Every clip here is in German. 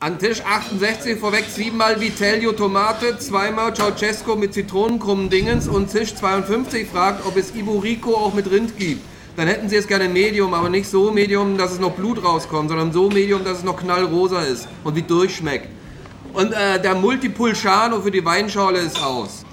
An Tisch 68 vorweg zweimal Vitello Tomate, zweimal Ceausescu mit Zitronenkrummen Dingens und Tisch 52 fragt, ob es Iburico auch mit Rind gibt. Dann hätten sie es gerne Medium, aber nicht so Medium, dass es noch Blut rauskommt, sondern so Medium, dass es noch knallrosa ist und wie durchschmeckt. Und äh, der Multipulciano für die Weinschorle ist aus.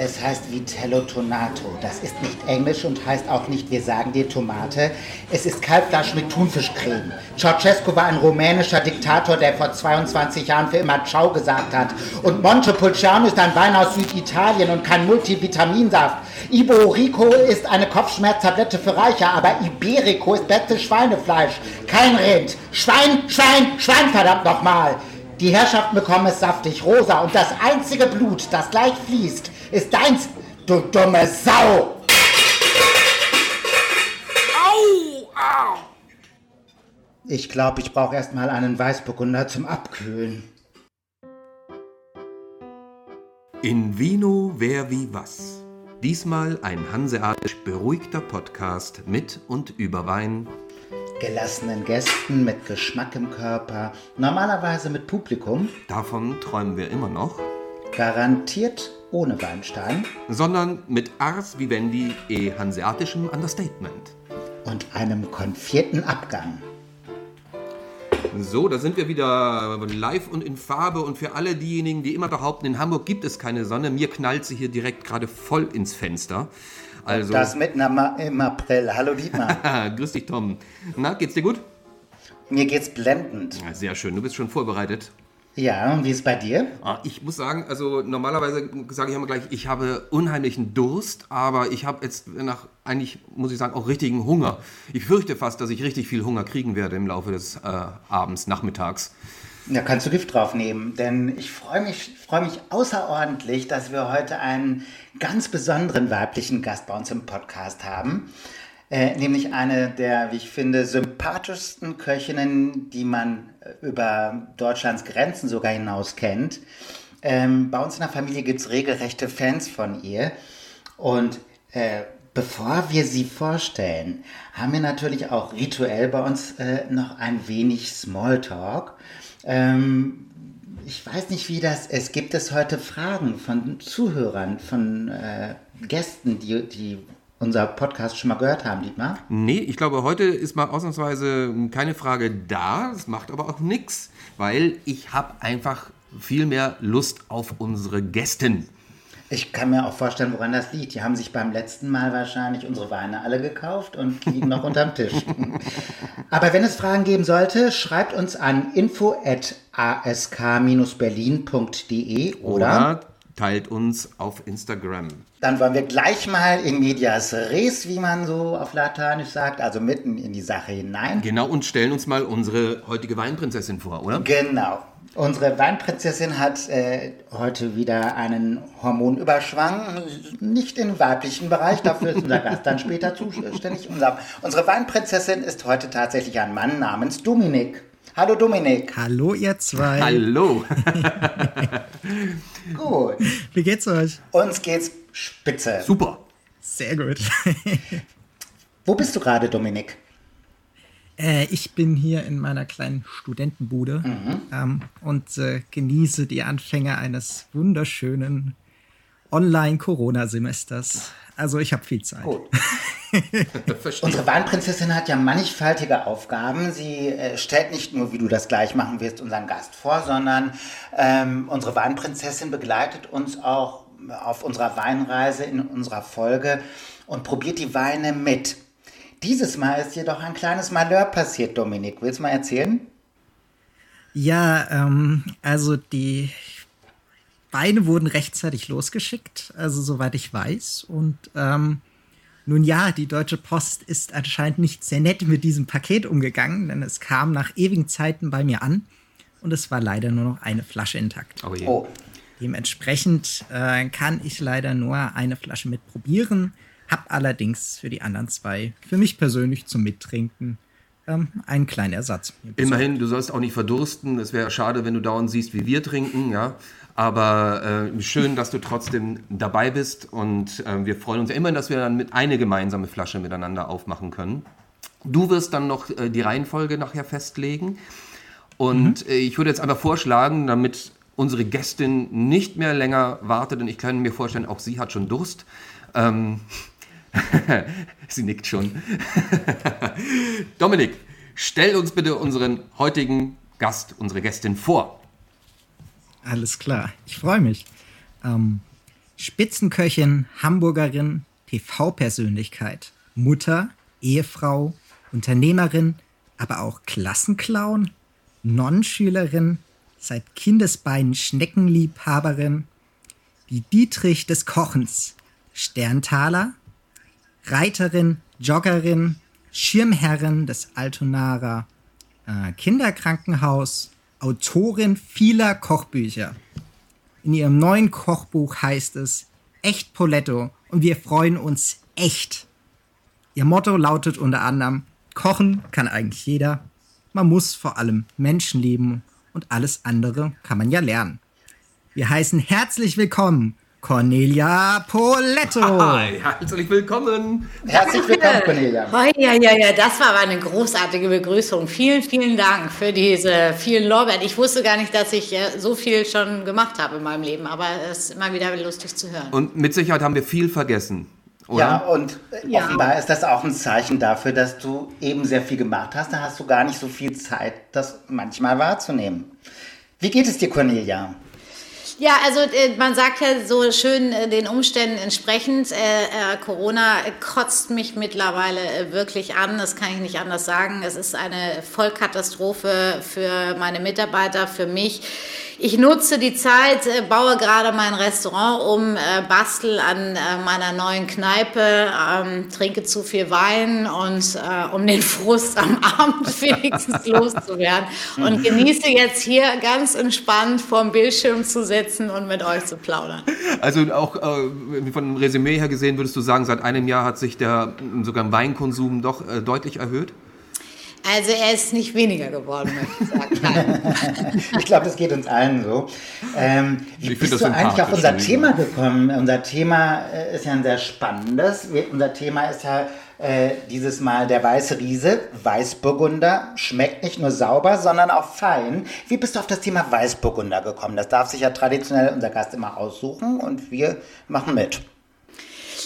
Es heißt Vitello Tonato. Das ist nicht Englisch und heißt auch nicht, wir sagen dir Tomate. Es ist Kalbfleisch mit Thunfischcreme. Ceausescu war ein rumänischer Diktator, der vor 22 Jahren für immer Ciao gesagt hat. Und Montepulciano ist ein Wein aus Süditalien und kein Multivitaminsaft. Iborico ist eine Kopfschmerztablette für Reiche, aber Iberico ist beste Schweinefleisch. Kein Rind. Schwein, Schwein, Schwein, verdammt nochmal. Die Herrschaften bekommen es saftig rosa und das einzige Blut, das gleich fließt, ist deins, du dumme Sau! Au! Au! Ich glaube, ich brauche erstmal einen Weißburgunder zum Abkühlen. In Vino wer wie was. Diesmal ein hanseatisch beruhigter Podcast mit und über Wein. Gelassenen Gästen mit Geschmack im Körper, normalerweise mit Publikum, Davon träumen wir immer noch. garantiert ohne Weinstein Sondern mit Ars Vivendi e hanseatischem Understatement. und einem konfierten Abgang. So, da sind wir wieder live und in Farbe. Und für alle diejenigen, die immer behaupten, in Hamburg gibt es keine Sonne, mir knallt sie hier direkt gerade voll ins Fenster. Also, Das mitten im April. Hallo Dietmar. Grüß dich, Tom. Na, geht's dir gut? Mir geht's blendend. Ja, sehr schön, du bist schon vorbereitet. Ja, und wie ist es bei dir? Ah, Ich muss sagen, also normalerweise sage ich immer gleich, ich habe unheimlichen Durst, aber ich habe jetzt nach eigentlich, muss ich sagen, auch richtigen Hunger. Ich fürchte fast, dass ich richtig viel Hunger kriegen werde im Laufe des äh, Abends, Nachmittags. Da kannst du Gift draufnehmen, denn ich freue mich, freue mich außerordentlich, dass wir heute einen ganz besonderen weiblichen Gast bei uns im Podcast haben. Äh, nämlich eine der, wie ich finde, sympathischsten Köchinnen, die man über Deutschlands Grenzen sogar hinaus kennt. Ähm, bei uns in der Familie gibt es regelrechte Fans von ihr. Und äh, bevor wir sie vorstellen, haben wir natürlich auch rituell bei uns äh, noch ein wenig Smalltalk. Ähm, ich weiß nicht, wie das ist. Gibt es heute Fragen von Zuhörern, von äh, Gästen, die, die unser Podcast schon mal gehört haben, Dietmar? Nee, ich glaube, heute ist mal ausnahmsweise keine Frage da. Das macht aber auch nichts, weil ich habe einfach viel mehr Lust auf unsere Gästen. Ich kann mir auch vorstellen, woran das liegt. Die haben sich beim letzten Mal wahrscheinlich unsere Weine alle gekauft und liegen noch unterm Tisch. Aber wenn es Fragen geben sollte, schreibt uns an info@ask-berlin.de oder, Oder teilt uns auf Instagram. dann wollen wir gleich mal in medias res, wie man so auf Lateinisch sagt, also mitten in die Sache hinein. Genau, und stellen uns mal unsere heutige Weinprinzessin vor, oder? Genau. Unsere Weinprinzessin hat äh, heute wieder einen Hormonüberschwang, nicht im weiblichen Bereich, dafür ist unser Gast dann später zuständig. Unser, unsere Weinprinzessin ist heute tatsächlich ein Mann namens Dominik. Hallo Dominik. Hallo ihr zwei. Hallo. Gut. Wie geht's euch? Uns geht's spitze. Super. Sehr gut. Wo bist du gerade, Dominik? äh, ich bin hier in meiner kleinen Studentenbude ähm, und äh, genieße die Anfänge eines wunderschönen Online-Corona-Semesters. Also ich habe viel Zeit. Gut. Unsere Weinprinzessin hat ja mannigfaltige Aufgaben. Sie äh, stellt nicht nur, wie du das gleich machen wirst, unseren Gast vor, sondern ähm, unsere Weinprinzessin begleitet uns auch auf unserer Weinreise in unserer Folge und probiert die Weine mit. Dieses Mal ist jedoch ein kleines Malheur passiert, Dominik. Willst du mal erzählen? Ja, ähm, also die Beine wurden rechtzeitig losgeschickt, also soweit ich weiß. Und ähm, nun ja, die Deutsche Post ist anscheinend nicht sehr nett mit diesem Paket umgegangen, denn es kam nach ewigen Zeiten bei mir an und es war leider nur noch eine Flasche intakt. Je. Oh, Dementsprechend äh, kann ich leider nur eine Flasche mit probieren, hab allerdings für die anderen zwei, für mich persönlich zum Mittrinken, ähm, einen kleinen Ersatz. Immerhin, du sollst auch nicht verdursten. Es wäre schade, wenn du dauernd siehst, wie wir trinken, ja. Aber äh, schön, dass du trotzdem dabei bist und äh, wir freuen uns ja immer, dass wir dann mit eine gemeinsame Flasche miteinander aufmachen können. Du wirst dann noch äh, die Reihenfolge nachher festlegen. Und mhm. ich würde jetzt einfach vorschlagen, damit unsere Gästin nicht mehr länger wartet, und ich kann mir vorstellen, auch sie hat schon Durst. Ähm, sie nickt schon. Dominik, stell uns bitte unseren heutigen Gast, unsere Gästin vor. Alles klar, ich freue mich. Ähm, Spitzenköchin, Hamburgerin, TV-Persönlichkeit, Mutter, Ehefrau, Unternehmerin, aber auch Klassenclown, Nonnenschülerin, seit Kindesbeinen Schneckenliebhaberin, die Dietrich des Kochens, Sterntaler, Reiterin, Joggerin, Schirmherrin des Altonarer äh, Kinderkrankenhaus, Autorin vieler Kochbücher. In ihrem neuen Kochbuch heißt es Echt Poletto und wir freuen uns echt. Ihr Motto lautet unter anderem Kochen kann eigentlich jeder. Man muss vor allem Menschen lieben und alles andere kann man ja lernen. Wir heißen herzlich willkommen Cornelia Poletto. Hi, herzlich willkommen. Herzlich willkommen, Cornelia. Ja, ja, ja, das war aber eine großartige Begrüßung. Vielen, vielen Dank für diese vielen Lorbeeren. Ich wusste gar nicht, dass ich äh, so viel schon gemacht habe in meinem Leben, aber es ist immer wieder lustig zu hören. Und mit Sicherheit haben wir viel vergessen. Oder? Ja, und ja. offenbar ist das auch ein Zeichen dafür, dass du eben sehr viel gemacht hast. Da hast du gar nicht so viel Zeit, das manchmal wahrzunehmen. Wie geht es dir, Cornelia? Ja, also äh, man sagt ja so schön äh, den Umständen entsprechend. Äh, äh, Corona kotzt mich mittlerweile äh, wirklich an. Das kann ich nicht anders sagen. Es ist eine Vollkatastrophe für meine Mitarbeiter, für mich. Ich nutze die Zeit, äh, baue gerade mein Restaurant um, äh, bastel an äh, meiner neuen Kneipe, ähm, trinke zu viel Wein und äh, um den Frust am Abend wenigstens loszuwerden und genieße jetzt hier ganz entspannt vorm Bildschirm zu sitzen und mit euch zu plaudern. Also auch äh, von dem Resümee her gesehen würdest du sagen, seit einem Jahr hat sich der sogar Weinkonsum doch äh, deutlich erhöht? Also er ist nicht weniger geworden, möchte ich sagen. ich glaube, das geht uns allen so. Ähm, wie ich bist du eigentlich auf unser Thema gekommen? Unser Thema äh, ist ja ein sehr spannendes. unser Thema ist ja äh, dieses Mal der weiße Riese, Weißburgunder, schmeckt nicht nur sauber, sondern auch fein. Wie bist du auf das Thema Weißburgunder gekommen? Das darf sich ja traditionell unser Gast immer aussuchen und wir machen mit.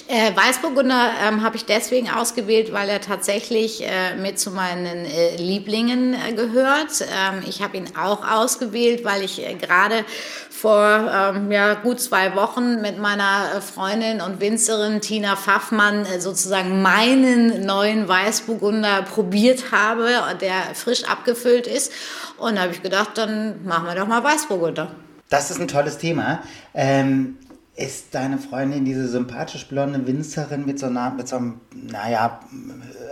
Äh, Weißburgunder ähm, habe ich deswegen ausgewählt, weil er tatsächlich äh, mit zu meinen äh, Lieblingen äh, gehört. Ähm, ich habe ihn auch ausgewählt, weil ich äh, gerade vor ähm, ja, gut zwei Wochen mit meiner äh, Freundin und Winzerin Tina Pfaffmann sozusagen meinen neuen Weißburgunder probiert habe, der frisch abgefüllt ist. Und da habe ich gedacht, dann machen wir doch mal Weißburgunder. Das ist ein tolles Thema. Ähm, ist deine Freundin diese sympathisch blonde Winzerin mit so, einer, mit so einem, naja,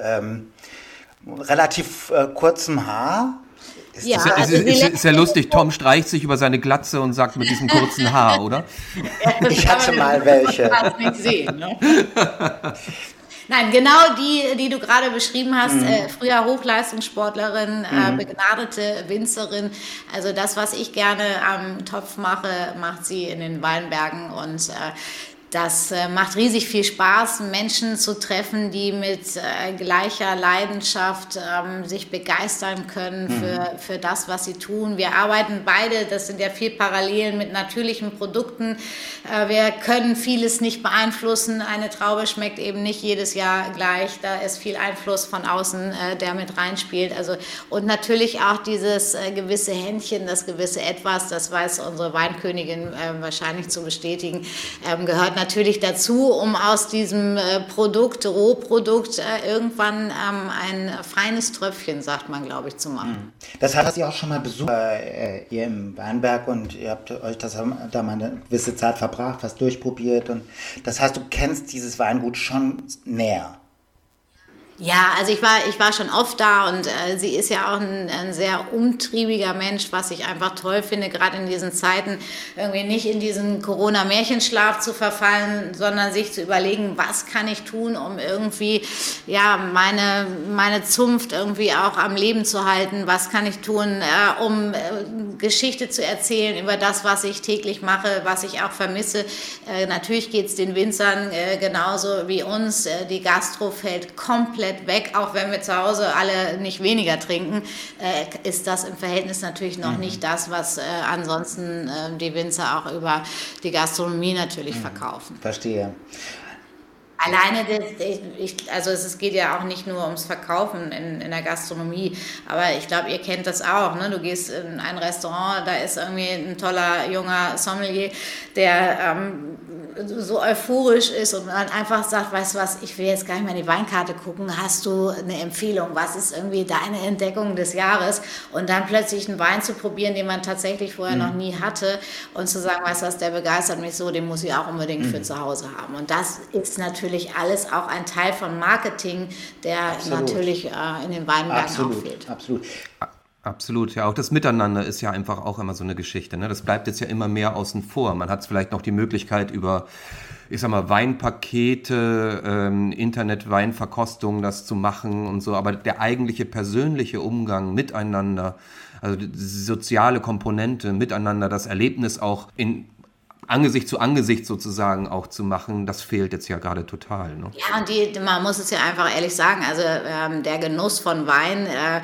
ähm, relativ äh, kurzem Haar? Ist ja, das, also ist, ist, ist, ja lustig. Tom streicht sich über seine Glatze und sagt mit diesem kurzen Haar, oder? ich hatte mal welche. Nicht sehen, ne? Nein, genau die, die du gerade beschrieben hast. Mhm. Äh, früher Hochleistungssportlerin, äh, mhm. begnadete Winzerin. Also das, was ich gerne am Topf mache, macht sie in den Weinbergen. Und äh, das äh, macht riesig viel Spaß, Menschen zu treffen, die mit äh, gleicher Leidenschaft ähm, sich begeistern können mhm. für, für das, was sie tun. Wir arbeiten beide, das sind ja viel Parallelen mit natürlichen Produkten. Äh, wir können vieles nicht beeinflussen. Eine Traube schmeckt eben nicht jedes Jahr gleich. Da ist viel Einfluss von außen, äh, der mit reinspielt. Also, und natürlich auch dieses äh, gewisse Händchen, das gewisse Etwas, das weiß unsere Weinkönigin wahrscheinlich zu bestätigen, ähm, gehört natürlich dazu, um aus diesem äh, Produkt, Rohprodukt, äh, irgendwann ähm, ein feines Tröpfchen, sagt man, glaube ich, zu machen. Mhm. Das hat Sie auch schon mal besucht, äh, ihr im Weinberg und ihr habt euch das da mal eine gewisse Zeit verbracht, was durchprobiert und das heißt, du kennst dieses Weingut schon näher. Ja, also ich war, ich war schon oft da und äh, sie ist ja auch ein, ein, sehr umtriebiger Mensch, was ich einfach toll finde, gerade in diesen Zeiten irgendwie nicht in diesen Corona-Märchenschlaf zu verfallen, sondern sich zu überlegen, was kann ich tun, um irgendwie ja meine meine Zunft irgendwie auch am Leben zu halten, was kann ich tun, äh, um äh, Geschichte zu erzählen über das, was ich täglich mache, was ich auch vermisse. Äh, natürlich geht's den Winzern äh, genauso wie uns, äh, die Gastro fällt komplett komplett weg, auch wenn wir zu Hause alle nicht weniger trinken, äh, ist das im Verhältnis natürlich noch mhm. nicht das, was äh, ansonsten äh, die Winzer auch über die Gastronomie natürlich mhm. verkaufen. Verstehe. Alleine, also es geht ja auch nicht nur ums Verkaufen in, in der Gastronomie, aber ich glaube, ihr kennt das auch. Ne? Du gehst in ein Restaurant, da ist irgendwie ein toller junger Sommelier, der ähm, so euphorisch ist und man einfach sagt, weißt du was, ich will jetzt gar nicht mehr in die Weinkarte gucken, hast du eine Empfehlung, was ist irgendwie deine Entdeckung des Jahres und dann plötzlich einen Wein zu probieren, den man tatsächlich vorher mhm. noch nie hatte und zu sagen, weißt du was, der begeistert mich so, den muss ich auch unbedingt mhm. für zu Hause haben. Und das ist natürlich alles auch ein Teil von Marketing, der Absolut. natürlich äh, in den Weinbergen Absolut. auch fehlt. Absolut. Absolut, ja. Auch das Miteinander ist ja einfach auch immer so eine Geschichte. Ne? Das bleibt jetzt ja immer mehr außen vor. Man hat vielleicht noch die Möglichkeit über, ich sag mal, Weinpakete, ähm, Internet-Weinverkostungen das zu machen und so. Aber der eigentliche persönliche Umgang miteinander, also die soziale Komponente miteinander, das Erlebnis auch in Angesicht zu Angesicht sozusagen auch zu machen, das fehlt jetzt ja gerade total. Ne? Ja, und die, man muss es ja einfach ehrlich sagen, also ähm, der Genuss von Wein äh,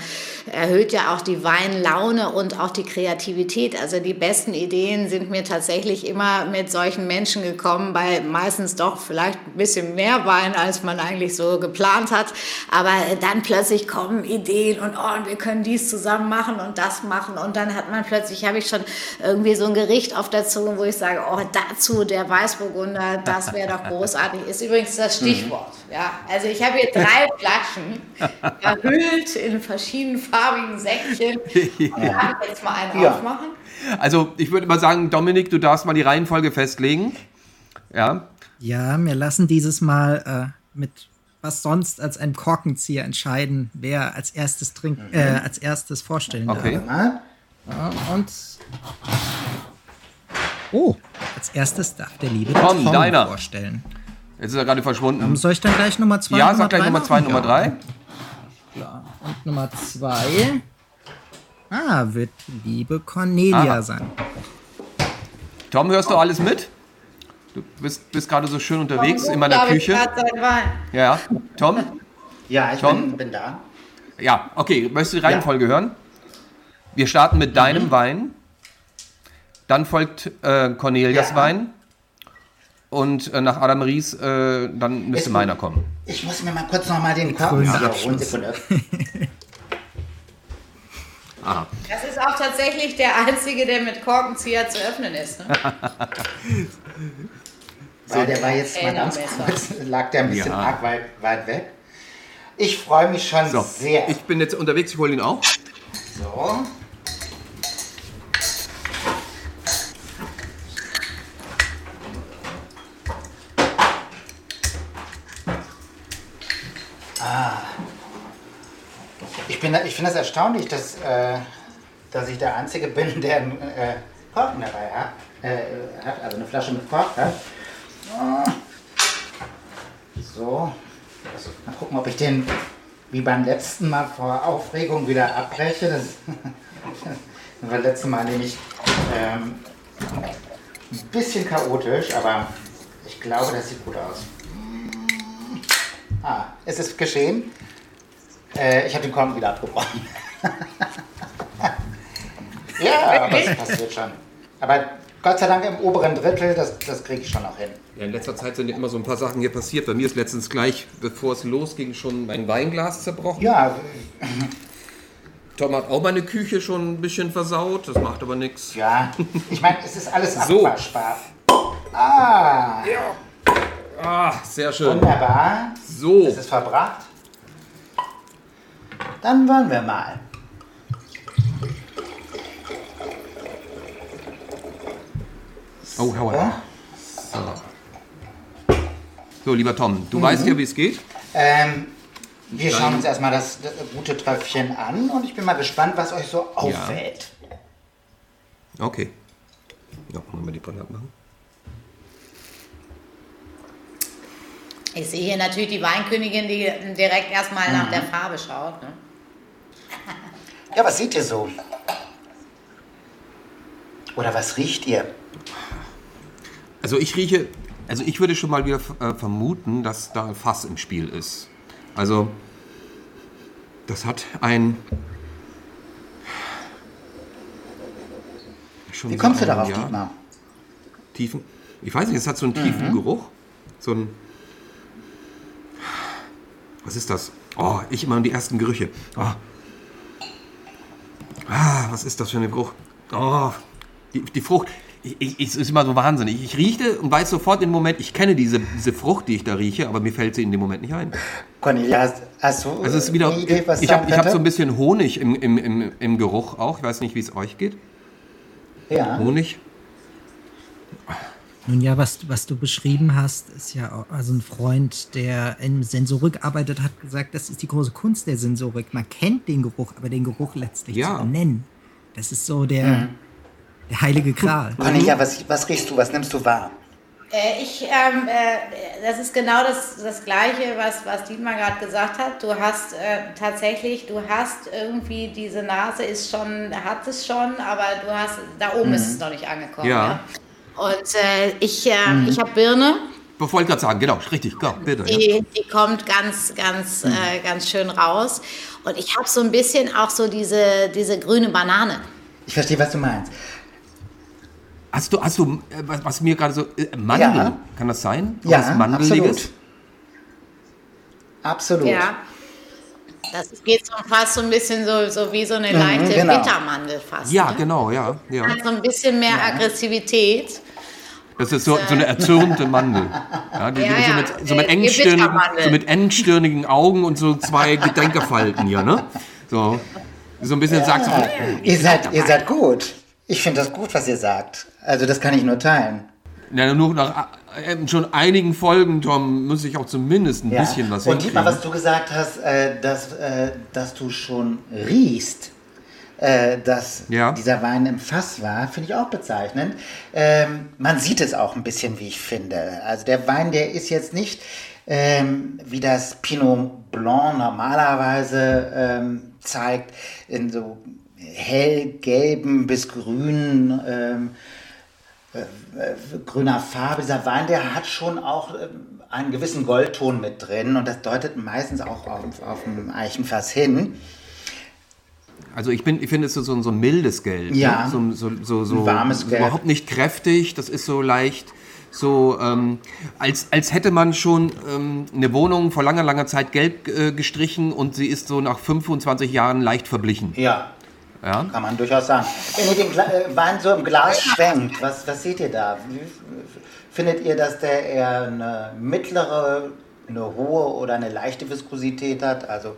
erhöht ja auch die Weinlaune und auch die Kreativität. Also die besten Ideen sind mir tatsächlich immer mit solchen Menschen gekommen, bei meistens doch vielleicht ein bisschen mehr Wein, als man eigentlich so geplant hat. Aber dann plötzlich kommen Ideen und, oh, und wir können dies zusammen machen und das machen. Und dann hat man plötzlich, habe ich schon irgendwie so ein Gericht auf der Zunge, wo ich sage, oh, oh, dazu der Weißburgunder, das wäre doch großartig. Ist übrigens das Stichwort. Mhm. Ja, also ich habe hier drei Flaschen erhüllt in verschiedenen farbigen Säckchen. Ja. Kann ich jetzt mal einen ja. aufmachen? Also ich würde mal sagen, Dominik, du darfst mal die Reihenfolge festlegen. Ja. Ja, wir lassen dieses Mal äh, mit was sonst als ein Korkenzieher entscheiden, wer als erstes trinken, äh, als erstes vorstellen okay. darf. Ja, und Oh, als erstes darf der liebe Tom, Tom deiner. vorstellen. Jetzt ist er gerade verschwunden. Um, soll ich dann gleich Nummer 2 Ja, sag gleich Nummer 2, Nummer 3. Ja. Und Nummer 2 ah, wird liebe Cornelia ah. sein. Tom, hörst du alles mit? Du bist, bist gerade so schön unterwegs Tom, in meiner Küche. Ja, Tom? Ja, ich Tom? Bin, bin, da. Ja, okay. Möchtest du die Reihenfolge ja. hören? Wir starten mit mhm. deinem Wein. Dann folgt äh, Cornelias ja. Wein. Und äh, nach Adam Ries, äh, dann müsste meiner kommen. Ich muss mir mal kurz noch mal den Korkenzieher holen. Aha. Das ist auch tatsächlich der einzige, der mit Korkenzieher zu öffnen ist. Ne? Weil der war jetzt mal ganz kurz, lag der ein bisschen ja. arg weit, weit weg. Ich freue mich schon so, sehr. Ich bin jetzt unterwegs, ich hole ihn auch. So. Ah. Ich, ich finde das erstaunlich, dass, äh, dass ich der Einzige bin, der einen äh, Korken dabei hat, äh, hat, also eine Flasche mit Kork hat. So, also, mal gucken, ob ich den wie beim letzten Mal vor Aufregung wieder abbreche. Das, das war das letzte Mal nämlich ähm, ein bisschen chaotisch, aber ich glaube, das sieht gut aus. Ah, es ist geschehen. Äh, ich habe den Korn wieder abgebrochen. ja, aber das passiert schon. Aber Gott sei Dank im oberen Drittel, das, das kriege ich schon noch hin. Ja, in letzter Zeit sind ja immer so ein paar Sachen hier passiert. Bei mir ist letztens gleich, bevor es losging, schon mein Weinglas zerbrochen. Ja. Tom hat auch meine Küche schon ein bisschen versaut, das macht aber nichts. Ja, ich meine, es ist alles abwaschbar. So. Ah. Ja. Ah, sehr schön. Wunderbar. So. Es ist verbracht. Dann wollen wir mal. Oh, hau so. so. So, lieber Tom, du mhm. weißt ja, wie es geht. Ähm, wir Dann. schauen uns erstmal das, das, gute Tröpfchen an und ich bin mal gespannt, was euch so auffällt. Ja. Okay. Ja, wollen wir die Brille abmachen? Ich sehe hier natürlich die Weinkönigin, die direkt erstmal mhm. nach der Farbe schaut. Ne? Ja, was seht ihr so? Oder was riecht ihr? Also ich rieche, also ich würde schon mal wieder äh, vermuten, dass da ein Fass im Spiel ist. Also Das hat ein. Schon Wie kommst du darauf, Jahr, Dietmar? Tiefen. Ich weiß nicht, es hat so einen tiefen mhm. Geruch. So ein. Was ist das? Oh, ich immer die ersten Gerüche. Oh. Ah, was ist das für ein Geruch? Oh, die, die Frucht. Ich, ich, es ist immer so wahnsinnig. Ich rieche und weiß sofort im Moment, ich kenne diese, diese Frucht, die ich da rieche, aber mir fällt sie in dem Moment nicht ein. Cornelia, hast, hast du also es ist wieder, Idee, was Ich habe hab so ein bisschen Honig im, im, im, im Geruch auch. Ich weiß nicht, wie es euch geht. Ja. Honig. Nun ja, was, was du beschrieben hast, ist ja auch, also ein Freund, der in Sensorik arbeitet, hat gesagt, das ist die große Kunst der Sensorik. Man kennt den Geruch, aber den Geruch letztlich ja. zu benennen, das ist so der, mhm. der heilige Gral. Cornelia, was, was riechst du, was nimmst du wahr? Äh, ich, ähm, äh, das ist genau das, das Gleiche, was, was Dietmar gerade gesagt hat. Du hast äh, tatsächlich, du hast irgendwie, diese Nase ist schon, hat es schon, aber du hast, da oben mhm. ist es noch nicht angekommen. Ja. ja? Und äh, ich, äh, mhm. ich habe Birne. Bevor ich gerade sagen, genau, richtig, klar, bitte. Die, ja. die kommt ganz, ganz, mhm. äh, ganz schön raus. Und ich habe so ein bisschen auch so diese, diese grüne Banane. Ich verstehe, was du meinst. Hast du, hast du äh, was, was mir gerade so, äh, Mandel, ja. kann das sein? Ja, was Mandeliges? absolut. Absolut. Ja. Das geht so fast so ein bisschen so, so wie so eine mhm, leichte genau. Bittermandel fast. Ja, ne? genau, ja. ja. Hat so ein bisschen mehr ja. Aggressivität. Das ist so, so eine erzürnte Mandel. Ja, die, ja, so, mit, so, mit engstirnigen, so mit engstirnigen Augen und so zwei Gedenkerfalten hier, ne? So, so ein bisschen ja. sagst du, ihr seid, ihr seid gut. Ich finde das gut, was ihr sagt. Also das kann ich nur teilen. Ja, nur nach äh, schon einigen Folgen, Tom, muss ich auch zumindest ein ja. bisschen was Und Dietmar, was du gesagt hast, äh, dass, äh, dass du schon riechst, äh, dass ja. dieser Wein im Fass war, finde ich auch bezeichnend. Ähm, man sieht es auch ein bisschen, wie ich finde. Also der Wein, der ist jetzt nicht ähm, wie das Pinot Blanc normalerweise ähm, zeigt, in so hellgelben bis grünen ähm, äh, grüner Farbe. Dieser Wein, der hat schon auch äh, einen gewissen Goldton mit drin und das deutet meistens auch auf, auf dem Eichenfass hin. Also ich, bin, ich finde es so, so, so ein mildes Gelb. Ne? Ja, ne? so, so, so, so, ein warmes Gelb. Überhaupt nicht kräftig, das ist so leicht, so ähm, als, als hätte man schon ähm, eine Wohnung vor langer, langer Zeit gelb äh, gestrichen und sie ist so nach 25 Jahren leicht verblichen. Ja, ja? Kann man durchaus sagen. Wenn ihr den Gla äh, Wein so im Glas schwenkt, was, was seht ihr da? Findet ihr, dass der eher eine mittlere, eine hohe oder eine leichte Viskosität hat? Also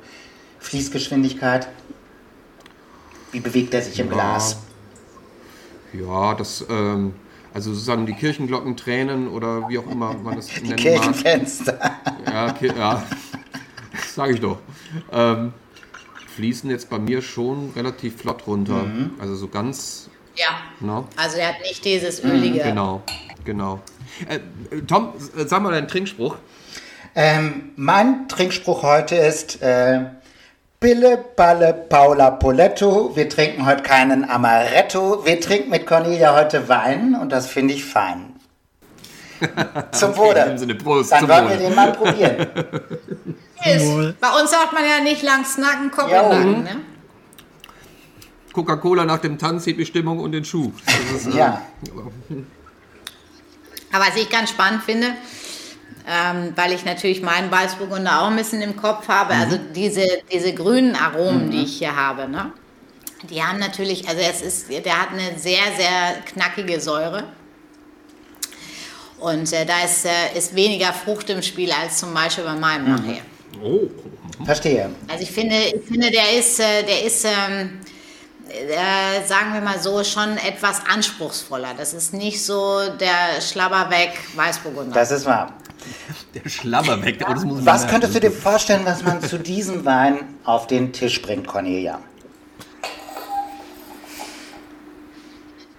Fließgeschwindigkeit? Wie bewegt er sich im ja. Glas? Ja, das, ähm, also sozusagen die Kirchenglocken tränen oder wie auch immer man das die nennen Kirchenfenster. mag. Ja, ja, sage ich doch. Ähm, fließen jetzt bei mir schon relativ flott runter. Mhm. Also so ganz. Ja. No? Ne? Also er hat nicht dieses ölige. Genau, genau. Äh, Tom, sag mal deinen Trinkspruch. Ähm, mein Trinkspruch heute ist äh, Bille, Balle, Paula, Poletto. Wir trinken heute keinen Amaretto. Wir trinken mit Cornelia heute Wein und das finde ich fein. Zum Wohle. Sinne, Prost, Dann wollen wir den mal probieren. Bei uns sagt man ja nicht lang snacken, Koppelnacken, ne? Coca-Cola nach dem Tanz die Bestimmung und den Schuh. Ist, äh, ja. Aber was ich ganz spannend finde, ähm, weil ich natürlich meinen Weißburgunder auch ein bisschen im Kopf habe, also mhm. also diese, diese grünen Aromen, mhm. die ich hier habe, ne? die haben natürlich, also es ist, der hat eine sehr, sehr knackige Säure. Und äh, da ist, äh, ist weniger Frucht im Spiel als zum Beispiel bei meinem mhm. nachher. Oh. Verstehe. Also ich finde, ich finde der ist, äh, der ist ähm, äh, sagen wir mal so, schon etwas anspruchsvoller. Das ist nicht so der Schlabberweg Weißburgunder. Das ist wahr. Der Schlabberweg. Ja. Oh, was könntest du dir vorstellen, was man zu diesem Wein auf den Tisch bringt, Cornelia?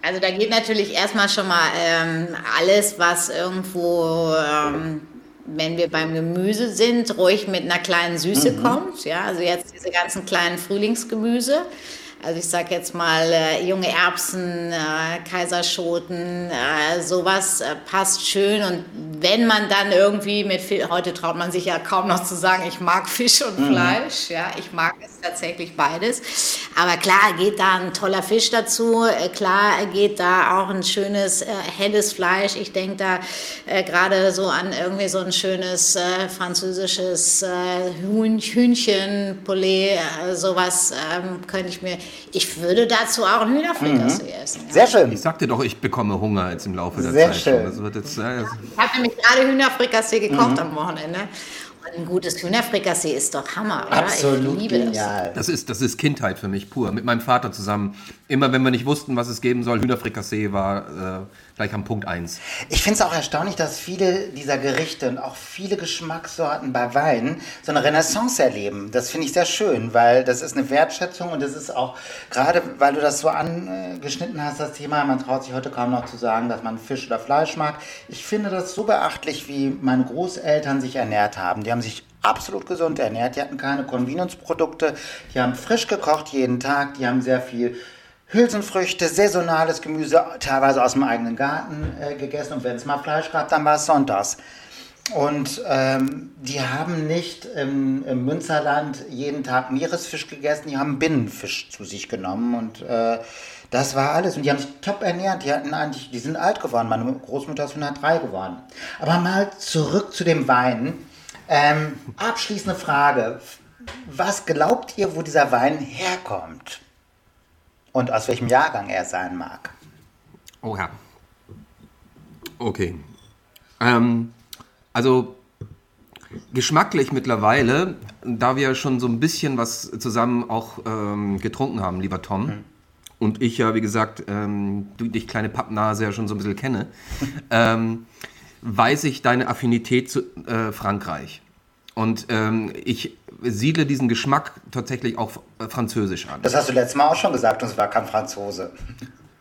Also da geht natürlich erstmal schon mal ähm, alles, was irgendwo ähm, wenn wir beim Gemüse sind, ruhig mit einer kleinen Süße mhm. kommt. Ja, also jetzt diese ganzen kleinen Frühlingsgemüse. Also ich sag jetzt mal äh, junge Erbsen, äh, Kaiserschoten, äh, sowas äh, passt schön. Und wenn man dann irgendwie mit, heute traut man sich ja kaum noch zu sagen, ich mag Fisch und mhm. Fleisch, ja, ich mag es tatsächlich beides. Aber klar geht da ein toller Fisch dazu, äh, klar geht da auch ein schönes äh, helles Fleisch. Ich denke da gerade so an irgendwie so ein schönes französisches Hühnchen, Poulet, sowas ähm, könnte ich mir ich würde dazu auch ein Hühnerfrikassee mhm. essen. Ja. Sehr schön. Ich sagte doch, ich bekomme Hunger jetzt im Laufe der Sehr Zeit. Sehr schön. Jetzt, ja, ich habe nämlich gerade Hühnerfrikassee gekocht mhm. am Wochenende. Ein gutes Hühnerfrikassee ist doch Hammer, oder? Absolut ich liebe genial. Das. das. ist, das ist Kindheit für mich pur. Mit meinem Vater zusammen. Immer wenn wir nicht wussten, was es geben soll, Hühnerfrikassee war äh, gleich am Punkt 1. Ich finde es auch erstaunlich, dass viele dieser Gerichte und auch viele Geschmackssorten bei Wein so eine Renaissance erleben. Das finde ich sehr schön, weil das ist eine Wertschätzung und das ist auch, gerade weil du das so angeschnitten hast, das Thema, man traut sich heute kaum noch zu sagen, dass man Fisch oder Fleisch mag. Ich finde das so beachtlich, wie meine Großeltern sich ernährt haben. Die haben sich absolut gesund ernährt. Die hatten keine Convenience-Produkte. Die haben frisch gekocht jeden Tag. Die haben sehr viel Hülsenfrüchte, saisonales Gemüse, teilweise aus dem eigenen Garten äh, gegessen. Und wenn es mal Fleisch gab, dann war es sonntags. Und ähm, die haben nicht im, im, Münsterland jeden Tag Meeresfisch gegessen, die haben Binnenfisch zu sich genommen und äh, das war alles. Und die haben sich top ernährt. Die hatten eigentlich, die sind alt geworden. Meine Großmutter ist 103 geworden. Aber mal zurück zu dem Wein. Ähm, abschließende Frage. Was glaubt ihr, wo dieser Wein herkommt? Und aus welchem Jahrgang er sein mag? Oh ja. Okay. Ähm, also geschmacklich mittlerweile, da wir schon so ein bisschen was zusammen auch ähm, getrunken haben, lieber Tom, mhm. und ich ja, wie gesagt, ähm, du dich kleine Pappnase ja schon so ein bisschen kenne, ähm, weiß ich deine Affinität zu äh, Frankreich. Und ähm, ich siedle diesen Geschmack tatsächlich auch äh, französisch an. Das hast du letztes Mal auch schon gesagt und es war kein Franzose.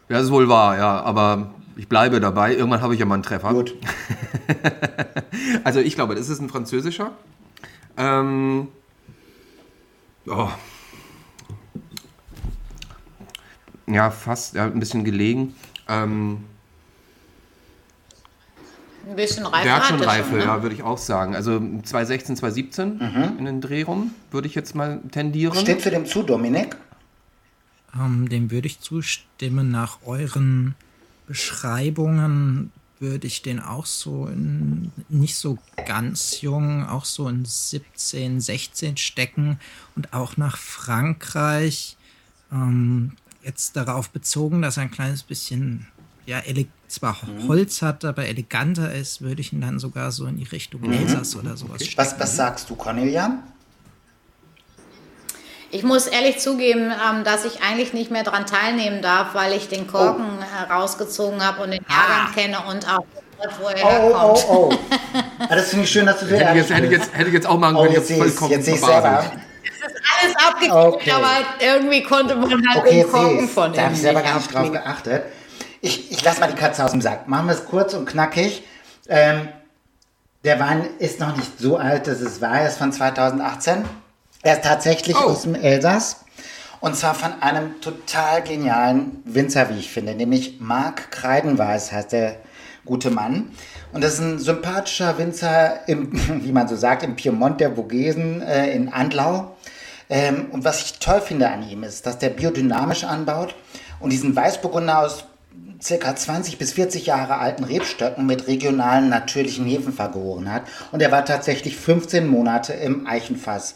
Ja, das ist wohl wahr, ja, aber ich bleibe dabei. Irgendwann habe ich ja mal einen Treffer. Gut. also ich glaube, das ist ein französischer. Ähm, oh. Ja, fast, ja, ein bisschen gelegen. Ähm, ein bisschen Reife Der hat schon Reife, schon, ne? ja, würde ich auch sagen. Also 2016, 2017 mhm. in den Dreh rum, würde ich jetzt mal tendieren. Steht für dem zu, Dominik? Ähm, dem würde ich zustimmen. Nach euren Beschreibungen würde ich den auch so in, nicht so ganz jung, auch so in 17, 16 stecken und auch nach Frankreich. Ähm, jetzt darauf bezogen, dass er ein kleines bisschen ja, zwar mhm. Holz hat, aber eleganter ist, würde ich ihn dann sogar so in die Richtung mhm. Elsass oder sowas okay. Was, was sagst du, Cornelia? Ich muss ehrlich zugeben, ähm, dass ich eigentlich nicht mehr daran teilnehmen darf, weil ich den Korken oh. rausgezogen habe und den Jahrgang ah. kenne und auch wo er oh, herkommt. Oh, oh, oh. ah, das finde ich schön, dass du sehr hätte, jetzt, hätte, jetzt, hätte ich jetzt auch machen können, oh, jetzt, jetzt vollkommen jetzt sehe ich selber. Es ist alles abgekriegt, okay. aber irgendwie konnte man halt okay, den Korken von ihm Da habe ich selber gar nicht drauf geachtet. Ich, ich lasse mal die Katze aus dem Sack. Machen wir es kurz und knackig. Ähm, der Wein ist noch nicht so alt, dass es war. Er ist von 2018. Er ist tatsächlich oh. aus dem Elsass. Und zwar von einem total genialen Winzer, wie ich finde, nämlich Marc Kreidenweiß heißt der gute Mann. Und das ist ein sympathischer Winzer, im, wie man so sagt, im Piemont der Vogesen äh, in Andlau. Ähm, und was ich toll finde an ihm ist, dass der biodynamisch anbaut und diesen Weißburgunder aus circa 20 bis 40 Jahre alten Rebstöcken mit regionalen natürlichen Hefen vergoren hat. Und er war tatsächlich 15 Monate im Eichenfass.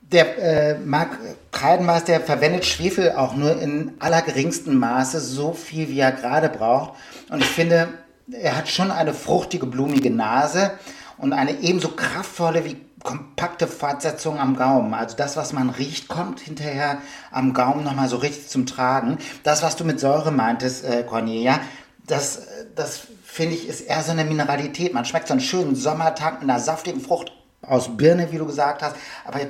Der äh, Marc Kreidenmaß, der verwendet Schwefel auch nur in allergeringstem Maße, so viel wie er gerade braucht. Und ich finde, er hat schon eine fruchtige, blumige Nase und eine ebenso kraftvolle wie kompakte Fortsetzung am Gaumen. Also das, was man riecht, kommt hinterher am Gaumen nochmal so richtig zum Tragen. Das, was du mit Säure meintest, äh, Cornelia, das, das finde ich, ist eher so eine Mineralität. Man schmeckt so einen schönen Sommertag mit einer saftigen Frucht aus Birne, wie du gesagt hast, aber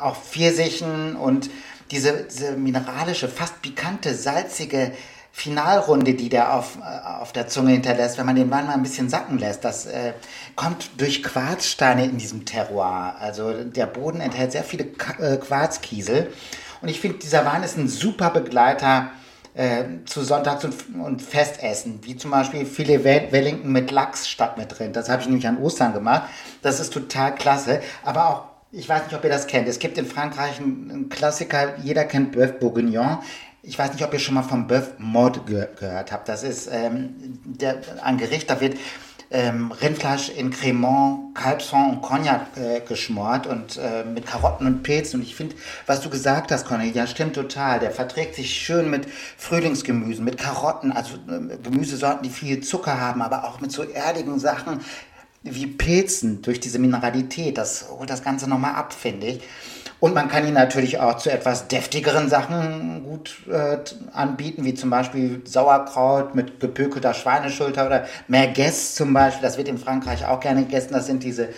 auch Pfirsichen und diese, diese mineralische, fast pikante, salzige Finalrunde, die der auf, äh, auf der Zunge hinterlässt, wenn man den Wein mal ein bisschen sacken lässt, das äh, kommt durch Quarzsteine in diesem Terroir. Also der Boden enthält sehr viele äh, Quarzkiesel Und ich finde, dieser Wein ist ein super Begleiter äh, zu Sonntags- und, und, Festessen, wie zum Beispiel Filet Wellington mit Lachs statt mit drin. Das habe ich nämlich an Ostern gemacht. Das ist total klasse. Aber auch, ich weiß nicht, ob ihr das kennt. Es gibt in Frankreich einen, Klassiker, jeder kennt Bœuf Bourguignon. Ich weiß nicht, ob ihr schon mal vom Bœuf Mode ge gehört habt. Das ist ähm, der, ein Gericht, da wird ähm, Rindfleisch in Cremant, Kalbsfond und Cognac äh, geschmort und äh, mit Karotten und Pilzen. Und ich finde, was du gesagt hast, Cornelia, stimmt total. Der verträgt sich schön mit Frühlingsgemüsen, mit Karotten, also äh, Gemüsesorten, die viel Zucker haben, aber auch mit so erdigen Sachen wie Pilzen durch diese Mineralität. Das holt das Ganze nochmal ab, finde ich. Und man kann ihn natürlich auch zu etwas deftigeren Sachen gut äh, anbieten, wie zum Beispiel Sauerkraut mit gepökelter Schweineschulter oder Merguez zum Beispiel. Das wird in Frankreich auch gerne gegessen. Das sind diese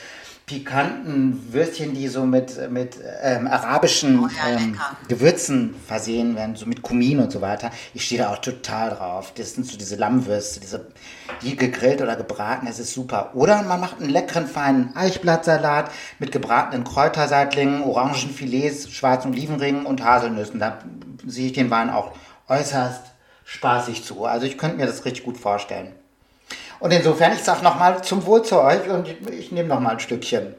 pikanten Würstchen, die so mit, mit ähm, arabischen oh ja, ähm, Gewürzen versehen werden, so mit Kumin und so weiter. Ich stehe da auch total drauf. Das sind so diese Lammwürste, diese, die gegrillt oder gebraten, das ist super. Oder man macht einen leckeren, feinen Eichblattsalat mit gebratenen Kräuterseitlingen, Orangenfilets, schwarzen Olivenringen und Haselnüssen. Da sehe ich den Wein auch äußerst spaßig zu. Also ich könnte mir das richtig gut vorstellen. Und insofern, ich sage nochmal zum Wohl zu euch und ich, nehme nochmal ein Stückchen.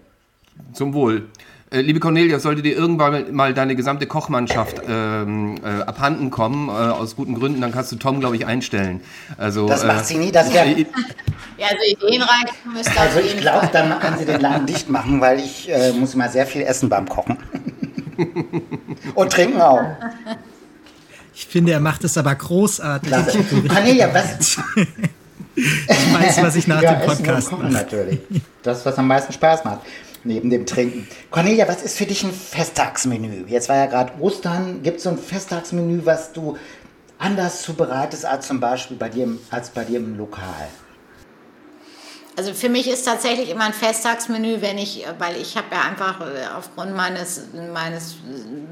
Zum Wohl. Äh, liebe Cornelia, sollte dir irgendwann mal deine gesamte Kochmannschaft ähm, äh, abhanden kommen, äh, aus guten Gründen, dann kannst du Tom, glaube ich, einstellen. Also, das macht sie nie, das wäre... ja, also ideenreich müsste Also ich glaube, dann kann sie den Laden dicht machen, weil ich äh, muss immer sehr viel essen beim Kochen. und trinken auch. Ich finde, er macht es aber großartig. Cornelia, was... Ich weiß, was ich nach ja, dem Podcast mache. Natürlich. Das, was am meisten Spaß macht, neben dem Trinken. Cornelia, was ist für dich ein Festtagsmenü? Jetzt war ja gerade Ostern. Gibt es so ein Festtagsmenü, was du anders zubereitest als zum Beispiel bei dir als bei dir im Lokal? Also für mich ist tatsächlich immer ein Festtagsmenü, wenn ich, weil ich habe ja einfach äh, aufgrund meines, meines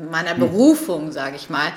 meiner hm. Berufung, sage ich mal,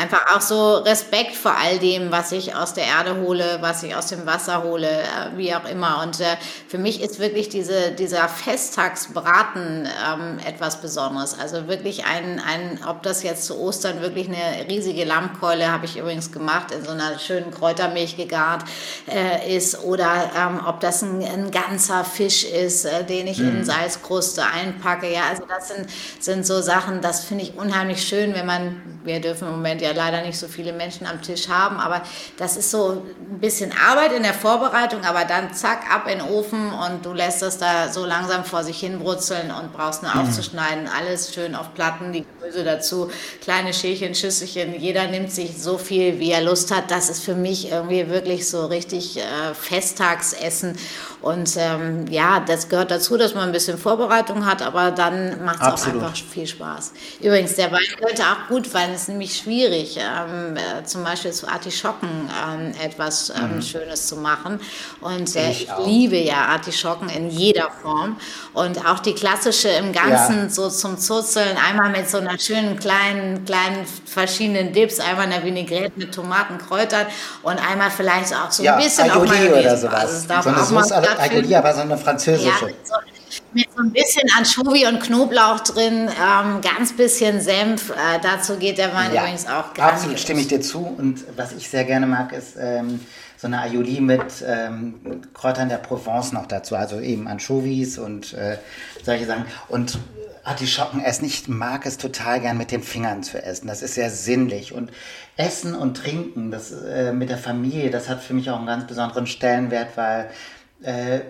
einfach auch so Respekt vor all dem, was ich aus der Erde hole, was ich aus dem Wasser hole, äh, wie auch immer. Und äh, für mich ist wirklich diese, dieser Festtagsbraten ähm, etwas Besonderes. Also wirklich ein, ein, ob das jetzt zu Ostern wirklich eine riesige Lammkeule, habe ich übrigens gemacht, in so einer schönen Kräutermilch gegart äh, ist, oder ähm, ob das ein ein ganzer Fisch ist, äh, den ich mhm. in Salzkruste einpacke. Ja, also das sind, sind so Sachen, das finde ich unheimlich schön, wenn man, wir dürfen im Moment ja leider nicht so viele Menschen am Tisch haben, aber das ist so ein bisschen Arbeit in der Vorbereitung, aber dann zack, ab in den Ofen und du lässt das da so langsam vor sich hin brutzeln und brauchst nur mhm. aufzuschneiden, alles schön auf Platten, die Gemüse dazu, kleine Schälchen, Schüsselchen, jeder nimmt sich so viel, wie er Lust hat. Das ist für mich irgendwie wirklich so richtig äh, Festtagsessen und ähm, ja, das gehört dazu, dass man ein bisschen Vorbereitung hat, aber dann macht es auch einfach viel Spaß. Übrigens, der Wein könnte auch gut, weil es ist nämlich schwierig, ähm, äh, zum Beispiel zu Artischocken ähm, etwas ähm, mhm. Schönes zu machen. Und äh, ich, ich liebe ja Artischocken in jeder Form. Und auch die klassische im Ganzen ja. so zum Zurzeln, einmal mit so einer schönen kleinen, kleinen verschiedenen Dips, einmal eine Vinaigrette mit Tomaten, Kräutern und einmal vielleicht auch so ein ja, bisschen auch mal oder sowas. Also es darf so auch Sauce Aiguille, aber so eine französische. Ja, so, mit so ein bisschen Anchovy und Knoblauch drin, ähm, ganz bisschen Senf. Äh, dazu geht der Wein ja, übrigens auch ganz Absolut, stimme ich dir zu. Und was ich sehr gerne mag, ist ähm, so eine Aioli mit ähm, Kräutern der Provence noch dazu. Also eben Anchovies und äh, solche Sachen. Und Artischocken essen. Ich mag es total gern mit den Fingern zu essen. Das ist sehr sinnlich. Und Essen und Trinken, das äh, mit der Familie, das hat für mich auch einen ganz besonderen Stellenwert, weil äh,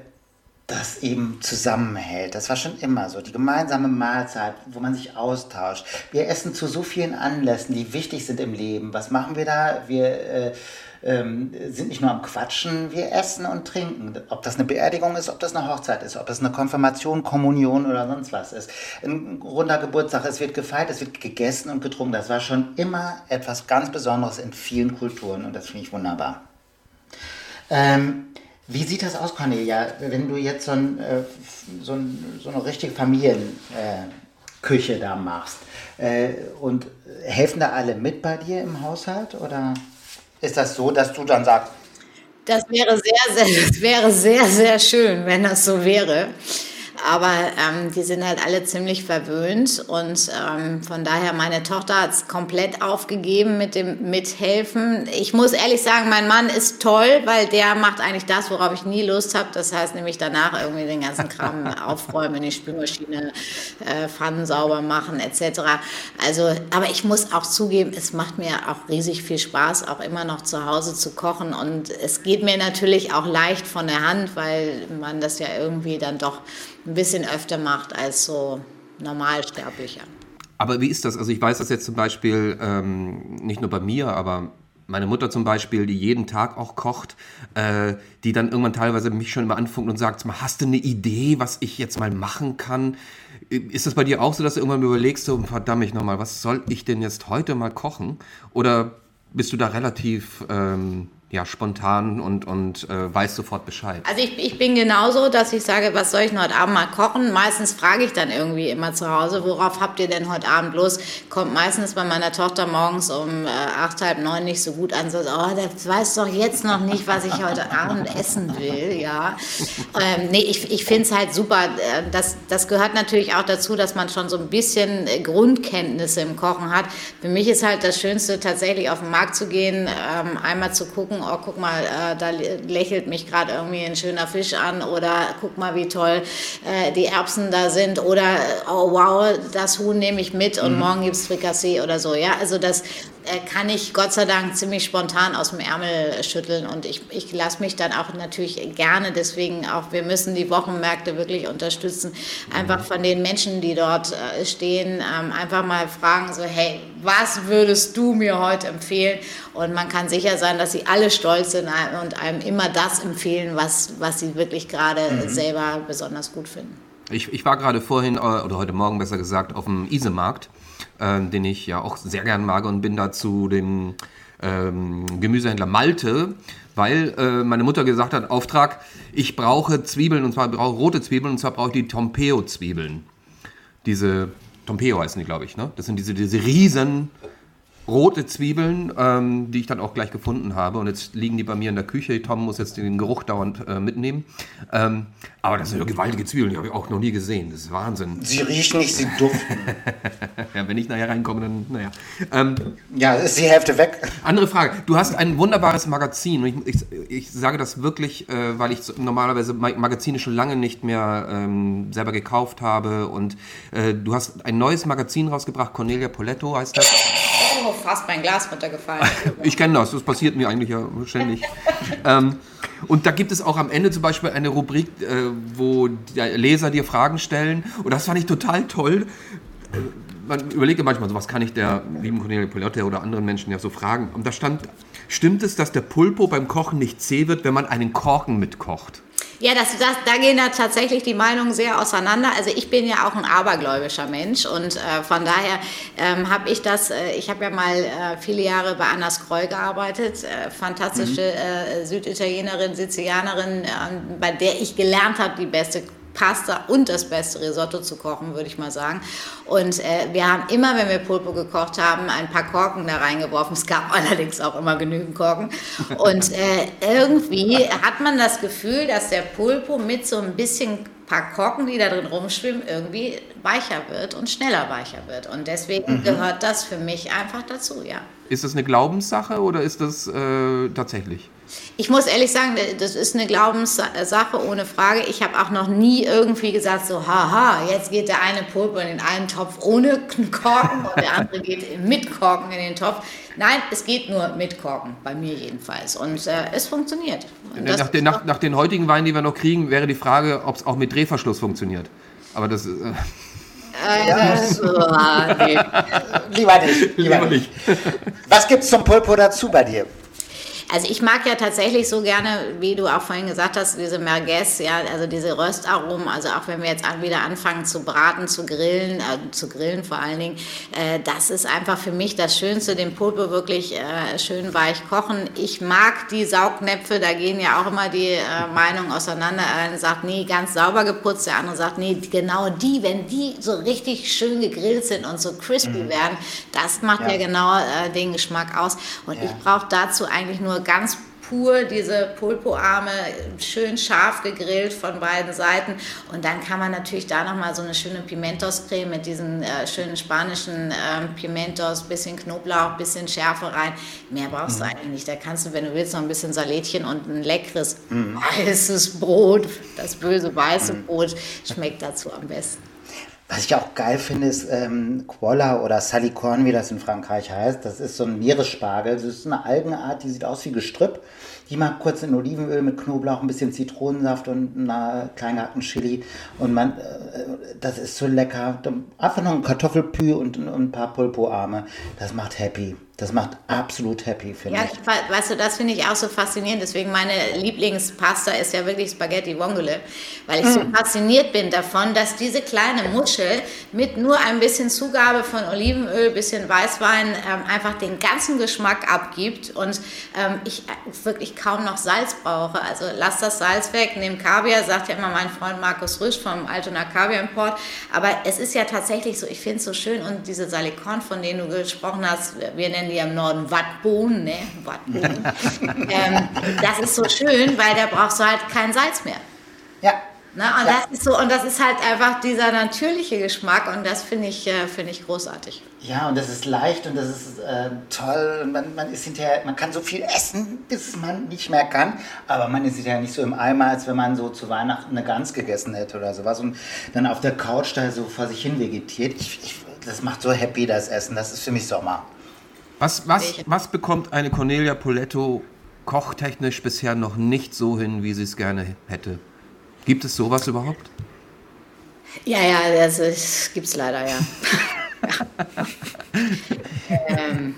das eben zusammenhält. Das war schon immer so. Die gemeinsame Mahlzeit, wo man sich austauscht. Wir essen zu so vielen Anlässen, die wichtig sind im Leben. Was machen wir da? Wir äh, ähm, sind nicht nur am Quatschen, wir essen und trinken. Ob das eine Beerdigung ist, ob das eine Hochzeit ist, ob das eine Konfirmation, Kommunion oder sonst was ist. Ein runder Geburtstag, es wird gefeiert, es wird gegessen und getrunken. Das war schon immer etwas ganz Besonderes in vielen Kulturen und das finde ich wunderbar. Ähm, wie sieht das aus, Cornelia, wenn du jetzt so, ein, äh, so, ein, so eine richtige Familienküche da machst? Äh, und helfen da alle mit bei dir im Haushalt oder ist das so, dass du dann sagst, das wäre sehr, sehr, das wäre sehr, sehr schön, wenn das so wäre. Aber ähm, die sind halt alle ziemlich verwöhnt und ähm, von daher meine Tochter hat es komplett aufgegeben mit dem Mithelfen. Ich muss ehrlich sagen, mein Mann ist toll, weil der macht eigentlich das, worauf ich nie Lust habe. Das heißt nämlich danach irgendwie den ganzen Kram aufräumen, in die Spülmaschine, äh, Pfannen sauber machen etc. Also, aber ich muss auch zugeben, es macht mir auch riesig viel Spaß, auch immer noch zu Hause zu kochen und es geht mir natürlich auch leicht von der Hand, weil man das ja irgendwie dann doch ein bisschen öfter macht als so Normalsterblicher. Aber wie ist das? Also ich weiß das jetzt zum Beispiel ähm, nicht nur bei mir, aber meine Mutter zum Beispiel, die jeden Tag auch kocht, äh, die dann irgendwann teilweise mich schon immer anfunkt und sagt, hast du eine Idee, was ich jetzt mal machen kann? Ist das bei dir auch so, dass du irgendwann überlegst, so, verdammt nochmal, was soll ich denn jetzt heute mal kochen? Oder bist du da relativ ähm, ja, spontan und, und äh, weiß sofort Bescheid. Also ich, ich bin genauso, dass ich sage, was soll ich denn heute Abend mal kochen? Meistens frage ich dann irgendwie immer zu Hause, worauf habt ihr denn heute Abend los? Kommt meistens bei meiner Tochter morgens um äh, acht, halb neun nicht so gut an, so, oh, das weiß doch jetzt noch nicht, was ich heute Abend essen will, ja. Ähm, nee, ich, ich finde es halt super. Äh, das, das gehört natürlich auch dazu, dass man schon so ein bisschen äh, Grundkenntnisse im Kochen hat. Für mich ist halt das Schönste, tatsächlich auf den Markt zu gehen, ähm, einmal zu gucken, oh, guck mal, äh, da lächelt mich gerade irgendwie ein schöner Fisch an oder guck mal, wie toll äh, die Erbsen da sind oder oh wow, das Huhn nehme ich mit und mhm. morgen gibt es Frikassee oder so. Ja, also das kann ich Gott sei Dank ziemlich spontan aus dem Ärmel schütteln und ich, ich lasse mich dann auch natürlich gerne, deswegen auch, wir müssen die Wochenmärkte wirklich unterstützen, einfach mhm. von den Menschen, die dort äh, stehen, ähm, einfach mal fragen, so hey, was würdest du mir heute empfehlen? Und man kann sicher sein, dass sie alle stolz sind und einem immer das empfehlen, was, was sie wirklich gerade mhm. selber besonders gut finden. Ich, ich war gerade vorhin, äh, oder heute Morgen besser gesagt, auf dem Isemarkt äh, den ich ja auch sehr gern mag und bin da zu dem ähm, Gemüsehändler Malte, weil äh, meine Mutter gesagt hat, Auftrag, ich brauche Zwiebeln und zwar brauche rote Zwiebeln und zwar brauche ich die Tompeo-Zwiebeln. Diese Tompeo heißen die, glaube ich, ne? Das sind diese, diese riesen rote Zwiebeln, ähm, die ich dann auch gleich gefunden habe. Und jetzt liegen die bei mir in der Küche. Tom muss jetzt den Geruch dauernd äh, mitnehmen. Ähm, aber das sind ja gewaltige Zwiebeln, die habe ich auch noch nie gesehen. Das ist Wahnsinn. Sie riechen nicht, sie duften. ja, wenn ich nachher reinkomme, dann, naja. Ähm, ja, ist die Hälfte weg. Andere Frage. Du hast ein wunderbares Magazin. Ich, ich, ich sage das wirklich, äh, weil ich normalerweise Magazine schon lange nicht mehr ähm, selber gekauft habe. Und äh, du hast ein neues Magazin rausgebracht, Cornelia Poletto heißt das. Oh, fast mein Glas runtergefallen. ich kenne das, das passiert mir eigentlich ja ständig. ähm, und da gibt es auch am Ende zum Beispiel eine Rubrik, äh, wo die Leser dir Fragen stellen. Und das fand ich total toll. Äh, man überlegt ja manchmal, so was kann ich der lieben Cornelia Pilotte oder anderen Menschen ja so fragen. Und da stand, stimmt es, dass der Pulpo beim Kochen nicht zäh wird, wenn man einen Korken mitkocht? Ja, das, das, da gehen da tatsächlich die Meinungen sehr auseinander. Also ich bin ja auch ein abergläubischer Mensch und äh, von daher ähm, habe ich das, äh, ich habe ja mal äh, viele Jahre bei Anna Skroll gearbeitet, äh, fantastische mhm. Äh, Süditalienerin, Sizilianerin, ähm, bei der ich gelernt habe, die beste Pasta und das beste Risotto zu kochen, würde ich mal sagen. Und äh, wir haben immer, wenn wir Pulpo gekocht haben, ein paar Korken da reingeworfen. Es gab allerdings auch immer genügend Korken. Und äh, irgendwie hat man das Gefühl, dass der Pulpo mit so ein bisschen paar Korken, die da drin rumschwimmen, irgendwie weicher wird und schneller weicher wird. Und deswegen mhm. gehört das für mich einfach dazu, ja. Ist das eine Glaubenssache oder ist das äh, tatsächlich? Ich muss ehrlich sagen, das ist eine Glaubenssache ohne Frage. Ich habe auch noch nie irgendwie gesagt, so, haha, jetzt geht der eine Pulpo in den einen Topf ohne Korken und der andere geht mit Korken in den Topf. Nein, es geht nur mit Korken, bei mir jedenfalls. Und äh, es funktioniert. Nach den, nach, nach, den heutigen Weinen, die wir noch kriegen, wäre die Frage, ob es auch mit Drehverschluss funktioniert. Aber das. Äh äh, ja. nee. Lieber nicht. Lieber, lieber nicht. Was gibt es zum Pulpo dazu bei dir? Also ich mag ja tatsächlich so gerne, wie du auch vorhin gesagt hast, diese Merguez, ja, also diese Röstaromen, also auch wenn wir jetzt wieder anfangen zu braten, zu grillen, äh, zu grillen vor allen Dingen, äh, das ist einfach für mich das Schönste, den Pulpo wirklich äh, schön weich kochen. Ich mag die Saugnäpfe, da gehen ja auch immer die äh, Meinungen auseinander. Einer sagt, nee, ganz sauber geputzt, der andere sagt, nee, genau die, wenn die so richtig schön gegrillt sind und so crispy mhm. werden, das macht ja, ja genau äh, den Geschmack aus. Und ja. ich brauche dazu eigentlich nur ganz pur, diese Pulpoarme schön scharf gegrillt von beiden Seiten. Und dann kann man natürlich da nochmal so eine schöne Pimentos-Creme mit diesen äh, schönen spanischen äh, Pimentos, bisschen Knoblauch, bisschen Schärfe rein. Mehr brauchst mhm. du eigentlich nicht. Da kannst du, wenn du willst, noch ein bisschen Salätchen und ein leckeres mhm. weißes Brot, das böse weiße mhm. Brot, schmeckt dazu am besten. Was ich auch geil finde, ist ähm, Quolla oder Salicorn, wie das in Frankreich heißt. Das ist so ein Meeresspargel. Das ist eine Algenart, die sieht aus wie Gestrüpp. Die mal kurz in Olivenöl mit Knoblauch, ein bisschen Zitronensaft und einer kleinen gehackten Chili. Und man, äh, das ist so lecker. Einfach noch ein Kartoffelpü und, und ein paar Pulpoarme. Das macht happy. Das macht absolut happy, finde ja, ich. Ja, weißt du, das finde ich auch so faszinierend. Deswegen meine Lieblingspasta ist ja wirklich Spaghetti Vongole, weil ich mm. so fasziniert bin davon, dass diese kleine Muschel mit nur ein bisschen Zugabe von Olivenöl, bisschen Weißwein ähm, einfach den ganzen Geschmack abgibt und ähm, ich wirklich kaum noch Salz brauche. Also lass das Salz weg, nimm Kaviar, sagt ja immer mein Freund Markus Rüsch vom Altona Kaviar Import. Aber es ist ja tatsächlich so, ich finde es so schön und diese Salikon, von denen du gesprochen hast, wir nennen die im Norden Wattbohnen, ne? Wattbohnen. ähm, das ist so schön, weil da brauchst du halt kein Salz mehr. Ja. Na, und, ja. das ist so, und das ist halt einfach dieser natürliche Geschmack und das finde ich, äh, find ich großartig. Ja, und das ist leicht und das ist äh, toll. Man, man ist hinterher, man kann so viel essen, bis man nicht mehr kann, aber man ist hinterher nicht so im Eimer, als wenn man so zu Weihnachten eine Gans gegessen hätte oder sowas und dann auf der Couch da so vor sich hin vegetiert. Ich, ich, das macht so happy, das Essen. Das ist für mich Sommer. Was, was, was bekommt eine Cornelia Poletto kochtechnisch bisher noch nicht so hin, wie sie es gerne hätte? Gibt es sowas überhaupt? Ja, ja, das, das gibt es leider, ja. ähm,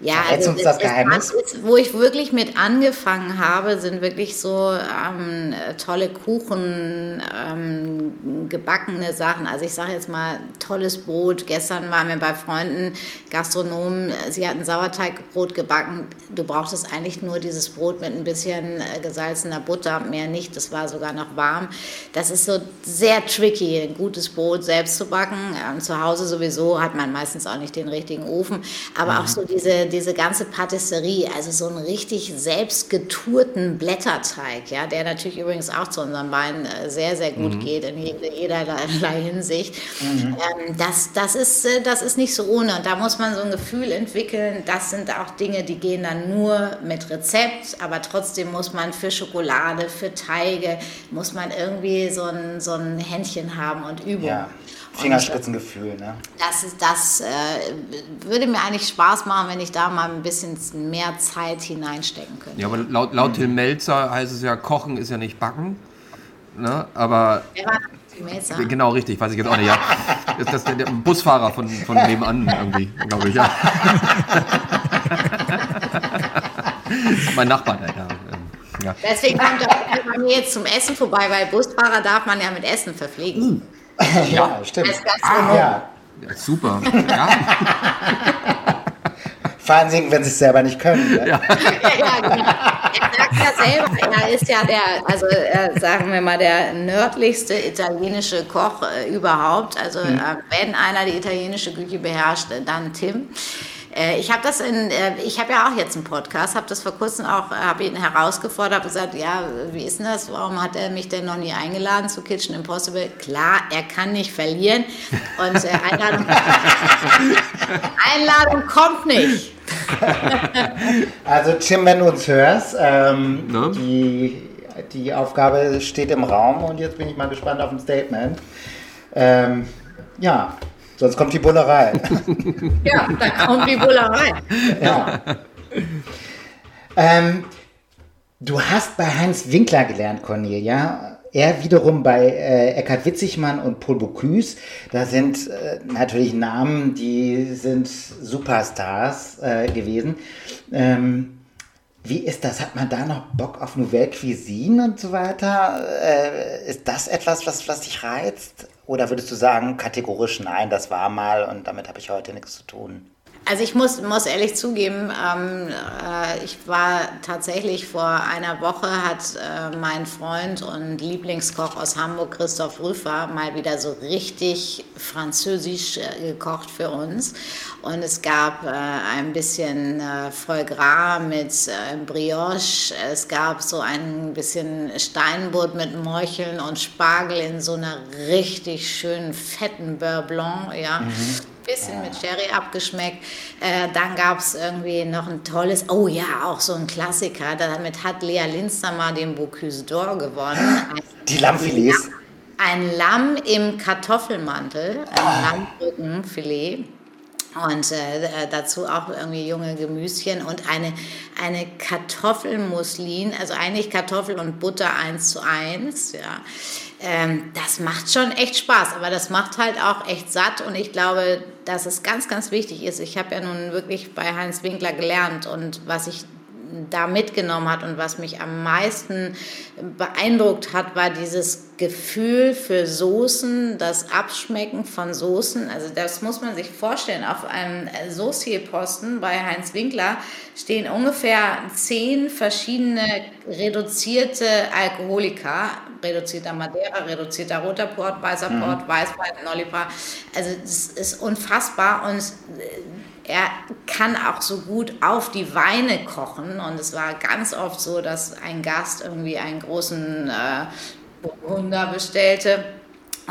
ja, also uns das, Geheimnis? Ist, wo ich wirklich mit angefangen habe, sind wirklich so ähm, tolle Kuchen, ähm, gebackene Sachen. Also ich sage jetzt mal tolles Brot. Gestern waren wir bei Freunden, Gastronomen, sie hatten Sauerteigbrot gebacken. Du brauchtest eigentlich nur dieses Brot mit ein bisschen äh, gesalzener Butter, mehr nicht. Das war sogar noch warm. Das ist so sehr tricky, ein gutes Brot selbst zu backen. Ähm, zu Hause sowieso hat man meistens auch nicht den richtigen Ofen. Aber mhm. auch so diese diese ganze Patisserie, also so einen richtig selbstgeturten Blätterteig, ja, der natürlich übrigens auch zu unseren Beinen äh, sehr, sehr gut mhm. geht in jederlei Hinsicht. Mhm. Ähm, das, das, ist, äh, das ist nicht so ohne. Und da muss man so ein Gefühl entwickeln, das sind auch Dinge, die gehen dann nur mit Rezept, aber trotzdem muss man für Schokolade, für Teige, muss man irgendwie so ein, so ein Händchen haben und Übung. Ja. Fingerspitzengefühl, ne? Das, ist, das äh, würde mir eigentlich Spaß machen, wenn ich da mal ein bisschen mehr Zeit hineinstecken könnte. Ja, aber laut, laut mhm. Till Melzer heißt es ja, Kochen ist ja nicht Backen. Ne? Aber. Wer war Till Melzer? Genau, richtig, weiß ich jetzt auch nicht. Ja. Ist das der, der Busfahrer von, von nebenan irgendwie, glaube ich, ja. mein Nachbar, der, ja. Ja. Deswegen kommt er bei mir jetzt zum Essen vorbei, weil Busfahrer darf man ja mit Essen verpflegen. Uh. ja, stimmt. Ah, ja. ja. Super. Ja. Fahren singen, wenn sie es selber nicht können. Ne? Ja. ja, genau. Er sagt ja selber, er ist ja der, also äh, sagen wir mal, der nördlichste italienische Koch äh, überhaupt. Also mhm. äh, wenn einer die italienische Küche beherrscht, dann Tim. Äh, ich habe das in, äh, ich habe ja auch jetzt einen Podcast, habe das vor kurzem auch, habe ihn herausgefordert, habe gesagt, ja, wie ist denn das? Warum hat er mich denn noch nie eingeladen zu Kitchen Impossible? Klar, er kann nicht verlieren und äh, Einladung, Einladung kommt nicht. also Tim, wenn du uns hörst, ähm, no? die, die Aufgabe steht im Raum und jetzt bin ich mal gespannt auf ein Statement. Ähm, ja, Sonst kommt die Bullerei. ja, dann kommt die Bullerei. Ja. Ähm, du hast bei Heinz Winkler gelernt, Cornelia. Er wiederum bei äh, Eckhard Witzigmann und Paul Bocuse. Da sind äh, natürlich Namen, die sind Superstars äh, gewesen. Ähm, wie ist das? Hat man da noch Bock auf Nouvelle Cuisine und so weiter? Äh, ist das etwas, was, was dich reizt? Oder würdest du sagen, kategorisch nein, das war mal und damit habe ich heute nichts zu tun? Also ich muss, muss ehrlich zugeben, ähm, äh, ich war tatsächlich vor einer Woche, hat äh, mein Freund und Lieblingskoch aus Hamburg, Christoph Rüffer, mal wieder so richtig französisch äh, gekocht für uns. Und es gab äh, ein bisschen äh, Foie Gras mit äh, Brioche, es gab so ein bisschen Steinbutt mit Morcheln und Spargel in so einer richtig schönen fetten Beurre Blanc, ja. Mhm bisschen mit Sherry abgeschmeckt. Äh, dann gab es irgendwie noch ein tolles, oh ja, auch so ein Klassiker. Damit hat Lea Linster mal den Bocuse d'Or gewonnen. Die Lammfilets. Ein Lamm im Kartoffelmantel, ein oh. Lammrückenfilet. Und äh, dazu auch irgendwie junge Gemüschen und eine, eine Kartoffelmuslin, also eigentlich Kartoffel und Butter eins zu eins, ja. Ähm, das macht schon echt Spaß, aber das macht halt auch echt satt und ich glaube, dass es ganz, ganz wichtig ist. Ich habe ja nun wirklich bei Heinz Winkler gelernt und was ich da mitgenommen hat und was mich am meisten beeindruckt hat, war dieses Gefühl für Soßen, das Abschmecken von Soßen. Also das muss man sich vorstellen. Auf einem Saucierposten bei Heinz Winkler stehen ungefähr zehn verschiedene reduzierte Alkoholiker. Reduzierter Madeira, reduzierter roter Port, weißer Port, mhm. Weißwein, Nollipa. Also das ist unfassbar und er kann auch so gut auf die Weine kochen. Und es war ganz oft so, dass ein Gast irgendwie einen großen äh, Burgunder bestellte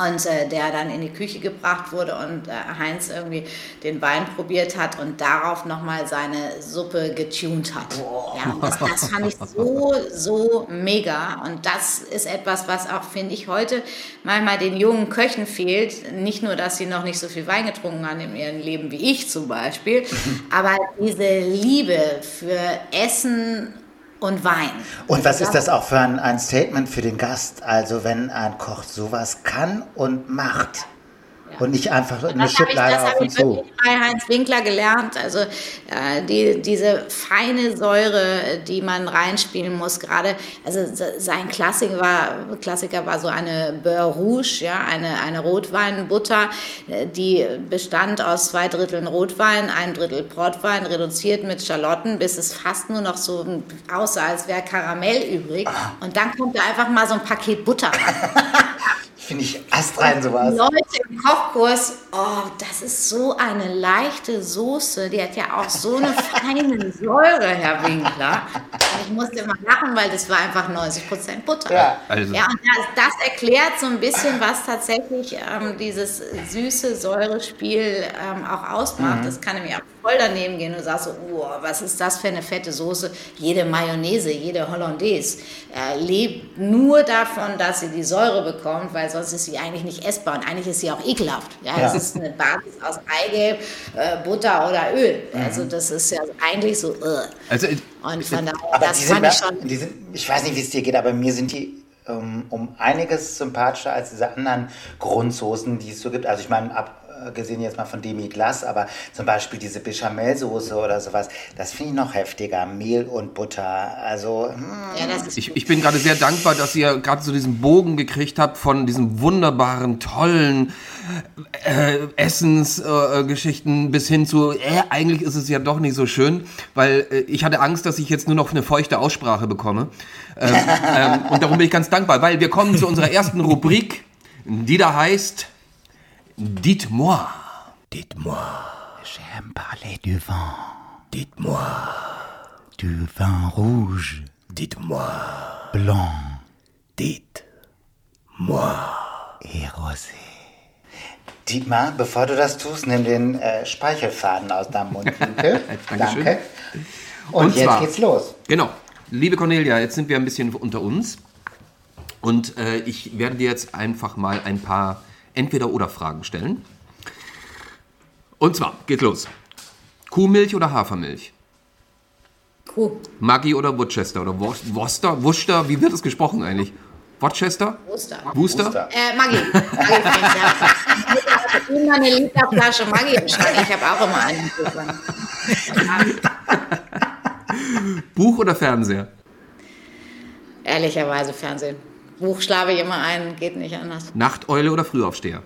und äh, der dann in die Küche gebracht wurde und äh, Heinz irgendwie den Wein probiert hat und darauf nochmal seine Suppe getuned hat. Ja, das, das, fand ich so, so mega und das ist etwas, was auch, finde ich, heute manchmal den jungen Köchen fehlt. Nicht nur, dass sie noch nicht so viel Wein getrunken haben in ihrem Leben wie ich zum Beispiel, aber diese Liebe für Essen und Wein. Und was ist das auch für ein, ein Statement für den Gast? Also wenn ein Koch sowas kann und macht und nicht einfach eine Schublade auf und zu. bei Heinz Winkler gelernt. Also äh, die, diese feine Säure, die man reinspielen muss, gerade, also sein Klassiker war, Klassiker war so eine Beurre Rouge, ja, eine, eine Rotweinbutter, äh, die bestand aus zwei Dritteln Rotwein, ein Drittel Portwein, reduziert mit Schalotten, bis es fast nur noch so aussah, als wäre Karamell übrig. Ah. Und dann kommt da einfach mal so ein Paket Butter rein. Finde ich astrein sowas. Leute im Kochkurs, oh, das ist so eine leichte Soße. Die hat ja auch so eine feine Säure, Herr Winkler. Und ich musste immer lachen, weil das war einfach 90 Prozent Butter. Ja, also. ja und das, das, erklärt so ein bisschen, was tatsächlich ähm, dieses süße Säurespiel ähm, auch ausmacht. Mhm. Das kann nämlich auch voll daneben gehen und sagst so, oh, was ist das für eine fette Soße? Jede Mayonnaise, jede Hollandaise äh, lebt nur davon, dass sie die Säure bekommt, weil sonst ist sie eigentlich nicht essbar und eigentlich ist sie auch ekelhaft. Ja, ja. es ist eine Basis aus Eigelb, äh, Butter oder Öl. Mhm. Also das ist ja eigentlich so. Uh. Also, und von daher, das fand ich schon. Sind, ich weiß nicht, wie es dir geht, aber mir sind die um, um einiges sympathischer als diese anderen Grundsoßen, die es so gibt. Also ich meine, ab gesehen jetzt mal von Demi Glass, aber zum Beispiel diese Bechamelsoße oder sowas, das finde ich noch heftiger. Mehl und Butter. Also. Hm. Ja, ich, ich bin gerade sehr dankbar, dass ihr gerade so diesen Bogen gekriegt habt von diesen wunderbaren, tollen äh, Essensgeschichten äh, bis hin zu, äh, eigentlich ist es ja doch nicht so schön, weil äh, ich hatte Angst, dass ich jetzt nur noch eine feuchte Aussprache bekomme. Ähm, ähm, und darum bin ich ganz dankbar, weil wir kommen zu unserer ersten Rubrik, die da heißt Dites-moi. Dites-moi. J'aime parler du vin. Dites-moi. Du vin rouge. Dites-moi. Blanc. Dites-moi. Et rosé. Dietmar, bevor du das tust, nimm den äh, Speichelfaden aus deinem Mundwinkel. Danke. Und, Und jetzt zwar, geht's los. Genau. Liebe Cornelia, jetzt sind wir ein bisschen unter uns. Und äh, ich werde dir jetzt einfach mal ein paar Entweder-Oder-Fragen stellen. Und zwar, geht los. Kuhmilch oder Hafermilch? Kuh. Maggi oder Worcester oder Worcester? Worcester? Wie wird das gesprochen eigentlich? Worcester? Worcester. Worcester? Äh, Maggi. Maggi ich habe immer eine Literflasche Maggi im Schrank. Ich habe auch immer einen. Buch oder Fernseher? Ehrlicherweise Fernsehen. Buch schlafe ich immer ein, geht nicht anders. Nachteule oder Frühaufsteher?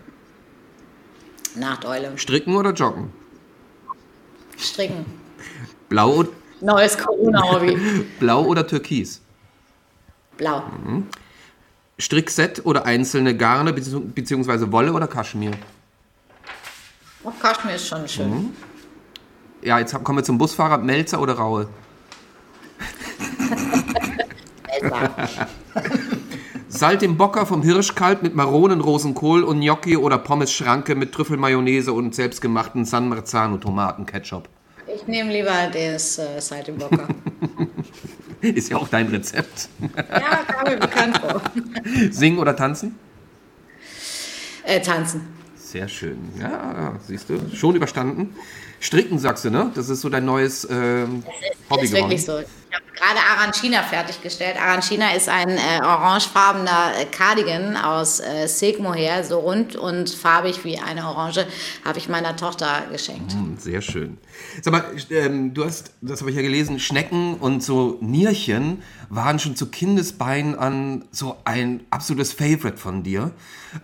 Nachteule. Stricken oder joggen? Stricken. Blau, Neues Corona-Hobby. Blau oder Türkis? Blau. Mhm. Strickset oder einzelne Garne beziehungsweise Wolle oder Kaschmir? Oh, Kaschmir ist schon schön. Mhm. Ja, jetzt kommen wir zum Busfahrer. Melzer oder Raue? Melzer. Salt im Bocker vom Hirschkalb mit Maronen, Rosenkohl und Gnocchi oder Pommes-Schranke mit Trüffelmayonnaise und selbstgemachten San Marzano Tomatenketchup. Ich nehme lieber das äh, Salt im Bocker. Ist ja auch dein Rezept. Ja, kam mir bekannt vor. Singen oder tanzen? Äh, tanzen. Sehr schön. Ja, siehst du, schon überstanden. Stricken, sagst du, ne? Das ist so dein neues ähm, Hobby geworden. Das ist wirklich so habe gerade Arancina fertiggestellt. Arancina ist ein äh, orangefarbener äh, Cardigan aus äh, Silkmohair, so rund und farbig wie eine Orange, habe ich meiner Tochter geschenkt. Mm, sehr schön. Sag mal, ähm, du hast, das habe ich ja gelesen, Schnecken und so Nierchen waren schon zu Kindesbeinen an so ein absolutes Favorite von dir.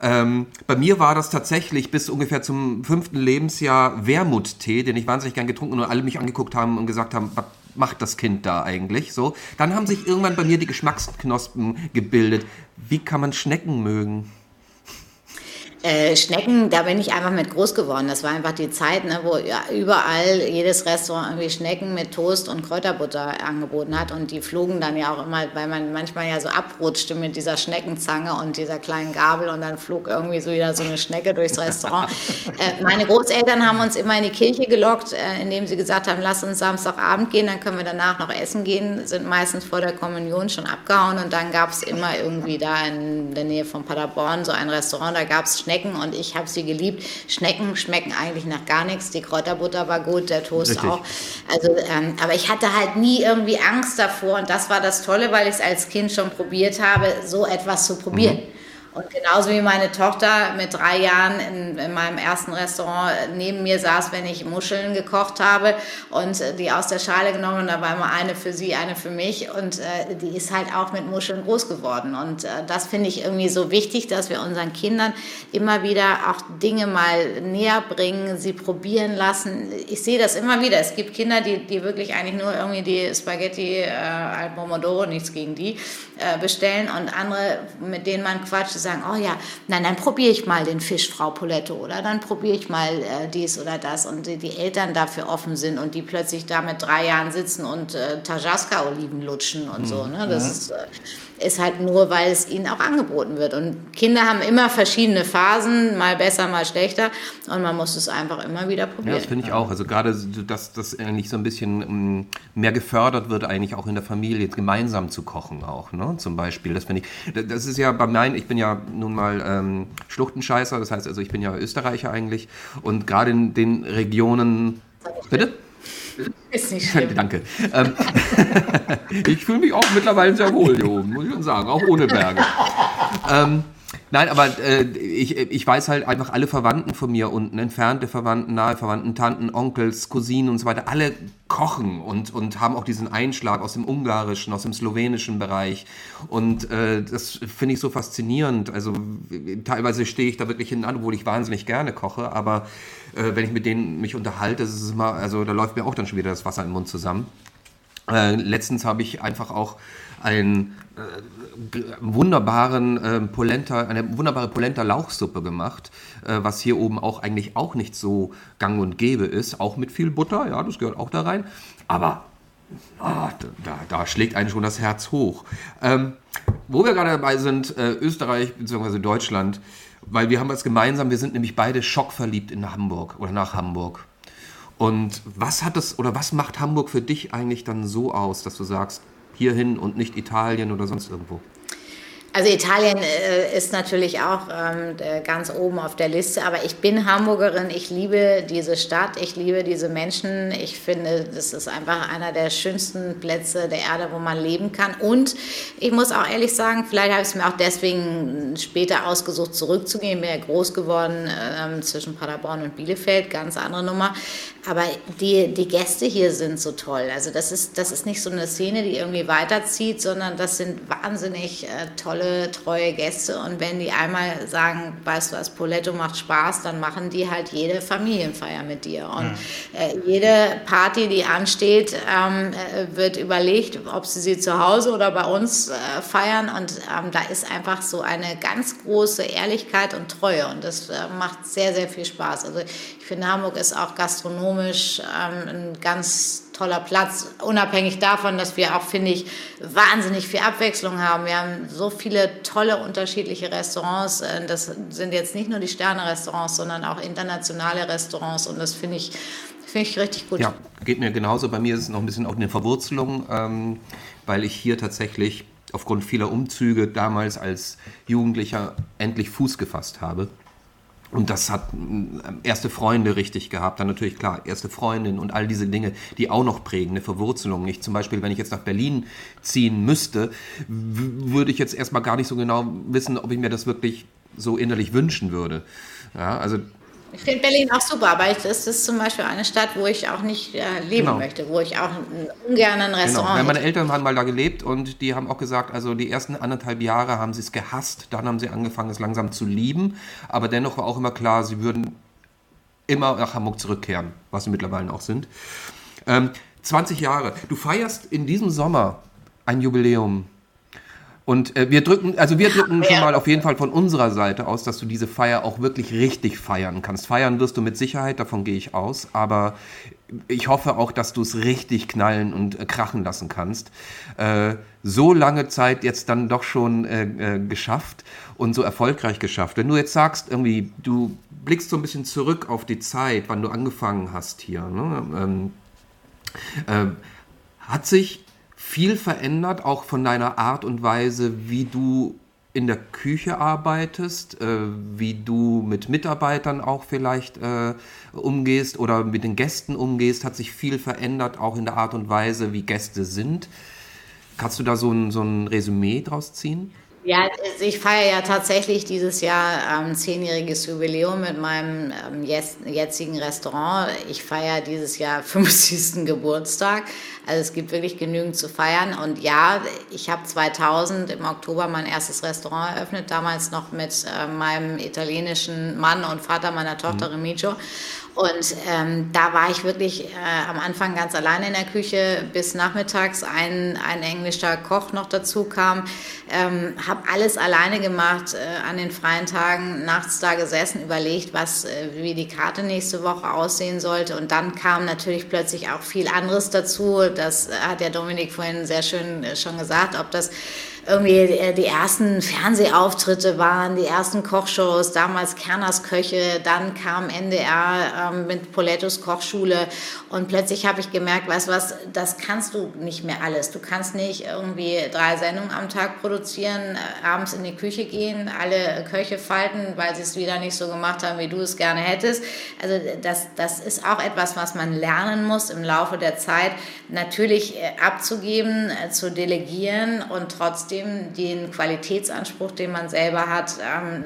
Ähm, bei mir war das tatsächlich bis ungefähr zum fünften Lebensjahr Wermuttee, den ich wahnsinnig gern getrunken und alle mich angeguckt haben und gesagt haben, was macht das Kind da eigentlich? So, dann haben sich irgendwann bei mir die Geschmacksknospen gebildet. Wie kann man Schnecken mögen? Äh, Schnecken, da bin ich einfach mit groß geworden. Das war einfach die Zeit, ne, wo ja, überall jedes Restaurant irgendwie Schnecken mit Toast und Kräuterbutter angeboten hat. Und die flogen dann ja auch immer, weil man manchmal ja so abrutschte mit dieser Schneckenzange und dieser kleinen Gabel und dann flog irgendwie so wieder so eine Schnecke durchs Restaurant. äh, meine Großeltern haben uns immer in die Kirche gelockt, äh, indem sie gesagt haben, lass uns Samstagabend gehen, dann können wir danach noch essen gehen, sind meistens vor der Kommunion schon abgehauen und dann gab es immer irgendwie da in der Nähe von Paderborn so ein Restaurant, da gab es Schnecken und ich habe sie geliebt. Schnecken schmecken eigentlich nach gar nichts. Die Kräuterbutter war gut, der Toast Richtig. auch. Also, ähm, aber ich hatte halt nie irgendwie Angst davor und das war das Tolle, weil ich es als Kind schon probiert habe, so etwas zu probieren. Mhm. Und genauso wie meine Tochter mit drei Jahren in, in, meinem ersten Restaurant neben mir saß, wenn ich Muscheln gekocht habe und die aus der Schale genommen da war immer eine für sie, eine für mich und äh, die ist halt auch mit Muscheln groß geworden. Und äh, das finde ich irgendwie so wichtig, dass wir unseren Kindern immer wieder auch Dinge mal näher bringen, sie probieren lassen. Ich sehe das immer wieder. Es gibt Kinder, die, die wirklich eigentlich nur irgendwie die Spaghetti äh, al Pomodoro, nichts gegen die, äh, bestellen und andere, mit denen man quatscht, sagen, oh ja, nein, dann probiere ich mal den Fisch, Frau Poletto, oder dann probiere ich mal äh, dies oder das. Und die, die, Eltern dafür offen sind und die plötzlich da mit drei Jahren sitzen und äh, Tajaska-Oliven lutschen und so. Ne? Das ja. ist, äh, ist halt nur, weil es ihnen auch angeboten wird. Und Kinder haben immer verschiedene Phasen, mal besser, mal schlechter. Und man muss es einfach immer wieder probieren. Ja, das finde ich auch. Also gerade, dass das eigentlich so ein bisschen mm, mehr gefördert wird, eigentlich auch in der Familie, gemeinsam zu kochen auch, ne? Zum Beispiel. Das finde ich, das ist ja bei meinen, ich bin ja nun mal ähm, Schluchtenscheißer, das heißt also, ich bin ja Österreicher eigentlich. Und gerade in den Regionen. Bitte? Ist nicht schlimm. Danke. Ähm, ich fühle mich auch mittlerweile sehr wohl hier oben, muss ich schon sagen, auch ohne Berge. Ähm, Nein, aber äh, ich, ich weiß halt einfach alle Verwandten von mir unten, entfernte Verwandten, nahe Verwandten, Tanten, Onkels, Cousinen und so weiter, alle kochen und, und haben auch diesen Einschlag aus dem ungarischen, aus dem slowenischen Bereich. Und äh, das finde ich so faszinierend. Also teilweise stehe ich da wirklich hin an, obwohl ich wahnsinnig gerne koche, aber äh, wenn ich mit denen mich unterhalte, ist es immer, also da läuft mir auch dann schon wieder das Wasser im Mund zusammen. Äh, letztens habe ich einfach auch ein äh, wunderbaren äh, Polenta, eine wunderbare Polenta Lauchsuppe gemacht, äh, was hier oben auch eigentlich auch nicht so gang und gäbe ist, auch mit viel Butter, ja, das gehört auch da rein, aber ah, da, da, schlägt einen schon das Herz hoch. Ähm, wo wir gerade dabei sind, äh, Österreich bzw. Deutschland, weil wir haben was gemeinsam, wir sind nämlich beide schockverliebt in Hamburg oder nach Hamburg. Und was hat es oder was macht Hamburg für dich eigentlich dann so aus, dass du sagst, hierhin und nicht Italien oder sonst irgendwo? Also Italien äh, ist natürlich auch ähm, ganz oben auf der Liste, aber ich bin Hamburgerin, ich liebe diese Stadt, ich liebe diese Menschen, ich finde, das ist einfach einer der schönsten Plätze der Erde, wo man leben kann und ich muss auch ehrlich sagen, vielleicht habe ich es mir auch deswegen später ausgesucht, zurückzugehen, bin ja groß geworden äh, zwischen Paderborn und Bielefeld, ganz andere Nummer, aber die, die Gäste hier sind so toll, also das ist, das ist nicht so eine Szene, die irgendwie weiterzieht, sondern das sind wahnsinnig äh, tolle treue Gäste. Und wenn die einmal sagen, weißt du was, Poletto macht Spaß, dann machen die halt jede Familienfeier mit dir. Und äh, jede Party, die ansteht, ähm, äh, wird überlegt, ob sie sie zu Hause oder bei uns äh, feiern. Und ähm, da ist einfach so eine ganz große Ehrlichkeit und Treue. Und das äh, macht sehr, sehr viel Spaß. Also finde, Hamburg ist auch gastronomisch ähm, ein ganz toller Platz, unabhängig davon, dass wir auch, finde ich, wahnsinnig viel Abwechslung haben. Wir haben so viele tolle unterschiedliche Restaurants. Äh, das sind jetzt nicht nur die Sterne-Restaurants, sondern auch internationale Restaurants und das finde ich, finde ich richtig gut. Ja, geht mir genauso. Bei mir ist es noch ein bisschen auch eine Verwurzelung, ähm, weil ich hier tatsächlich aufgrund vieler Umzüge damals als Jugendlicher endlich Fuß gefasst habe. Und das hat erste Freunde richtig gehabt, dann natürlich klar, erste Freundin und all diese Dinge, die auch noch prägen, eine Verwurzelung. Ich zum Beispiel, wenn ich jetzt nach Berlin ziehen müsste, würde ich jetzt erstmal gar nicht so genau wissen, ob ich mir das wirklich so innerlich wünschen würde. Ja, also ich finde Berlin auch super, aber das ist zum Beispiel eine Stadt, wo ich auch nicht äh, leben genau. möchte, wo ich auch ungern ein Restaurant genau. Meine Eltern haben mal da gelebt und die haben auch gesagt, also die ersten anderthalb Jahre haben sie es gehasst, dann haben sie angefangen, es langsam zu lieben, aber dennoch war auch immer klar, sie würden immer nach Hamburg zurückkehren, was sie mittlerweile auch sind. Ähm, 20 Jahre. Du feierst in diesem Sommer ein Jubiläum. Und äh, wir drücken, also wir drücken schon mal auf jeden Fall von unserer Seite aus, dass du diese Feier auch wirklich richtig feiern kannst. Feiern wirst du mit Sicherheit, davon gehe ich aus, aber ich hoffe auch, dass du es richtig knallen und äh, krachen lassen kannst. Äh, so lange Zeit jetzt dann doch schon äh, äh, geschafft und so erfolgreich geschafft. Wenn du jetzt sagst, irgendwie, du blickst so ein bisschen zurück auf die Zeit, wann du angefangen hast hier, ne? ähm, äh, hat sich viel verändert, auch von deiner Art und Weise, wie du in der Küche arbeitest, äh, wie du mit Mitarbeitern auch vielleicht äh, umgehst oder mit den Gästen umgehst, hat sich viel verändert, auch in der Art und Weise, wie Gäste sind. Kannst du da so ein, so ein Resümee draus ziehen? Ja, also ich feiere ja tatsächlich dieses Jahr ein ähm, zehnjähriges Jubiläum mit meinem ähm, jetzigen Restaurant. Ich feiere dieses Jahr 50. Geburtstag. Also es gibt wirklich genügend zu feiern. Und ja, ich habe 2000 im Oktober mein erstes Restaurant eröffnet, damals noch mit äh, meinem italienischen Mann und Vater meiner Tochter mhm. Remigio. Und ähm, da war ich wirklich äh, am Anfang ganz alleine in der Küche, bis nachmittags ein, ein englischer Koch noch dazu kam. Ähm, habe alles alleine gemacht, äh, an den freien Tagen, nachts da gesessen, überlegt, was, äh, wie die Karte nächste Woche aussehen sollte. Und dann kam natürlich plötzlich auch viel anderes dazu. Das hat ja Dominik vorhin sehr schön äh, schon gesagt, ob das irgendwie äh, die ersten Fernsehauftritte waren, die ersten Kochshows, damals Kerners Köche, dann kam NDR ähm, mit Polettos Kochschule und plötzlich habe ich gemerkt, weißt du was, das kannst du nicht mehr alles. Du kannst nicht irgendwie drei Sendungen am Tag produzieren, äh, abends in die Küche gehen, alle Köche falten, weil sie es wieder nicht so gemacht haben, wie du es gerne hättest. Also das, das ist auch etwas, was man lernen muss im Laufe der Zeit, natürlich äh, abzugeben, zu delegieren und trotzdem trotzdem den Qualitätsanspruch, den man selber hat, ähm,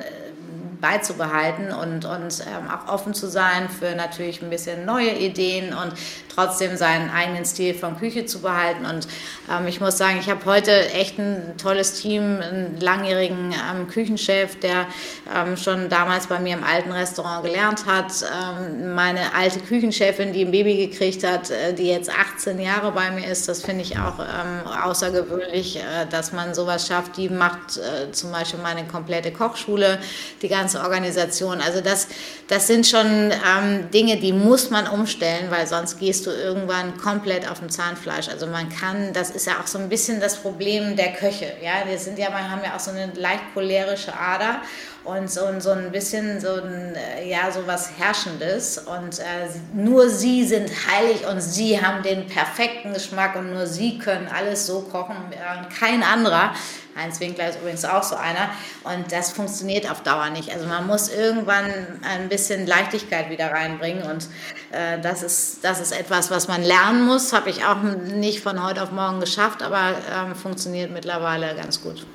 beizubehalten und, und ähm, auch offen zu sein für natürlich ein bisschen neue Ideen und trotzdem seinen eigenen Stil von Küche zu behalten. Und ähm, ich muss sagen, ich habe heute echt ein tolles Team, einen langjährigen ähm, Küchenchef, der ähm, schon damals bei mir im alten Restaurant gelernt hat, ähm, meine alte Küchenchefin, die ein Baby gekriegt hat, äh, die jetzt 18 Jahre bei mir ist. Das finde ich auch ähm, außergewöhnlich, äh, dass man sowas schafft. Die macht äh, zum Beispiel meine komplette Kochschule, die ganze ganze Organisation. Also das, das sind schon ähm, Dinge, die muss man umstellen, weil sonst gehst du irgendwann komplett auf dem Zahnfleisch. Also man kann, das ist ja auch so ein bisschen das Problem der Köche. Ja, wir sind ja, wir haben ja auch so eine leicht cholerische Ader und so, so ein bisschen so ein, äh, ja, so was Herrschendes und äh, nur sie sind heilig und sie haben den perfekten Geschmack und nur sie können alles so kochen und kein anderer. Heinz Winkler ist übrigens auch so einer und das funktioniert auf Dauer nicht. Also man muss irgendwann ein bisschen Leichtigkeit wieder reinbringen und äh, das, ist, das ist etwas, was man lernen muss. Habe ich auch nicht von heute auf morgen geschafft, aber äh, funktioniert mittlerweile ganz gut.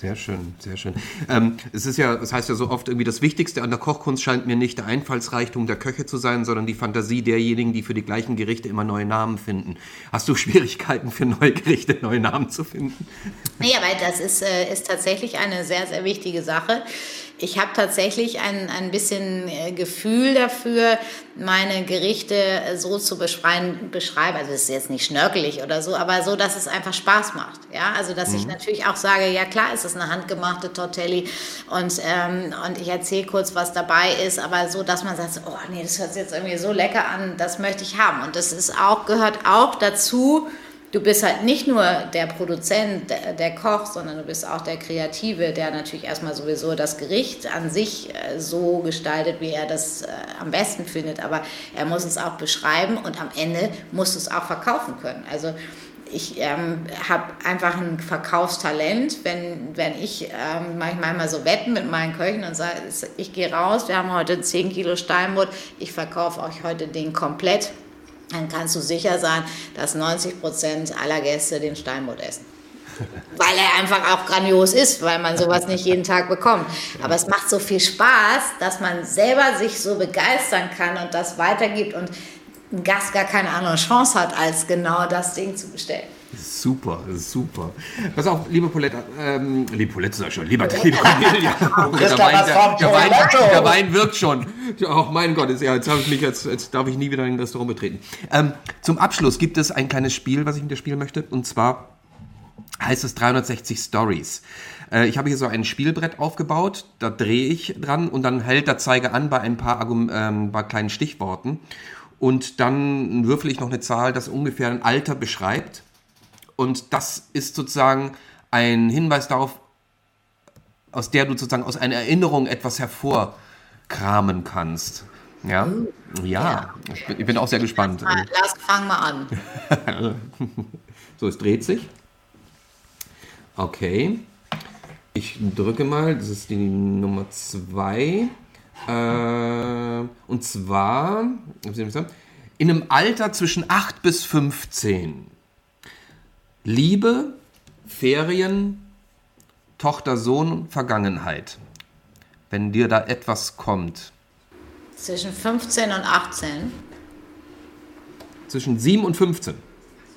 Sehr schön, sehr schön. Ähm, es ist ja, das heißt ja so oft irgendwie, das Wichtigste an der Kochkunst scheint mir nicht der Einfallsreichtum der Köche zu sein, sondern die Fantasie derjenigen, die für die gleichen Gerichte immer neue Namen finden. Hast du Schwierigkeiten für neue Gerichte, neue Namen zu finden? Ja, weil das ist, äh, ist tatsächlich eine sehr, sehr wichtige Sache ich habe tatsächlich ein, ein bisschen äh, Gefühl dafür, meine Gerichte so zu beschreiben, beschreiben. Also es ist jetzt nicht schnörkelig oder so, aber so, dass es einfach Spaß macht. Ja, also dass mhm. ich natürlich auch sage, ja klar, ist es eine handgemachte Tortelli und, ähm, und ich erzähle kurz, was dabei ist, aber so, dass man sagt, oh nee, das hört sich jetzt irgendwie so lecker an, das möchte ich haben. Und das ist auch, gehört auch dazu, du bist halt nicht nur der Produzent, der, Koch, sondern du bist auch der Kreative, der natürlich erstmal sowieso das Gericht an sich äh, so gestaltet, wie er das äh, am besten findet. Aber er muss es auch beschreiben und am Ende musst du es auch verkaufen können. Also ich ähm, habe einfach ein Verkaufstalent, wenn, wenn ich ähm, manchmal mal so wetten mit meinen Köchen und sage, ich gehe raus, wir haben heute 10 Kilo Steinbutt, ich verkaufe euch heute den komplett dann kannst du sicher sein, dass 90 Prozent aller Gäste den Steinbutt essen. weil er einfach auch grandios ist, weil man sowas nicht jeden Tag bekommt. Aber es macht so viel Spaß, dass man selber sich so begeistern kann und das weitergibt und ein Gast gar keine andere Chance hat, als genau das Ding zu bestellen. Super, super. Pass auf, liebe Paulette, ähm, liebe Paulette sag ich schon, lieber liebe Cornelia. der, Wein, der, der, Wein, der Wein wirkt schon. Ach mein Gott, jetzt, ja, jetzt, ich mich, jetzt, jetzt darf ich nie wieder in ein Restaurant betreten. Ähm, zum Abschluss gibt es ein kleines Spiel, was ich mit dir spielen möchte, und zwar heißt es 360 Stories. Äh, ich habe hier so ein Spielbrett aufgebaut, da drehe ich dran und dann hält der Zeiger an bei ein paar, ähm, bei kleinen Stichworten. Und dann würfel ich noch eine Zahl, das ungefähr ein Alter beschreibt. Und das ist sozusagen ein Hinweis darauf, aus der du sozusagen aus einer Erinnerung etwas hervorkramen kannst. Ja, ja, ja. Ich, bin, ich, bin, auch sehr gespannt. Lass fang mal an. so, es dreht sich. Okay. Ich drücke mal, das ist die Nummer 2. Äh, und zwar, in einem Alter zwischen 8 bis 15 Liebe, Ferien, Tochter, Sohn, Vergangenheit. Wenn dir da etwas kommt. Zwischen 15 und 18. Zwischen 7 und 15.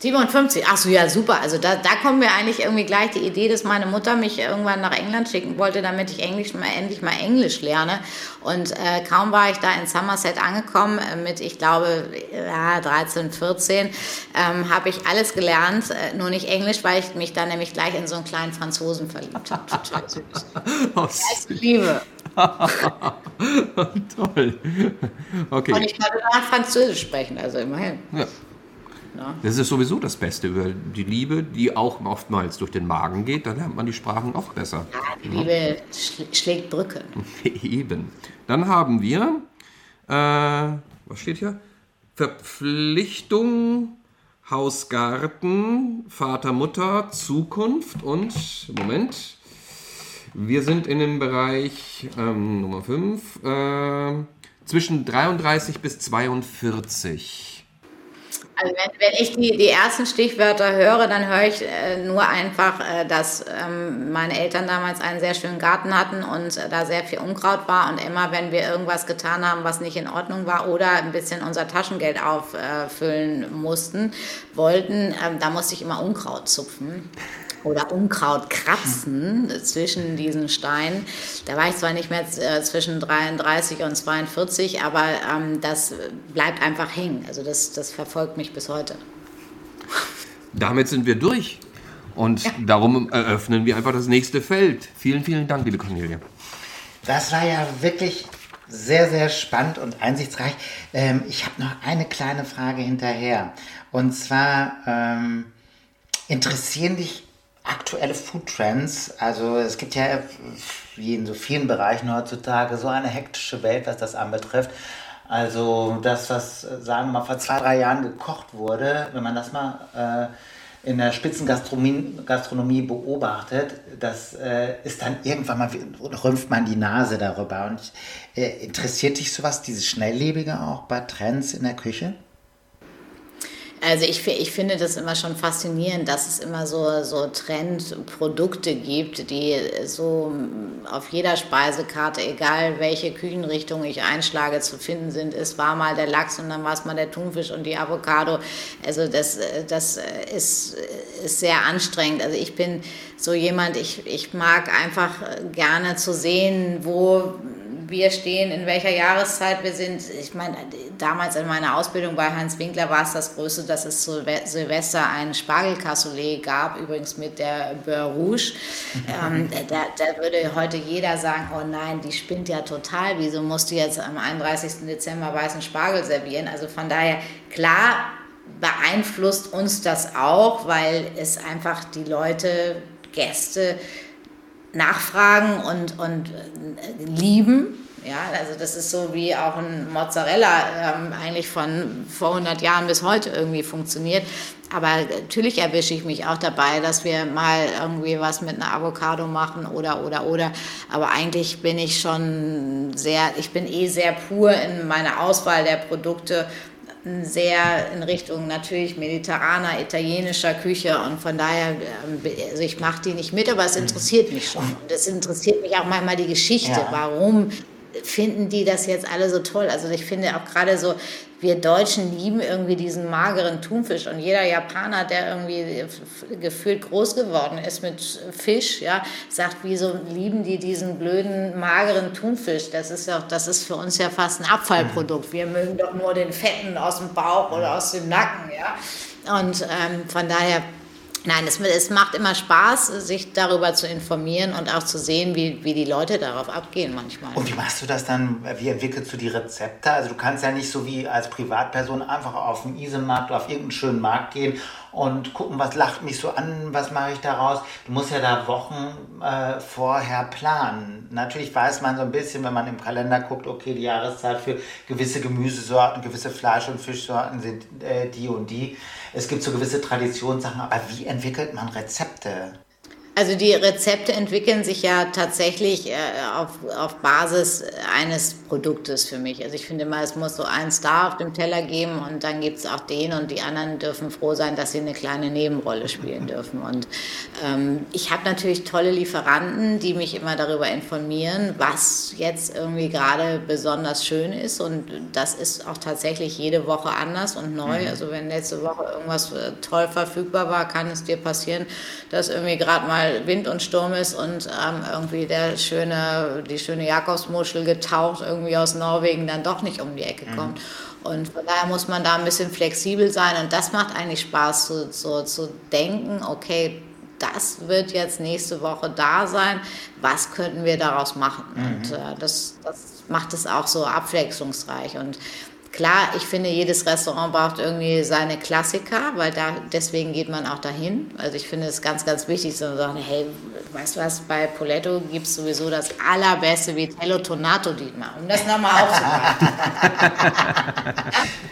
57, ach so, ja, super. Also da, da kommt mir eigentlich irgendwie gleich die Idee, dass meine Mutter mich irgendwann nach England schicken wollte, damit ich Englisch mal, endlich mal Englisch lerne. Und äh, kaum war ich da in Somerset angekommen, äh, mit, ich glaube, ja, 13, 14, ähm, habe ich alles gelernt, äh, nur nicht Englisch, weil ich mich dann nämlich gleich in so einen kleinen Franzosen verliebt habe. Total süß. Oh, Liebe. Toll. Okay. Und ich konnte danach Französisch sprechen, also immerhin. Ja. Ja. Das ist sowieso das Beste über die Liebe, die auch oftmals durch den Magen geht. Dann lernt man die Sprachen auch besser. Ja, die Liebe ja. schlägt Brücke. Eben. Dann haben wir, äh, was steht hier? Verpflichtung, Hausgarten, Vater, Mutter, Zukunft und, Moment, wir sind in dem Bereich ähm, Nummer 5, äh, zwischen 33 bis 42. Also wenn, wenn ich die, die ersten Stichwörter höre, dann höre ich äh, nur einfach, äh, dass ähm, meine Eltern damals einen sehr schönen Garten hatten und äh, da sehr viel Unkraut war. Und immer, wenn wir irgendwas getan haben, was nicht in Ordnung war oder ein bisschen unser Taschengeld auffüllen mussten, wollten, ähm, da musste ich immer Unkraut zupfen oder Unkraut kratzen zwischen diesen Steinen. Da war ich zwar nicht mehr äh, zwischen 33 und 42, aber ähm, das bleibt einfach hängen. Also das, das verfolgt mich bis heute. Damit sind wir durch. Und ja. darum eröffnen wir einfach das nächste Feld. Vielen, vielen Dank, liebe Cornelia. Das war ja wirklich sehr, sehr spannend und einsichtsreich. Ähm, ich habe noch eine kleine Frage hinterher. Und zwar ähm, interessieren dich aktuelle Food Trends. Also es gibt ja wie in so vielen Bereichen heutzutage so eine hektische Welt, was das anbetrifft. Also das, was sagen wir mal vor zwei, drei Jahren gekocht wurde, wenn man das mal äh, in der Spitzengastronomie Gastronomie beobachtet, das äh, ist dann irgendwann mal, rümpft man die Nase darüber. Und äh, interessiert dich sowas, dieses Schnelllebige auch bei Trends in der Küche? Also ich, ich finde das immer schon faszinierend, dass es immer so, so Trendprodukte gibt, die so auf jeder Speisekarte, egal welche Küchenrichtung ich einschlage, zu finden sind. Es war mal der Lachs und dann war es mal der Thunfisch und die Avocado. Also das, das ist, ist sehr anstrengend. Also ich bin so jemand, ich, ich mag einfach gerne zu sehen, wo wir stehen, in welcher Jahreszeit wir sind. Ich meine, damals in meiner Ausbildung bei Heinz Winkler war es das Größte, dass es zu Silvester ein Spargelcassoulet gab, übrigens mit der Beurre Rouge. Ähm, da, da, würde heute jeder sagen, oh nein, die spinnt ja total, wieso musst du jetzt am 31. Dezember weißen Spargel servieren? Also von daher, klar beeinflusst uns das auch, weil es einfach die Leute, Gäste, nachfragen und, und äh, lieben. Ja, also das ist so wie auch ein Mozzarella ähm, eigentlich von vor 100 Jahren bis heute irgendwie funktioniert. Aber natürlich erwische ich mich auch dabei, dass wir mal irgendwie was mit einer Avocado machen oder, oder, oder. Aber eigentlich bin ich schon sehr, ich bin eh sehr pur in meiner Auswahl der Produkte sehr in Richtung natürlich mediterraner, italienischer Küche und von daher, ähm, also ich mache die nicht mit, aber es interessiert mich schon. Und es interessiert mich auch manchmal die Geschichte, ja. warum finden die das jetzt alle so toll? Also ich finde auch gerade so, wir Deutschen lieben irgendwie diesen mageren Thunfisch und jeder Japaner, der irgendwie gefühlt groß geworden ist mit Fisch, ja, sagt, wieso lieben die diesen blöden mageren Thunfisch? Das ist ja, das ist für uns ja fast ein Abfallprodukt. Wir mögen doch nur den Fetten aus dem Bauch oder aus dem Nacken, ja. Und ähm, von daher Nein, es, es, macht immer Spaß, sich darüber zu informieren und auch zu sehen, wie, wie die Leute darauf abgehen manchmal. Und wie machst du das dann? Wie entwickelst du die Rezepte? Also du kannst ja nicht so wie als Privatperson einfach auf den Isemarkt oder auf irgendeinen schönen Markt gehen und gucken, was lacht mich so an, was mache ich daraus. Du musst ja da Wochen äh, vorher planen. Natürlich weiß man so ein bisschen, wenn man im Kalender guckt, okay, die Jahreszeit für gewisse Gemüsesorten, gewisse Fleisch- und Fischsorten sind äh, die und die. Es gibt so gewisse Traditionssachen, aber wie entwickelt man Rezepte? Also die Rezepte entwickeln sich ja tatsächlich äh, auf, auf Basis eines Produktes für mich. Also ich finde mal, es muss so einen Star auf dem Teller geben und dann gibt es auch den und die anderen dürfen froh sein, dass sie eine kleine Nebenrolle spielen dürfen. Und ähm, ich habe natürlich tolle Lieferanten, die mich immer darüber informieren, was jetzt irgendwie gerade besonders schön ist. Und das ist auch tatsächlich jede Woche anders und neu. Mhm. Also wenn letzte Woche irgendwas äh, toll verfügbar war, kann es dir passieren, dass irgendwie gerade mal mal Wind und Sturm ist und ähm, irgendwie der schöne, die schöne Jakobsmuschel getaucht irgendwie aus Norwegen dann doch nicht um die Ecke mhm. kommt. Und von daher muss man da ein bisschen flexibel sein und das macht eigentlich Spaß, so, so zu denken, okay, das wird jetzt nächste Woche da sein, was könnten wir daraus machen? Mhm. Und äh, das, das macht es auch so abwechslungsreich. Und Klar, ich finde, jedes Restaurant braucht irgendwie seine Klassiker, weil da, deswegen geht man auch dahin. Also ich finde es ganz, ganz wichtig, zu sagen, hey, weißt du was, bei Poletto gibt es sowieso das allerbeste Vitello Tonato, Dietmar. Um das nochmal aufzubauen.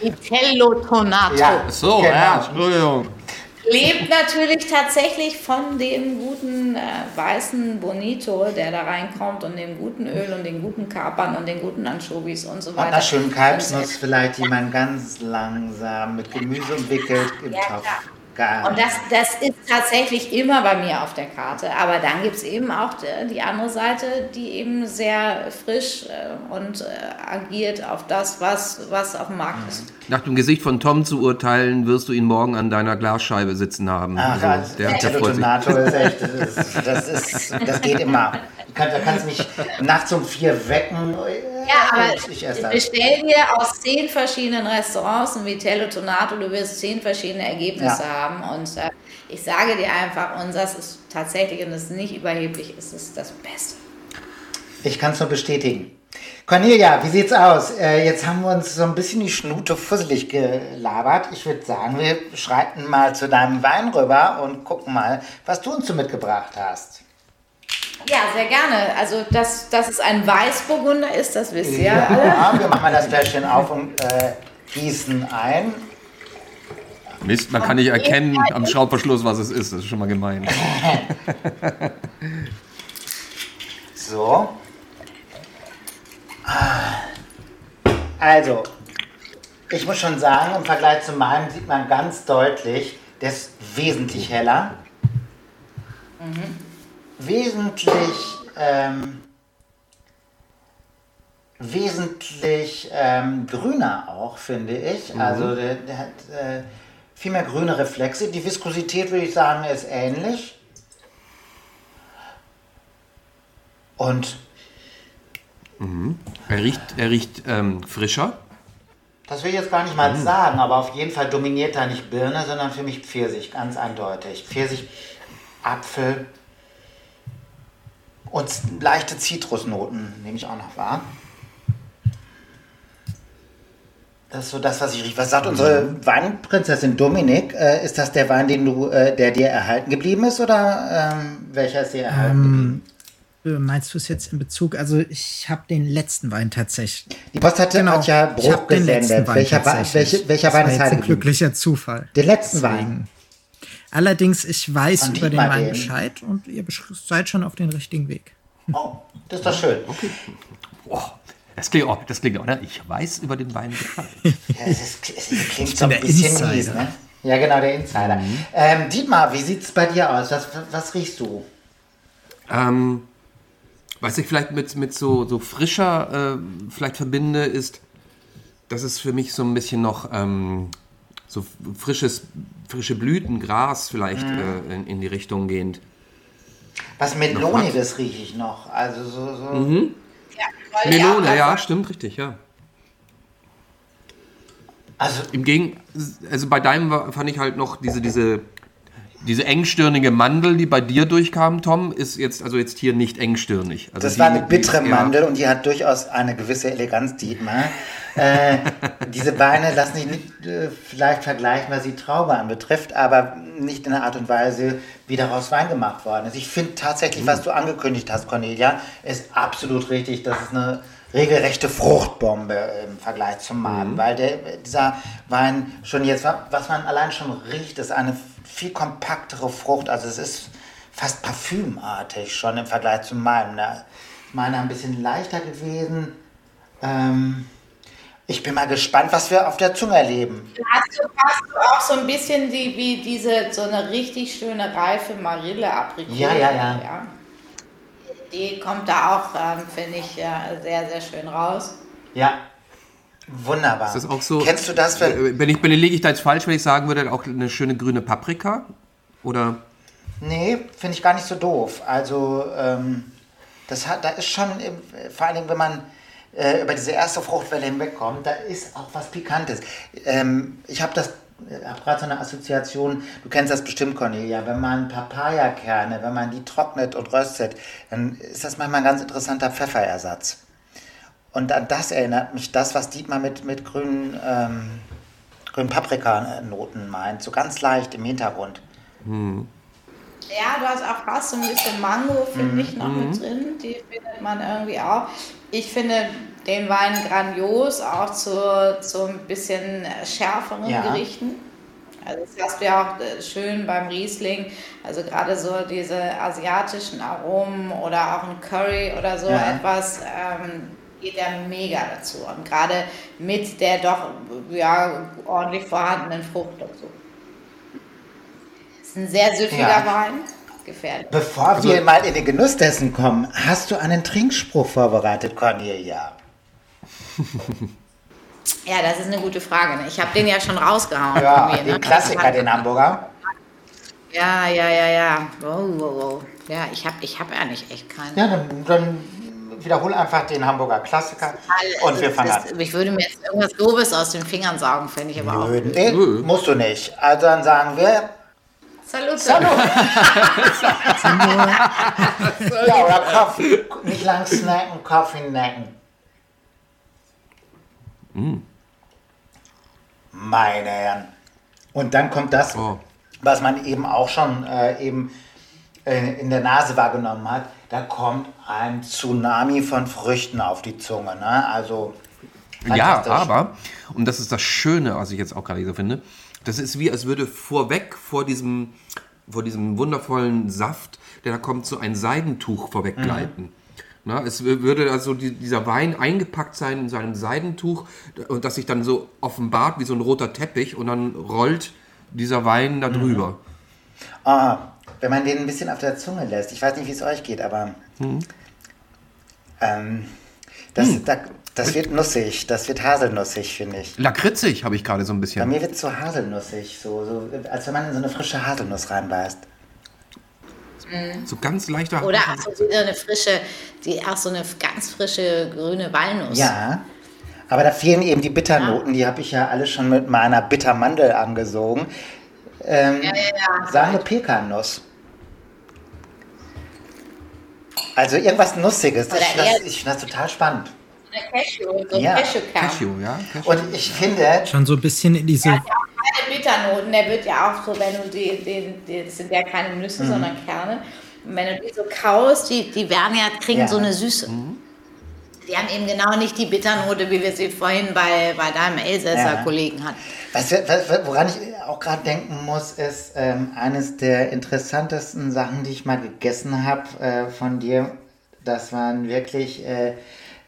Vitello Tonato. Ja, so, genau. ja, Entschuldigung lebt natürlich tatsächlich von dem guten äh, weißen Bonito, der da reinkommt und dem guten Öl und den guten Kapern und den guten Anchovies und so weiter. Und das schönen Kalbsnuss vielleicht, die man ganz langsam mit Gemüse umwickelt im ja, Topf. Klar. Gar und das, das ist tatsächlich immer bei mir auf der Karte. Aber dann gibt es eben auch die, die, andere Seite, die eben sehr frisch äh, und äh, agiert auf das, was, was auf dem Markt ist. Nach dem Gesicht von Tom zu urteilen, wirst du ihn morgen an deiner Glasscheibe sitzen haben. Ach, also, der, der, der Tonato ist echt, das, ist, das, ist, das geht immer. Du kannst, du kannst mich nachts um vier wecken. Ja, aber bestell dir aus zehn verschiedenen Restaurants ein Vitello Tonato, du wirst zehn verschiedene Ergebnisse ja. haben. Und äh, ich sage dir einfach, das ist tatsächlich, und das ist nicht überheblich, ist es das Beste. Ich kann es nur bestätigen. Cornelia, wie sieht's aus? Äh, jetzt haben wir uns so ein bisschen die Schnute fusselig gelabert. Ich würde sagen, wir schreiten mal zu deinem Wein rüber und gucken mal, was du uns so mitgebracht hast. Ja, sehr gerne. Also, dass, dass es ein Weißburgunder ist, das wisst ihr ja alle. Ja, wir machen mal das Fläschchen auf und äh, gießen ein. Mist, man kann nicht erkennen am Schraubverschluss, was es ist. Das ist schon mal gemein. so. Also, ich muss schon sagen, im Vergleich zu meinem sieht man ganz deutlich, der ist wesentlich heller. Mhm. Wesentlich, ähm, wesentlich ähm, grüner auch, finde ich. Mhm. Also der, der hat äh, viel mehr grüne Reflexe. Die Viskosität, würde ich sagen, ist ähnlich. Und mhm. er riecht, er riecht ähm, frischer. Das will ich jetzt gar nicht mal mhm. sagen, aber auf jeden Fall dominiert da nicht Birne, sondern für mich Pfirsich, ganz eindeutig. Pfirsich, Apfel und leichte Zitrusnoten nehme ich auch noch wahr. Das ist so das, was ich rieche. Was sagt unsere Weinprinzessin Dominik? Äh, ist das der Wein, den du, äh, der dir erhalten geblieben ist oder ähm, welcher ist dir erhalten ähm, geblieben? Äh, meinst du es jetzt in Bezug? Also ich habe den letzten Wein tatsächlich. Die Post hatte genau, hat ja Bruch gesendet. Welcher, welche, welcher Wein ist ein glücklicher Zufall. Den letzten Deswegen. Wein. Allerdings, ich weiß über den Wein Bescheid und ihr seid schon auf den richtigen Weg. Oh, das ist doch schön. Okay. Oh, das klingt auch, das klingt auch, ne? Ich weiß über den Wein Bescheid. ja, das, ist, das klingt so ein bisschen mies, ne? Ja, genau, der Insider. Mhm. Ähm, Dietmar, wie sieht es bei dir aus? Was, was riechst du? Ähm, was ich vielleicht mit, mit so, so frischer äh, vielleicht verbinde, ist, dass es für mich so ein bisschen noch ähm, so frisches, frische Blüten, Gras vielleicht mhm. äh, in, in, die Richtung gehend. Was Meloniges rieche ich noch. Also so. so mhm. ja, Melone, ja, stimmt, richtig, ja. Also, Im Gegen, also bei deinem fand ich halt noch diese, diese diese engstirnige Mandel, die bei dir durchkam, Tom, ist jetzt also jetzt hier nicht engstirnig. Also das war eine bittere Mandel und die hat durchaus eine gewisse Eleganz, Dietmar. äh, diese Beine lassen sich nicht äh, vielleicht vergleichen, was die Traube anbetrifft, aber nicht in der Art und Weise, wie daraus Wein gemacht worden ist. Ich finde tatsächlich, was du angekündigt hast, Cornelia, ist absolut richtig. Das ist eine regelrechte Fruchtbombe im Vergleich zum Maden, mhm. weil der, dieser Wein schon jetzt, was man allein schon riecht, ist eine viel kompaktere Frucht. Also es ist fast parfümartig schon im Vergleich zu meinem. Ne? Meiner ein bisschen leichter gewesen. Ähm, ich bin mal gespannt, was wir auf der Zunge erleben. Hast du, hast du auch so ein bisschen die, wie diese, so eine richtig schöne reife Marille aprikose ja, ja, ja, ja. Die kommt da auch, ähm, finde ich, ja, sehr, sehr schön raus. Ja, Wunderbar. Ist das auch so? Kennst du das? Wenn, wenn ich, wenn liege ich da jetzt falsch, wenn ich sagen würde, auch eine schöne grüne Paprika? Oder? Nee, finde ich gar nicht so doof. Also, ähm, das hat, da ist schon, vor allem, wenn man äh, über diese erste Fruchtwelle hinwegkommt, da ist auch was Pikantes. Ähm, ich habe das habe gerade so eine Assoziation, du kennst das bestimmt, Cornelia, wenn man Papayakerne, wenn man die trocknet und röstet, dann ist das manchmal ein ganz interessanter Pfefferersatz. Und an das erinnert mich das, was Dietmar mit, mit grünen, ähm, grünen Paprikanoten meint. So ganz leicht im Hintergrund. Hm. Ja, du hast auch fast so ein bisschen Mango, finde mhm. ich, noch mhm. mit drin. Die findet man irgendwie auch. Ich finde den Wein grandios, auch zu, zu ein bisschen schärferen ja. Gerichten. Also das hast du ja auch äh, schön beim Riesling. Also gerade so diese asiatischen Aromen oder auch ein Curry oder so ja. etwas. Ähm, geht er mega dazu. Und gerade mit der doch ja, ordentlich vorhandenen Frucht dazu. Ist ein sehr süffiger ja. Wein. Gefährlich. Bevor also, wir mal in den Genuss dessen kommen, hast du einen Trinkspruch vorbereitet, Cornelia? ja, das ist eine gute Frage. Ne? Ich habe den ja schon rausgehauen. Ja, mir, den ne? Klassiker, den Hamburger. Ja, ja, ja, ja. Wow, wow, wow. Ja, ich habe ich hab eigentlich echt keinen. Ja, dann, dann wiederhole einfach den Hamburger Klassiker und wir fangen an. Ich würde mir jetzt irgendwas Dobes aus den Fingern sagen, finde ich aber Nö, auch. Nee, musst du nicht. Also dann sagen wir. Salut. Salut. ja, oder Kaffee. Nicht lang snacken, Kaffee necken. Mm. Meine Herren. Und dann kommt das, oh. was man eben auch schon äh, eben in der Nase wahrgenommen hat da kommt ein Tsunami von Früchten auf die Zunge. Ne? Also ja, aber, und das ist das Schöne, was ich jetzt auch gerade so finde, das ist wie, als würde vorweg vor diesem, vor diesem wundervollen Saft, der da kommt, so ein Seidentuch vorweggleiten. Mhm. Na, es würde also die, dieser Wein eingepackt sein in seinem Seidentuch und das sich dann so offenbart wie so ein roter Teppich und dann rollt dieser Wein da drüber. Mhm. Ah, wenn man den ein bisschen auf der Zunge lässt, ich weiß nicht, wie es euch geht, aber mhm. ähm, das, mhm. da, das wird nussig, das wird haselnussig, finde ich. Lakritzig habe ich gerade so ein bisschen. Bei mir wird es so haselnussig, so, so, als wenn man in so eine frische Haselnuss reinbeißt. Mhm. So ganz leichter Oder auch so eine frische, die, auch so eine ganz frische grüne Walnuss. Ja, aber da fehlen eben die Bitternoten, ja. die habe ich ja alle schon mit meiner Bittermandel angesogen. Ähm, ja, ja, ja. Sahne Pekannuss. Also irgendwas Nussiges. Das, ich finde das total spannend. Cashew, so ja. Cashew, Cashew, ja. Cashew. Und ich finde. Schon so ein bisschen in diese. Ja, keine Bitternoten. Der wird ja auch so, wenn du die, die, die das sind ja keine Nüsse, mhm. sondern Kerne. Und wenn du die so kaust, die, die werden ja, kriegen ja. so eine Süße. Mhm. Die haben eben genau nicht die Bitternote, wie wir sie vorhin bei, bei deinem Elsässer ja. Kollegen hatten. Weißt du, woran ich auch gerade denken muss, ist ähm, eines der interessantesten Sachen, die ich mal gegessen habe äh, von dir. Das waren wirklich äh,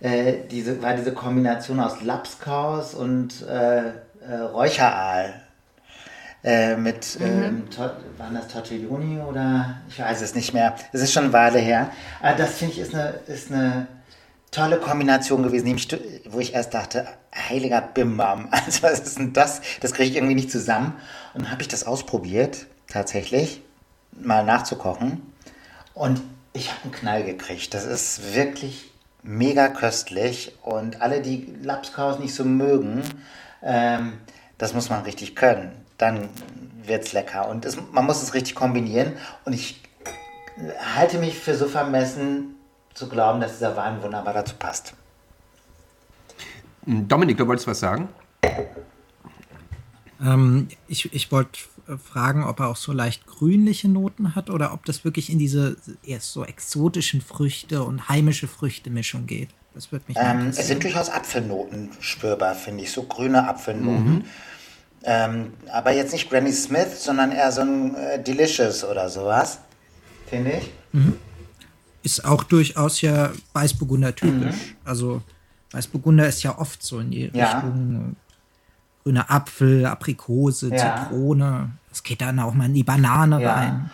äh, diese, war diese Kombination aus Lapskaus und äh, äh, Räucheraal. Äh, mit, mhm. ähm, waren das Tortelloni oder ich weiß es nicht mehr. Es ist schon eine Weile her. Aber das finde ich ist eine, ist eine tolle Kombination gewesen, wo ich erst dachte, heiliger Bimbam, also was ist denn das? Das kriege ich irgendwie nicht zusammen. Und dann habe ich das ausprobiert, tatsächlich, mal nachzukochen. Und ich habe einen Knall gekriegt. Das ist wirklich mega köstlich. Und alle, die Lapskaus nicht so mögen, ähm, das muss man richtig können. Dann wird es lecker. Und es, man muss es richtig kombinieren. Und ich halte mich für so vermessen, zu glauben, dass dieser Wein wunderbar dazu passt. Dominik, du wolltest was sagen? Ähm, ich ich wollte fragen, ob er auch so leicht grünliche Noten hat oder ob das wirklich in diese erst so exotischen Früchte und heimische Früchte-Mischung geht. Das wird mich ähm, Es sind durchaus Apfelnoten spürbar, finde ich, so grüne Apfelnoten. Mhm. Ähm, aber jetzt nicht Granny Smith, sondern eher so ein äh, Delicious oder sowas, finde ich. Mhm ist auch durchaus ja Weißburgunder typisch. Mhm. Also Weißburgunder ist ja oft so in die ja. Richtung äh, grüner Apfel, Aprikose, ja. Zitrone. Es geht dann auch mal in die Banane ja. rein.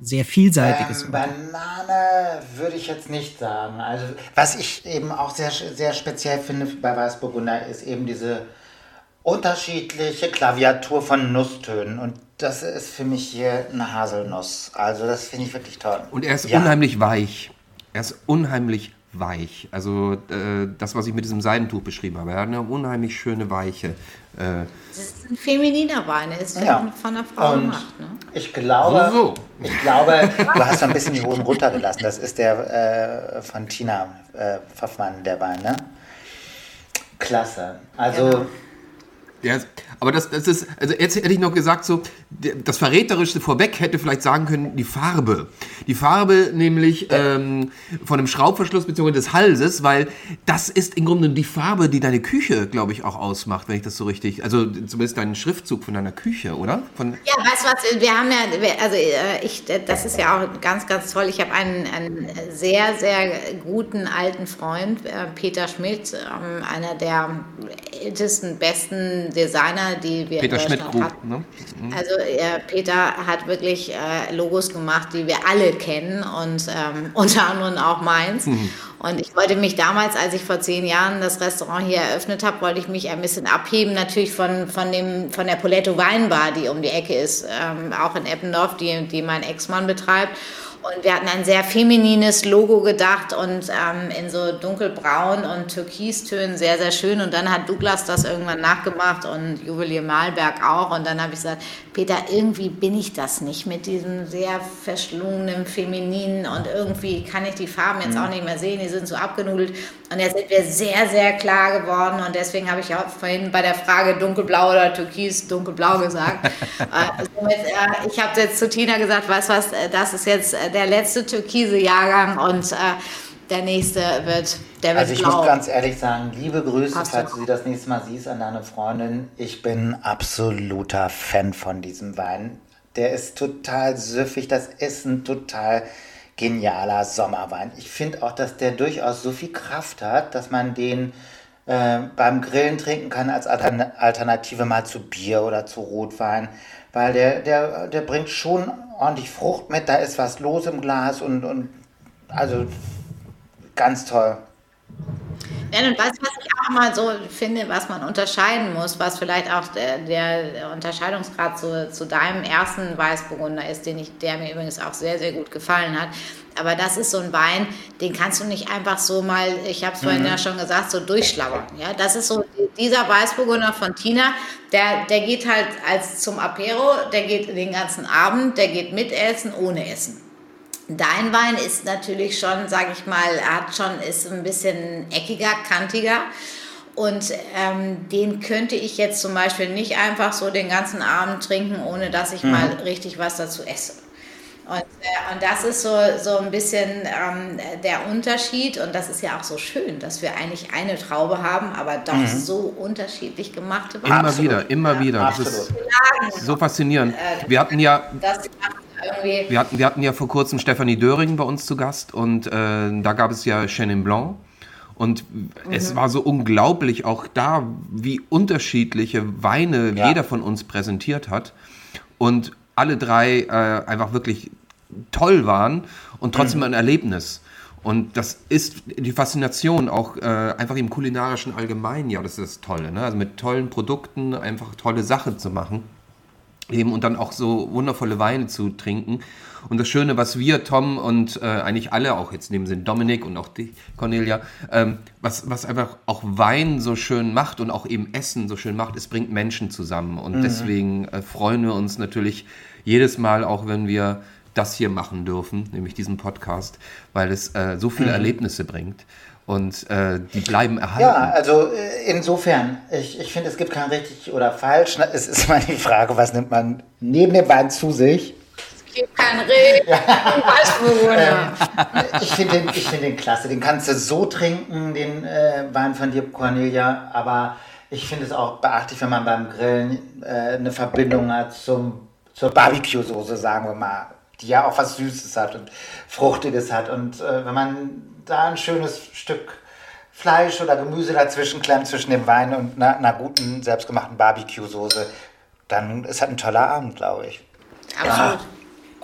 Sehr vielseitiges. Ähm, Banane würde ich jetzt nicht sagen. Also was ich eben auch sehr, sehr speziell finde bei Weißburgunder ist eben diese unterschiedliche Klaviatur von Nusstönen. Und das ist für mich hier eine Haselnuss. Also das finde ich wirklich toll. Und er ist ja. unheimlich weich. Er ist unheimlich weich. Also äh, das, was ich mit diesem Seidentuch beschrieben habe. Er hat eine unheimlich schöne Weiche. Äh, das ist ein femininer Wein. Er ist ja. von einer Frau Und gemacht. Ne? Ich glaube, so, so. ich glaube, du hast ein bisschen die Hosen runtergelassen. Das ist der äh, von Tina äh, Pfaffmann, der Wein, ne? Klasse. Also genau. Ja, aber das, das ist, also jetzt hätte ich noch gesagt, so, das Verräterischste vorweg hätte vielleicht sagen können, die Farbe. Die Farbe nämlich ähm, von dem Schraubverschluss bzw. des Halses, weil das ist im Grunde die Farbe, die deine Küche, glaube ich, auch ausmacht, wenn ich das so richtig, also zumindest deinen Schriftzug von deiner Küche, oder? Von ja, weißt du was, wir haben ja, also äh, ich, das ist ja auch ganz, ganz toll. Ich habe einen, einen sehr, sehr guten alten Freund, äh, Peter Schmidt, ähm, einer der ältesten, besten Designer, die wir Peter in Deutschland Schmidt hatten. Ne? Mhm. Also äh, Peter hat wirklich äh, Logos gemacht, die wir alle kennen und ähm, unter anderem auch meins. Mhm. Und ich wollte mich damals, als ich vor zehn Jahren das Restaurant hier eröffnet habe, wollte ich mich ein bisschen abheben, natürlich von, von, dem, von der Poletto Weinbar, die um die Ecke ist, ähm, auch in Eppendorf, die, die mein Ex-Mann betreibt. Und wir hatten ein sehr feminines Logo gedacht und ähm, in so dunkelbraun und türkistönen sehr, sehr schön. Und dann hat Douglas das irgendwann nachgemacht und Juwelier Malberg auch. Und dann habe ich gesagt, Peter, irgendwie bin ich das nicht mit diesem sehr verschlungenen, femininen und irgendwie kann ich die Farben jetzt auch nicht mehr sehen, die sind so abgenudelt. Und jetzt sind wir sehr, sehr klar geworden und deswegen habe ich auch vorhin bei der Frage dunkelblau oder türkis dunkelblau gesagt. äh, somit, äh, ich habe jetzt zu Tina gesagt, weißt was, äh, das ist jetzt äh, der letzte türkise Jahrgang und äh, der nächste wird, der wird Also ich blau. muss ganz ehrlich sagen, liebe Grüße, Hast falls du sie das nächste Mal siehst, an deine Freundin. Ich bin absoluter Fan von diesem Wein. Der ist total süffig, das ist ein total genialer Sommerwein. Ich finde auch, dass der durchaus so viel Kraft hat, dass man den äh, beim Grillen trinken kann als Alternative mal zu Bier oder zu Rotwein. Weil der, der, der bringt schon ordentlich Frucht mit, da ist was los im Glas und, und also ganz toll. Ja, und was, was ich auch mal so finde, was man unterscheiden muss, was vielleicht auch der, der Unterscheidungsgrad zu, zu deinem ersten Weißburgunder ist, den ich, der mir übrigens auch sehr, sehr gut gefallen hat. Aber das ist so ein Wein, den kannst du nicht einfach so mal, ich habe es vorhin mhm. ja schon gesagt, so durchschlabbern. Ja, das ist so dieser Weißburgunder von Tina, der, der geht halt als zum Apero, der geht den ganzen Abend, der geht mit Essen, ohne Essen. Dein Wein ist natürlich schon, sage ich mal, hat schon, ist ein bisschen eckiger, kantiger. Und ähm, den könnte ich jetzt zum Beispiel nicht einfach so den ganzen Abend trinken, ohne dass ich mhm. mal richtig was dazu esse. Und, äh, und das ist so, so ein bisschen ähm, der Unterschied. Und das ist ja auch so schön, dass wir eigentlich eine Traube haben, aber doch mhm. so unterschiedlich gemachte Weine. Immer wieder, immer ja, wieder. Das ist so faszinierend. Äh, wir hatten ja. Das wir hatten, wir hatten ja vor kurzem Stefanie Döring bei uns zu Gast und äh, da gab es ja Chenin Blanc. Und mhm. es war so unglaublich auch da, wie unterschiedliche Weine ja. jeder von uns präsentiert hat. Und alle drei äh, einfach wirklich toll waren und trotzdem mhm. ein Erlebnis. Und das ist die Faszination auch äh, einfach im kulinarischen Allgemeinen. Ja, das ist das Tolle. Ne? Also mit tollen Produkten einfach tolle Sachen zu machen eben und dann auch so wundervolle Weine zu trinken. Und das Schöne, was wir, Tom und äh, eigentlich alle, auch jetzt neben sind Dominik und auch die Cornelia, ähm, was, was einfach auch Wein so schön macht und auch eben Essen so schön macht, es bringt Menschen zusammen. Und mhm. deswegen äh, freuen wir uns natürlich jedes Mal, auch wenn wir das hier machen dürfen, nämlich diesen Podcast, weil es äh, so viele mhm. Erlebnisse bringt und äh, die bleiben erhalten. Ja, also äh, insofern, ich, ich finde, es gibt kein richtig oder falsch. Es ist mal die Frage, was nimmt man neben dem Wein zu sich? Es gibt kein Reh, ähm, Ich finde den, find den klasse. Den kannst du so trinken, den äh, Wein von dir, Cornelia. Aber ich finde es auch beachtlich, wenn man beim Grillen äh, eine Verbindung hat zum, zur Barbecue-Soße, sagen wir mal. Die ja auch was Süßes hat und Fruchtiges hat. Und äh, wenn man da ein schönes Stück Fleisch oder Gemüse dazwischen klemmt, zwischen dem Wein und einer, einer guten, selbstgemachten Barbecue-Soße, dann ist das ein toller Abend, glaube ich. Absolut. Ja.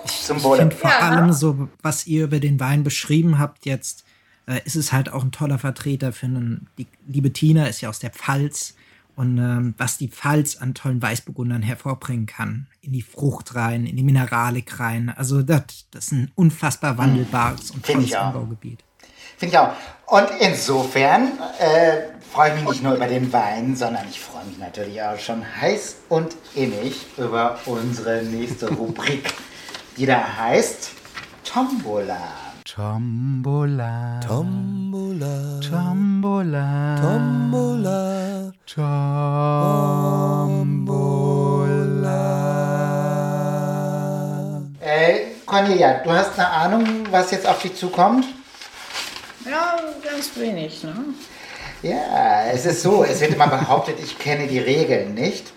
Ich, ich finde vor ja. allem so, was ihr über den Wein beschrieben habt jetzt, äh, ist es halt auch ein toller Vertreter für einen, die liebe Tina ist ja aus der Pfalz und ähm, was die Pfalz an tollen Weißburgundern hervorbringen kann, in die Frucht rein, in die Mineralik rein, also das, das ist ein unfassbar wandelbares und tolles Anbaugebiet. Finde ich auch. Und insofern äh, freue ich mich nicht nur über den Wein, sondern ich freue mich natürlich auch schon heiß und innig über unsere nächste Rubrik, die da heißt Tombola. Tombola. Tombola. Tombola. Tombola. Tombola. Äh, Cornelia, du hast eine Ahnung, was jetzt auf dich zukommt? Ja, ganz wenig. Ne? Ja, es ist so, es wird immer behauptet, ich kenne die Regeln nicht.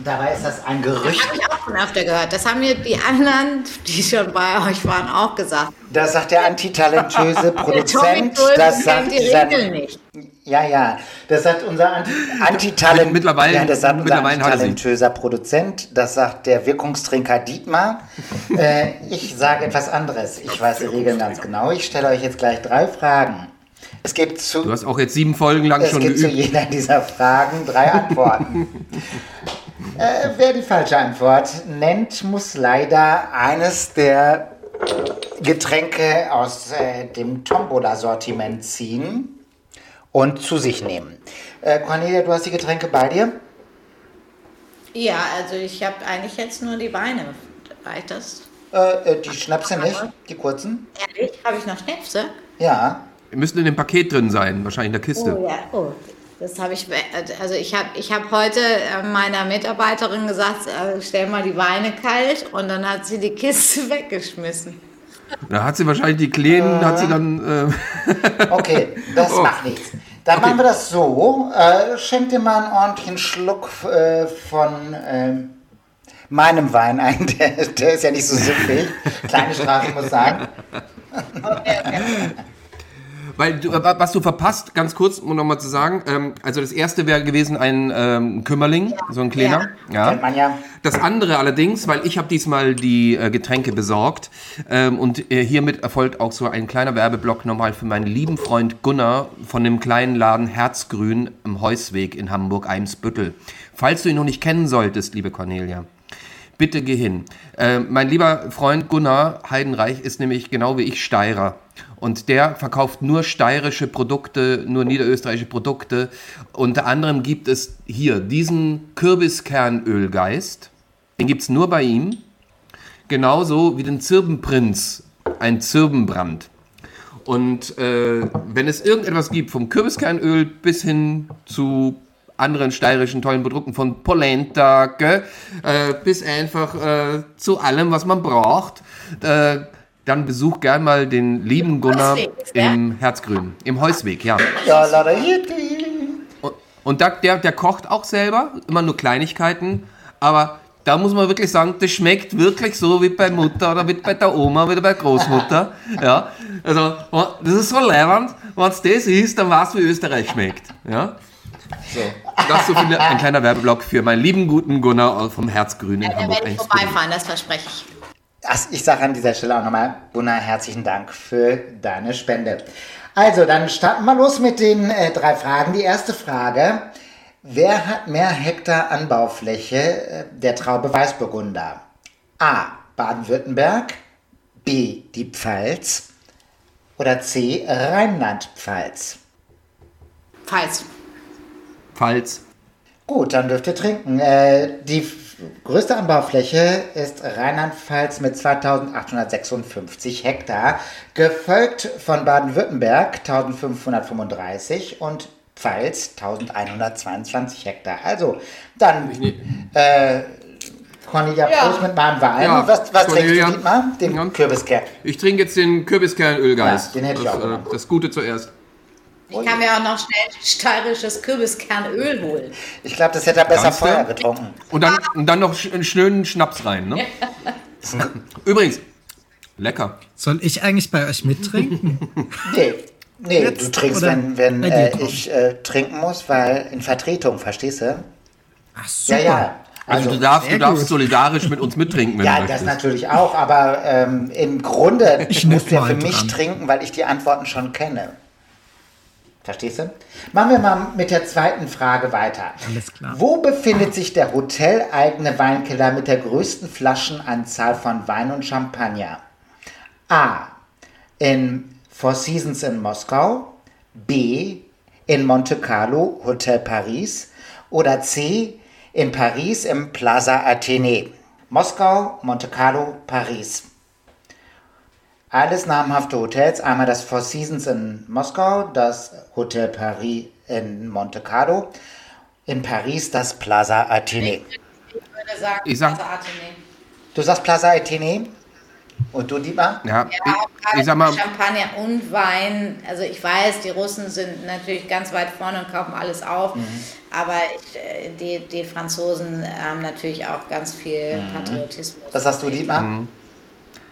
Dabei ist das ein Gerücht. Das habe ich auch schon öfter gehört. Das haben mir die anderen, die schon bei euch waren, auch gesagt. Das sagt der antitalentöse Produzent. das sagt die Regeln nicht. Ja, ja. Das sagt unser Anti Antitalent. Mittlerweile, ja, das sagt unser antitalentöser Produzent. Das sagt der Wirkungstrinker Dietmar. äh, ich sage etwas anderes. Ich weiß die Regeln ganz genau. Ich stelle euch jetzt gleich drei Fragen. Es gibt zu, du hast auch jetzt sieben Folgen lang schon geübt. Es gibt zu jeder dieser Fragen drei Antworten. äh, wer die falsche Antwort nennt, muss leider eines der Getränke aus äh, dem Tombola-Sortiment ziehen und zu sich nehmen. Äh, Cornelia, du hast die Getränke bei dir? Ja, also ich habe eigentlich jetzt nur die Beine. Reicht das? Äh, äh, die Schnäpse nicht, die kurzen? Ehrlich? Habe ich noch Schnäpse? Ja. Die müssen in dem Paket drin sein, wahrscheinlich in der Kiste. Oh ja, oh. Das habe ich, also ich habe ich hab heute äh, meiner Mitarbeiterin gesagt, äh, stell mal die Weine kalt und dann hat sie die Kiste weggeschmissen. Da hat sie wahrscheinlich die Kleinen, äh, hat sie dann. Äh okay, das oh. macht nichts. Dann okay. machen wir das so. Äh, schenk dir mal einen ordentlichen Schluck äh, von meinem Wein ein. Der, der ist ja nicht so süffig. Kleine Strafe, muss sagen. Okay, okay. Weil du, was du verpasst, ganz kurz, um nochmal zu sagen, ähm, also das erste wäre gewesen ein ähm, Kümmerling, ja. so ein kleiner. Ja. Kennt man ja. Das andere allerdings, weil ich habe diesmal die äh, Getränke besorgt ähm, und äh, hiermit erfolgt auch so ein kleiner Werbeblock nochmal für meinen lieben Freund Gunnar von dem kleinen Laden Herzgrün im Heusweg in Hamburg-Eimsbüttel. Falls du ihn noch nicht kennen solltest, liebe Cornelia, bitte geh hin. Äh, mein lieber Freund Gunnar Heidenreich ist nämlich genau wie ich Steirer. Und der verkauft nur steirische Produkte, nur niederösterreichische Produkte. Unter anderem gibt es hier diesen Kürbiskernölgeist. Den gibt es nur bei ihm. Genauso wie den Zirbenprinz, ein Zirbenbrand. Und äh, wenn es irgendetwas gibt, vom Kürbiskernöl bis hin zu anderen steirischen tollen Produkten, von Polenta äh, bis einfach äh, zu allem, was man braucht, äh, dann besuch gern mal den lieben Gunnar im Herzgrün, im Heusweg, ja. Und, und da, der, der kocht auch selber, immer nur Kleinigkeiten, aber da muss man wirklich sagen, das schmeckt wirklich so wie bei Mutter oder wie bei der Oma oder bei der Großmutter. Ja, also das ist so leibend, wenn es das ist, dann weißt du, wie Österreich schmeckt. Ja. So, das so viel, ein kleiner Werbeblock für meinen lieben guten Gunnar vom Herzgrün in ja, Hamburg. Da werde ich vorbeifahren, das verspreche ich. Also ich sage an dieser Stelle auch nochmal, Gunnar, herzlichen Dank für deine Spende. Also, dann starten wir los mit den äh, drei Fragen. Die erste Frage. Wer hat mehr Hektar Anbaufläche äh, der Traube Weißburgunder? A. Baden-Württemberg, B. die Pfalz oder C. Rheinland-Pfalz? Pfalz. Pfalz. Gut, dann dürft ihr trinken. Äh, die größte Anbaufläche ist Rheinland-Pfalz mit 2856 Hektar, gefolgt von Baden-Württemberg 1535 und Pfalz 1122 Hektar. Also, dann äh, Cornelia ja. Prost mit meinem Wein. Ja, was was trinkst du, Dietmar? Den ja. Kürbiskern. Ich trinke jetzt den Kürbiskernölgeist. Ja, den hätte ich auch. Das, äh, das Gute zuerst. Ich kann mir auch noch schnell steirisches Kürbiskernöl holen. Ich glaube, das hätte er besser Kannst vorher getrunken. Und dann, und dann noch einen schönen Schnaps rein, ne? Übrigens, lecker. Soll ich eigentlich bei euch mittrinken? nee. Nee, Jetzt, du trinkst, wenn, wenn äh, ich äh, trinken muss, weil in Vertretung, verstehst du? Ach so. Ja, ja. Also, also du darfst, du darfst solidarisch mit uns mittrinken, wenn ja, du das natürlich auch, aber ähm, im Grunde ich musst du ja für mich dran. trinken, weil ich die Antworten schon kenne. Verstehst du? Machen wir mal mit der zweiten Frage weiter. Alles klar. Wo befindet sich der hoteleigene Weinkeller mit der größten Flaschenanzahl von Wein und Champagner? A. In Four Seasons in Moskau. B. In Monte Carlo, Hotel Paris. Oder C. In Paris im Plaza Athénée. Moskau, Monte Carlo, Paris. Alles namhafte Hotels. Einmal das Four Seasons in Moskau, das Hotel Paris in Monte Carlo. In Paris das Plaza Athénée. Ich würde sagen ich sag, Plaza Athénée. Du sagst Plaza Athénée? Und du, Dietmar? Ja, ja ich, ich sag mal. Champagner und Wein. Also ich weiß, die Russen sind natürlich ganz weit vorne und kaufen alles auf. Mhm. Aber ich, äh, die, die Franzosen haben natürlich auch ganz viel mhm. Patriotismus. Was sagst du, Dietmar? Mhm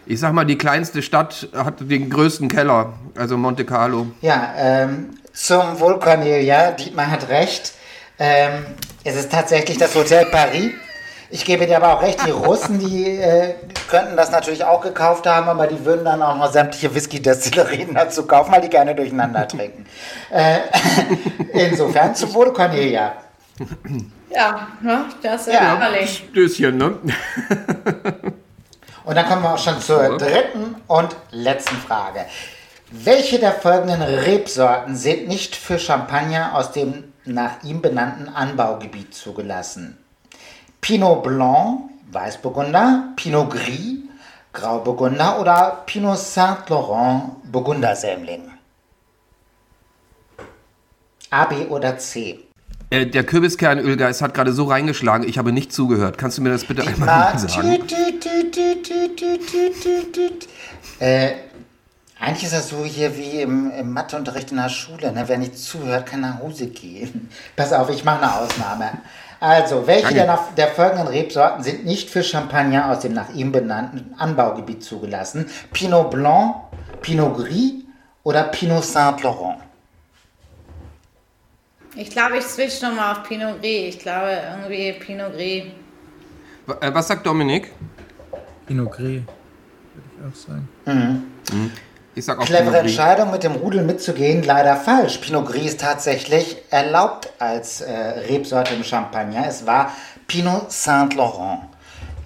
ich sag mal, die kleinste Stadt hat den größten Keller, also Monte Carlo. Ja, ähm, zum Wohl Cornelia, Dietmar hat recht. Ähm, es ist tatsächlich das Hotel Paris. Ich gebe dir aber auch recht, die Russen, die äh, könnten das natürlich auch gekauft haben, aber die würden dann auch noch sämtliche Whisky-Destillerien dazu kaufen, weil die gerne durcheinander trinken. äh, insofern zum Wohl Cornelia. Ja, ne, das ist ja. Stößchen, ne? Und dann kommen wir auch schon zur dritten und letzten Frage. Welche der folgenden Rebsorten sind nicht für Champagner aus dem nach ihm benannten Anbaugebiet zugelassen? Pinot Blanc, Weißburgunder, Pinot Gris, Grauburgunder oder Pinot Saint-Laurent, Burgundersämling? A, B oder C? Äh, der Kürbiskernölgeist hat gerade so reingeschlagen, ich habe nicht zugehört. Kannst du mir das bitte einmal sagen? Äh, Eigentlich ist das so hier wie im, im Matheunterricht in der Schule. Ne? Wer nicht zuhört, kann nach Hause gehen. Pass auf, ich mache eine Ausnahme. Also, welche der, der, folgenden Rebsorten sind nicht für Champagner aus dem nach ihm benannten Anbaugebiet zugelassen? Pinot Blanc, Pinot Gris oder Pinot Saint-Laurent? Ich glaube, ich switch nochmal auf Pinot Gris. Ich glaube, irgendwie Pinot Gris. Äh, was sagt Dominik? Pinot Gris, würde ich auch sagen. Mhm. Mhm. Ich sag auch Clevere Entscheidung, mit dem Rudel mitzugehen, leider falsch. Pinot Gris ist tatsächlich erlaubt als äh, Rebsorte im Champagner. Es war Pinot Saint-Laurent.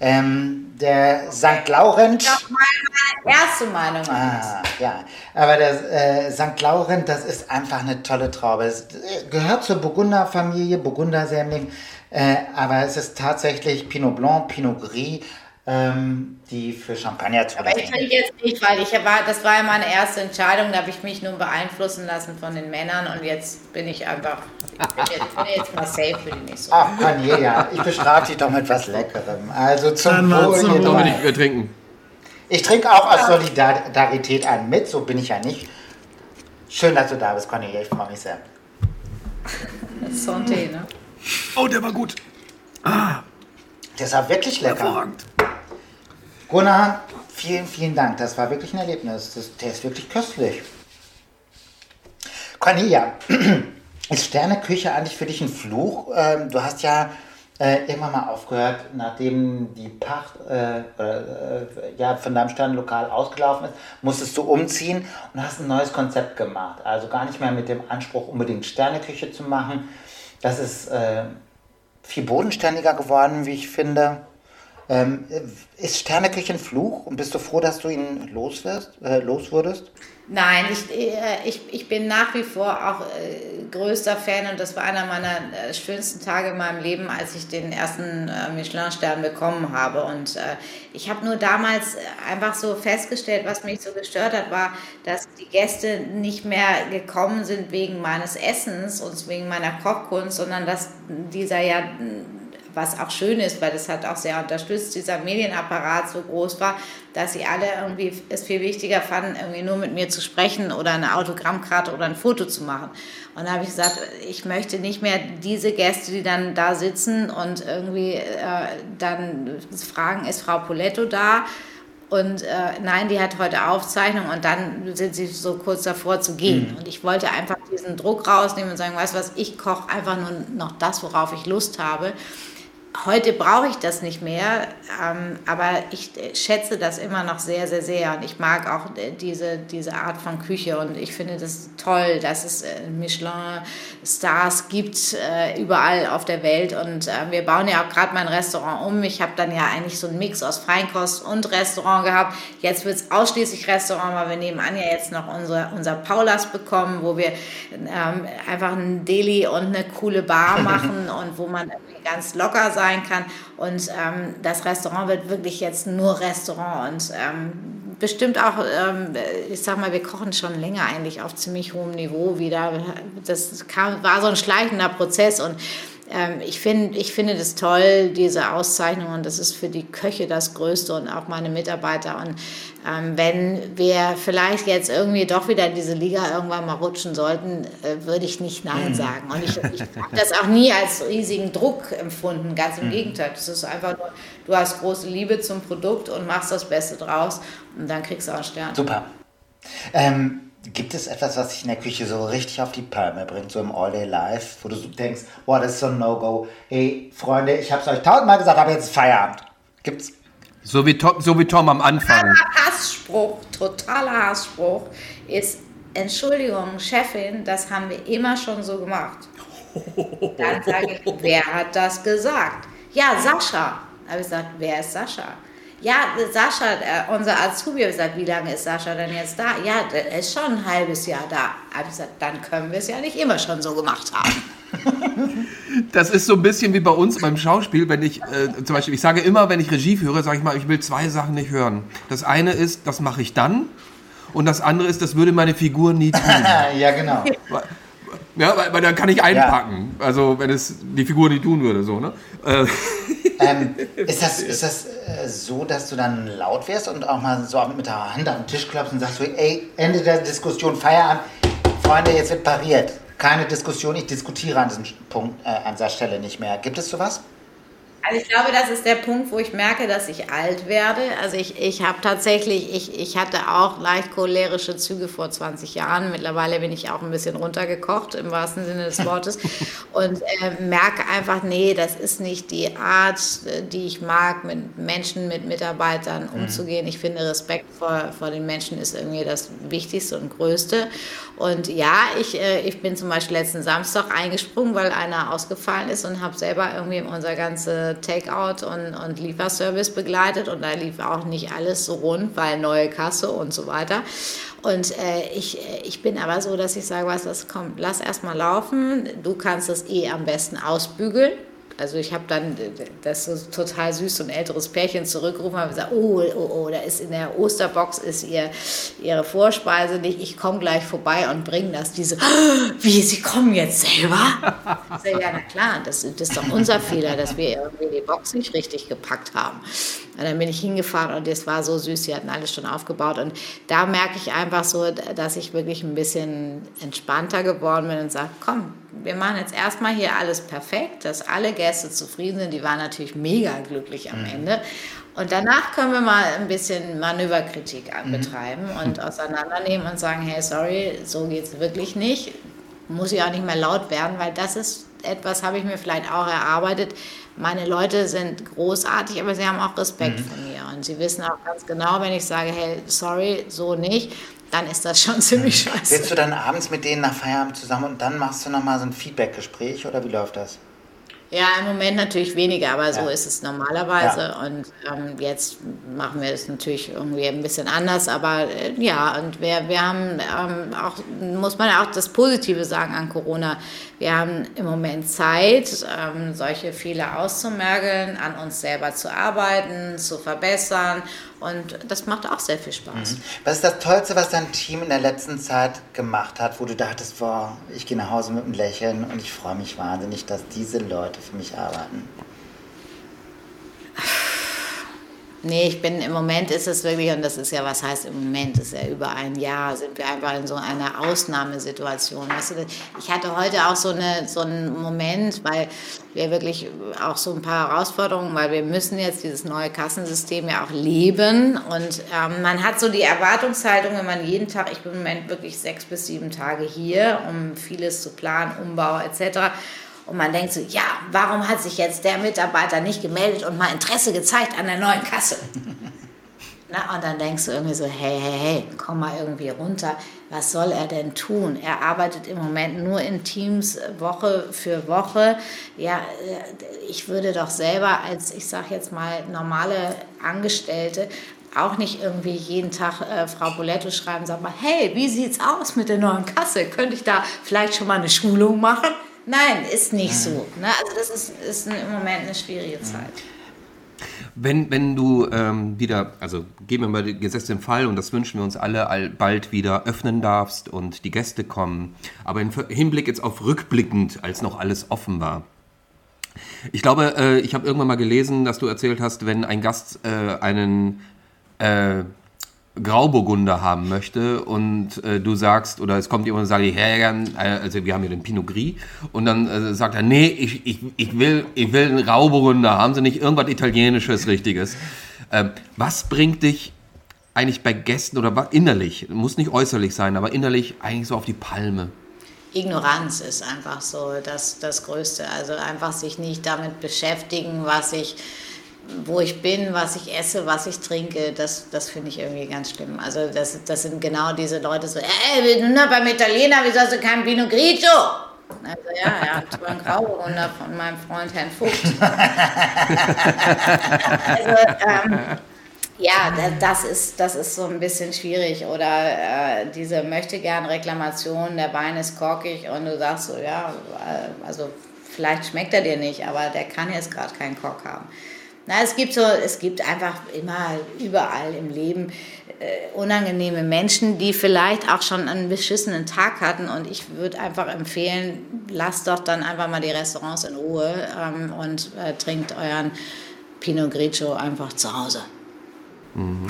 Ähm, der St. Laurent. Das ist meine erste Meinung. Ah, ja. Aber der äh, St. Laurent, das ist einfach eine tolle Traube. Es äh, gehört zur Burgunderfamilie, Burgundersämling. Äh, aber es ist tatsächlich Pinot Blanc, Pinot Gris ähm, die für Champagner zu Aber ich trinke jetzt nicht, weil ich war, das war ja meine erste Entscheidung, da habe ich mich nun beeinflussen lassen von den Männern und jetzt bin ich einfach, bin jetzt, bin jetzt mal safe für die nächste Ach, Cornelia, ich bestrafe dich doch mit was Leckerem. Also zum Wohl. Dominik, wir trinken. Ich trinke auch aus Solidarität einen mit, so bin ich ja nicht. Schön, dass du da bist, Cornelia, ich freue mich sehr. Santé, ne? Oh, der war gut. Ah. Das war wirklich lecker. Hervorragend. Gunnar, vielen, vielen Dank. Das war wirklich ein Erlebnis. Das, der ist wirklich köstlich. Cornelia, ist Sterneküche eigentlich für dich ein Fluch? Ähm, du hast ja äh, irgendwann mal aufgehört, nachdem die Pacht äh, äh, ja, von deinem Sternenlokal ausgelaufen ist, musstest du umziehen und hast ein neues Konzept gemacht. Also gar nicht mehr mit dem Anspruch, unbedingt Sterneküche zu machen. Das ist äh, viel bodenständiger geworden, wie ich finde. Ähm, ist Sterneküche ein Fluch und bist du froh, dass du ihn los, wirst, äh, los wurdest? Nein, ich, äh, ich, ich bin nach wie vor auch äh, größter Fan und das war einer meiner äh, schönsten Tage in meinem Leben, als ich den ersten Michelin-Stern bekommen habe. Und ich habe nur damals einfach so festgestellt, was mich so gestört hat, war, dass die Gäste nicht mehr gekommen sind wegen meines Essens und wegen meiner Kochkunst, sondern dass dieser ja was auch schön ist, weil das hat auch sehr unterstützt, dieser Medienapparat so groß war, dass sie alle irgendwie es viel wichtiger fanden, irgendwie nur mit mir zu sprechen oder eine Autogrammkarte oder ein Foto zu machen. Und da habe ich gesagt, ich möchte nicht mehr diese Gäste, die dann da sitzen und irgendwie äh, dann fragen, ist Frau Poletto da? Und äh, nein, die hat heute Aufzeichnung und dann sind sie so kurz davor zu gehen. Mhm. Und ich wollte einfach diesen Druck rausnehmen und sagen, weißt du was, ich koche einfach nur noch das, worauf ich Lust habe. Heute brauche ich das nicht mehr, ähm, aber ich schätze das immer noch sehr, sehr, sehr. Und ich mag auch äh, diese, diese Art von Küche. Und ich finde das toll, dass es äh, Michelin-Stars gibt äh, überall auf der Welt. Und äh, wir bauen ja auch gerade mein Restaurant um. Ich habe dann ja eigentlich so einen Mix aus Feinkost und Restaurant gehabt. Jetzt wird es ausschließlich Restaurant, weil wir nebenan ja jetzt noch unser, unser Paulas bekommen, wo wir ähm, einfach ein Deli und eine coole Bar machen und wo man ganz locker sein kann. Und ähm, das Restaurant wird wirklich jetzt nur Restaurant und ähm, bestimmt auch, ähm, ich sag mal, wir kochen schon länger eigentlich auf ziemlich hohem Niveau wieder. Das kam, war so ein schleichender Prozess und ich, find, ich finde das toll, diese Auszeichnung und das ist für die Köche das Größte und auch meine Mitarbeiter. Und ähm, wenn wir vielleicht jetzt irgendwie doch wieder in diese Liga irgendwann mal rutschen sollten, äh, würde ich nicht Nein mhm. sagen. Und ich, ich habe das auch nie als riesigen Druck empfunden, ganz im mhm. Gegenteil. Das ist einfach nur, du hast große Liebe zum Produkt und machst das Beste draus und dann kriegst du auch einen Stern. Super. Ähm, Gibt es etwas, was dich in der Küche so richtig auf die Palme bringt, so im All-Day Life, wo du so denkst, boah, das ist so ein No-Go. Hey, Freunde, ich habe es euch tausendmal gesagt, aber jetzt ist Feierabend. Gibt's? So wie, Tom, so wie Tom am Anfang. Totaler Hassspruch, totaler Hassspruch ist, Entschuldigung, Chefin, das haben wir immer schon so gemacht. Dann sage ich, wer hat das gesagt? Ja, Sascha. Da habe ich gesagt, wer ist Sascha? Ja, Sascha, äh, unser Azubi, hat gesagt, wie lange ist Sascha denn jetzt da? Ja, der ist schon ein halbes Jahr da. Habe ich gesagt, dann können wir es ja nicht immer schon so gemacht haben. Das ist so ein bisschen wie bei uns beim Schauspiel, wenn ich äh, zum Beispiel, ich sage immer, wenn ich Regie führe, sage ich mal, ich will zwei Sachen nicht hören. Das eine ist, das mache ich dann. Und das andere ist, das würde meine Figur nie tun. ja, genau. Ja, weil, weil dann kann ich einpacken. Ja. Also, wenn es die Figur nicht tun würde, so, ne? Äh, ähm, ist das, ist das äh, so, dass du dann laut wirst und auch mal so mit der Hand am Tisch klopfst und sagst so, ey, Ende der Diskussion, Feierabend, Freunde, jetzt wird pariert. Keine Diskussion, ich diskutiere an diesem Punkt, äh, an dieser Stelle nicht mehr. Gibt es sowas? Also ich glaube, das ist der Punkt, wo ich merke, dass ich alt werde. Also ich, ich habe tatsächlich, ich, ich hatte auch leicht cholerische Züge vor 20 Jahren. Mittlerweile bin ich auch ein bisschen runtergekocht, im wahrsten Sinne des Wortes. Und äh, merke einfach, nee, das ist nicht die Art, die ich mag, mit Menschen, mit Mitarbeitern mhm. umzugehen. Ich finde, Respekt vor, vor den Menschen ist irgendwie das Wichtigste und Größte. Und ja, ich, äh, ich bin zum Beispiel letzten Samstag eingesprungen, weil einer ausgefallen ist und habe selber irgendwie unser Takeout und, und Lieferservice begleitet und da lief auch nicht alles so rund, weil neue Kasse und so weiter. Und äh, ich, ich bin aber so, dass ich sage, was das kommt, lass erstmal laufen. Du kannst das eh am besten ausbügeln. Also ich habe dann das so total süß, so ein älteres Pärchen zurückgerufen und gesagt, oh, oh, oh, da ist in der Osterbox ist ihr, ihre Vorspeise nicht, ich komme gleich vorbei und bringe das. Diese, wie, Sie kommen jetzt selber? Ich sage, ja, na klar, das, das ist doch unser Fehler, dass wir irgendwie die Box nicht richtig gepackt haben. Und dann bin ich hingefahren und es war so süß, sie hatten alles schon aufgebaut. Und da merke ich einfach so, dass ich wirklich ein bisschen entspannter geworden bin und sage, komm, wir machen jetzt erstmal hier alles perfekt, dass alle Gäste zufrieden sind. Die waren natürlich mega glücklich am mhm. Ende. Und danach können wir mal ein bisschen Manöverkritik mhm. betreiben mhm. und auseinandernehmen und sagen, hey, sorry, so geht es wirklich nicht. Muss ich auch nicht mehr laut werden, weil das ist etwas, habe ich mir vielleicht auch erarbeitet. Meine Leute sind großartig, aber sie haben auch Respekt mhm. vor mir. Und sie wissen auch ganz genau, wenn ich sage, hey, sorry, so nicht, dann ist das schon ziemlich mhm. scheiße. Sitzt du dann abends mit denen nach Feierabend zusammen und dann machst du nochmal so ein Feedback-Gespräch oder wie läuft das? Ja, im Moment natürlich weniger, aber so ist es normalerweise. Ja. Und ähm, jetzt machen wir es natürlich irgendwie ein bisschen anders. Aber äh, ja, und wir, wir haben ähm, auch, muss man ja auch das Positive sagen an Corona. Wir haben im Moment Zeit, ähm, solche Fehler auszumergeln, an uns selber zu arbeiten, zu verbessern und das macht auch sehr viel Spaß. Mhm. Was ist das Tollste, was dein Team in der letzten Zeit gemacht hat, wo du dachtest, boah, ich gehe nach Hause mit einem Lächeln und ich freue mich wahnsinnig, dass diese Leute für mich arbeiten? Nee, ich bin im Moment ist es wirklich, und das ist ja, was heißt im Moment, ist ja über ein Jahr, sind wir einfach in so einer Ausnahmesituation. Weißt du, ich hatte heute auch so, eine, so einen Moment, weil wir wirklich auch so ein paar Herausforderungen, weil wir müssen jetzt dieses neue Kassensystem ja auch leben. Und ähm, man hat so die Erwartungshaltung, wenn man jeden Tag, ich bin im Moment wirklich sechs bis sieben Tage hier, um vieles zu planen, Umbau etc. Und man denkt so, ja, warum hat sich jetzt der Mitarbeiter nicht gemeldet und mal Interesse gezeigt an der neuen Kasse? Na, und dann denkst du irgendwie so, hey, hey, hey, komm mal irgendwie runter. Was soll er denn tun? Er arbeitet im Moment nur in Teams Woche für Woche. Ja, äh, ich würde doch selber als, ich sag jetzt mal, normale Angestellte auch nicht irgendwie jeden Tag äh, Frau Boletto schreiben, sag mal, hey, wie sieht's aus mit der neuen Kasse? Könnte ich da vielleicht schon mal eine Schulung machen? Nein, ist nicht so. Ne? Also das ist, ist im Moment eine schwierige Zeit. Wenn, wenn du ähm, wieder, also geben wir mal den gesetzten Fall und das wünschen wir uns alle, bald wieder öffnen darfst und die Gäste kommen, aber im Hinblick jetzt auf rückblickend, als noch alles offen war. Ich glaube, äh, ich habe irgendwann mal gelesen, dass du erzählt hast, wenn ein Gast äh, einen äh, Grauburgunder haben möchte und äh, du sagst, oder es kommt jemand und sagt, ich hätte also wir haben hier den Pinot Gris und dann äh, sagt er, nee, ich, ich, ich, will, ich will einen Grauburgunder, haben Sie nicht irgendwas Italienisches, Richtiges? Ähm, was bringt dich eigentlich bei Gästen oder innerlich, muss nicht äußerlich sein, aber innerlich eigentlich so auf die Palme? Ignoranz ist einfach so das, das Größte, also einfach sich nicht damit beschäftigen, was ich wo ich bin, was ich esse, was ich trinke, das, das finde ich irgendwie ganz schlimm. Also das, das sind genau diese Leute so, ey, na, beim Italiener, wieso hast du kein Pinot Grigio? Also ja, er hat zwar einen Grauburgunder von meinem Freund Herrn Vogt. also, ähm, ja, das ist, das ist so ein bisschen schwierig. Oder äh, diese möchte gern Reklamation, der Wein ist korkig und du sagst so, ja, äh, also vielleicht schmeckt er dir nicht, aber der kann jetzt gerade keinen Kork haben. Na, es gibt so, es gibt einfach immer überall im Leben äh, unangenehme Menschen, die vielleicht auch schon einen beschissenen Tag hatten. Und ich würde einfach empfehlen, lasst doch dann einfach mal die Restaurants in Ruhe ähm, und äh, trinkt euren Pinot Grigio einfach zu Hause. Mhm.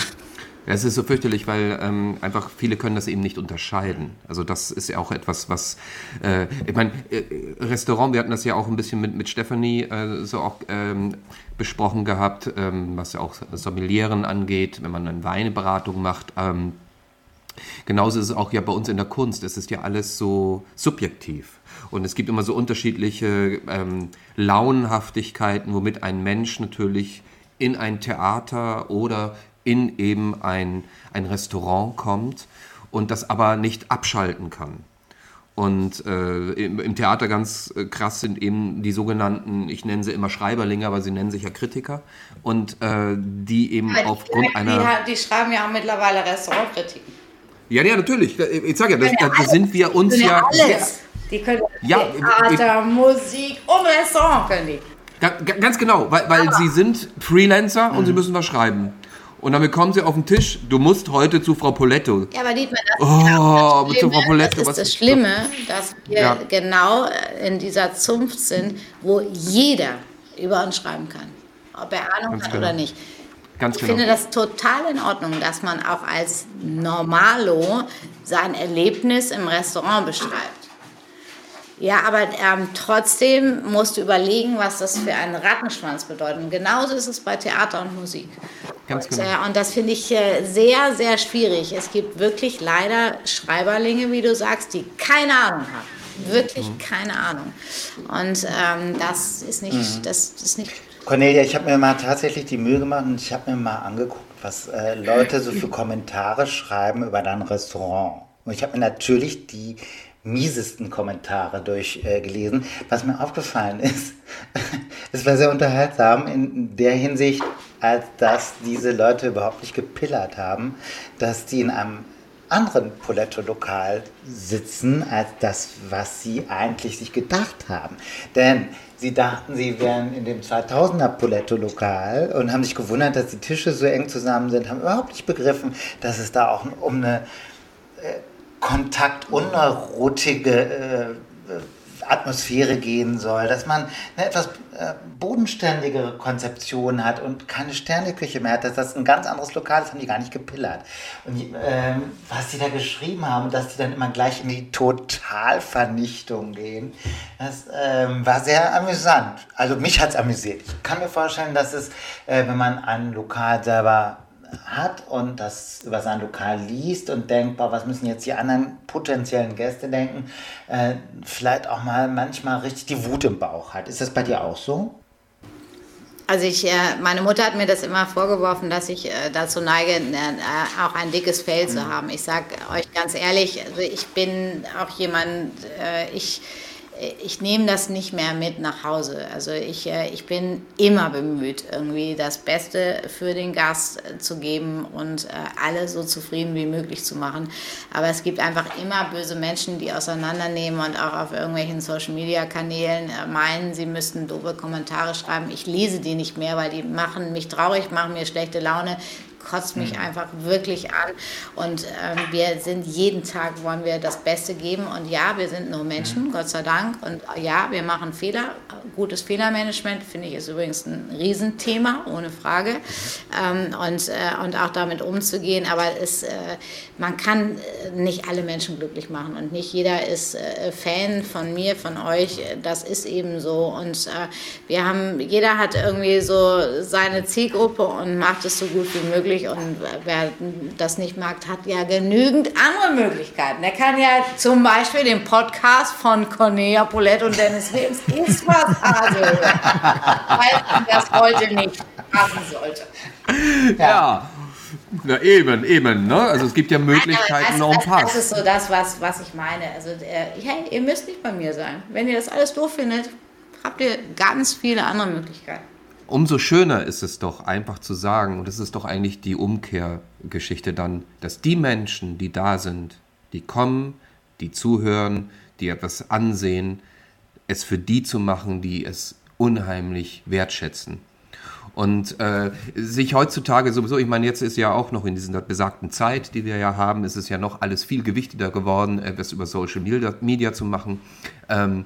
Es ist so fürchterlich, weil ähm, einfach viele können das eben nicht unterscheiden. Also das ist ja auch etwas, was, äh, ich meine, äh, Restaurant, wir hatten das ja auch ein bisschen mit, mit Stephanie äh, so auch ähm, besprochen gehabt, ähm, was ja auch Sommelieren angeht, wenn man eine Weineberatung macht. Ähm, genauso ist es auch ja bei uns in der Kunst. Es ist ja alles so subjektiv. Und es gibt immer so unterschiedliche ähm, Launenhaftigkeiten, womit ein Mensch natürlich in ein Theater oder in eben ein, ein Restaurant kommt und das aber nicht abschalten kann. Und äh, im, im, Theater ganz äh, krass sind eben die sogenannten, ich nenne sie immer Schreiberlinge, aber sie nennen sich ja Kritiker. Und äh, die eben aber aufgrund die, einer. Die, die, schreiben ja auch mittlerweile Restaurantkritiken. Ja, ja, natürlich. Ich sage ja, das, da alles, sind wir uns ja. Alles. Die können ja, Theater, Musik und Restaurant können die. Ganz genau, weil, weil sie sind Freelancer mhm. und sie müssen was schreiben. Und dann bekommen sie auf den Tisch, du musst heute zu Frau Poletto. Ja, aber Dietmar, das oh, ist, Schlimme, zu Frau Poletto, das, ist das Schlimme, dass wir ja. genau in dieser Zunft sind, wo jeder über uns schreiben kann. Ob er Ahnung Ganz hat genau. oder nicht. Ganz ich genau. finde das total in Ordnung, dass man auch als Normalo sein Erlebnis im Restaurant beschreibt. Ja, aber ähm, trotzdem musst du überlegen, was das für einen Rattenschwanz bedeutet. Und genauso ist es bei Theater und Musik. Ganz und, genau. Äh, und das finde ich äh, sehr, sehr schwierig. Es gibt wirklich leider Schreiberlinge, wie du sagst, die keine Ahnung haben. Wirklich mhm. keine Ahnung. Und ähm, das ist nicht, mhm. das ist nicht. Cornelia, ich habe mir mal tatsächlich die Mühe gemacht und ich habe mir mal angeguckt, was äh, Leute so für Kommentare schreiben über dein Restaurant. Und ich habe mir natürlich die miesesten Kommentare durchgelesen. Äh, Was mir aufgefallen ist, es war sehr unterhaltsam in der Hinsicht, als dass diese Leute überhaupt nicht gepillert haben, dass die in einem anderen Poletto-Lokal sitzen, als das, was sie eigentlich sich gedacht haben. Denn sie dachten, sie wären in dem 2000er Poletto-Lokal und haben sich gewundert, dass die Tische so eng zusammen sind, haben überhaupt nicht begriffen, dass es da auch um eine äh, kontaktunrutige äh, Atmosphäre gehen soll, dass man eine etwas äh, bodenständigere Konzeption hat und keine Sterneküche mehr hat, dass das ein ganz anderes Lokal ist, haben die gar nicht gepillert. Und ähm, was die da geschrieben haben, dass die dann immer gleich in die Totalvernichtung gehen, das ähm, war sehr amüsant. Also mich hat es amüsiert. Ich kann mir vorstellen, dass es, äh, wenn man ein Lokal selber hat und das über sein Lokal liest und denkt, boah, was müssen jetzt die anderen potenziellen Gäste denken, äh, vielleicht auch mal manchmal richtig die Wut im Bauch hat. Ist das bei dir auch so? Also ich, äh, meine Mutter hat mir das immer vorgeworfen, dass ich äh, dazu neige, äh, auch ein dickes Fell zu mhm. haben. Ich sage euch ganz ehrlich, also ich bin auch jemand, ich ich nehme das nicht mehr mit nach Hause. Also ich, äh, ich bin immer bemüht, irgendwie das Beste für den Gast äh, zu geben und äh, alle so zufrieden wie möglich zu machen. Aber es gibt einfach immer böse Menschen, die auseinandernehmen und auch auf irgendwelchen Social-Media-Kanälen meinen, sie müssten doofe Kommentare schreiben. Ich lese die nicht mehr, weil die machen mich traurig, machen mir schlechte Laune kotzt mich mhm. einfach wirklich an. Und ähm, wir sind jeden Tag, wollen wir das Beste geben. Und ja, wir sind nur Menschen, mhm. Gott sei Dank. Und ja, wir machen Fehler. Gutes Fehlermanagement finde ich ist übrigens ein Riesenthema, ohne Frage. Ähm, und, äh, und auch damit umzugehen. Aber es, äh, man kann äh, nicht alle Menschen glücklich machen. Und nicht jeder ist äh, Fan von mir, von euch. Das ist eben so. Und äh, wir haben, jeder hat irgendwie so seine Zielgruppe und macht es so gut wie möglich möglich und wer das nicht mag, hat ja genügend andere Möglichkeiten. Er kann ja zum Beispiel den Podcast von Cornelia Poulette und Dennis Wilms ist was hören, weil man das heute nicht machen sollte. ja. ja. Ja, eben, eben. Ne? Also es gibt ja Möglichkeiten noch ein paar. Das ist so das, was, was ich meine. Also, äh, hey, ihr müsst nicht bei mir sein. Wenn ihr das alles doof findet, habt ihr ganz viele andere Möglichkeiten umso schöner ist es doch einfach zu sagen, und das ist doch eigentlich die Umkehrgeschichte dann, dass die Menschen, die da sind, die kommen, die zuhören, die etwas ansehen, es für die zu machen, die es unheimlich wertschätzen. Und äh, sich heutzutage sowieso, ich meine, jetzt ist ja auch noch in dieser besagten Zeit, die wir ja haben, ist es ja noch alles viel gewichtiger geworden, etwas über Social Media, zu machen. Ähm,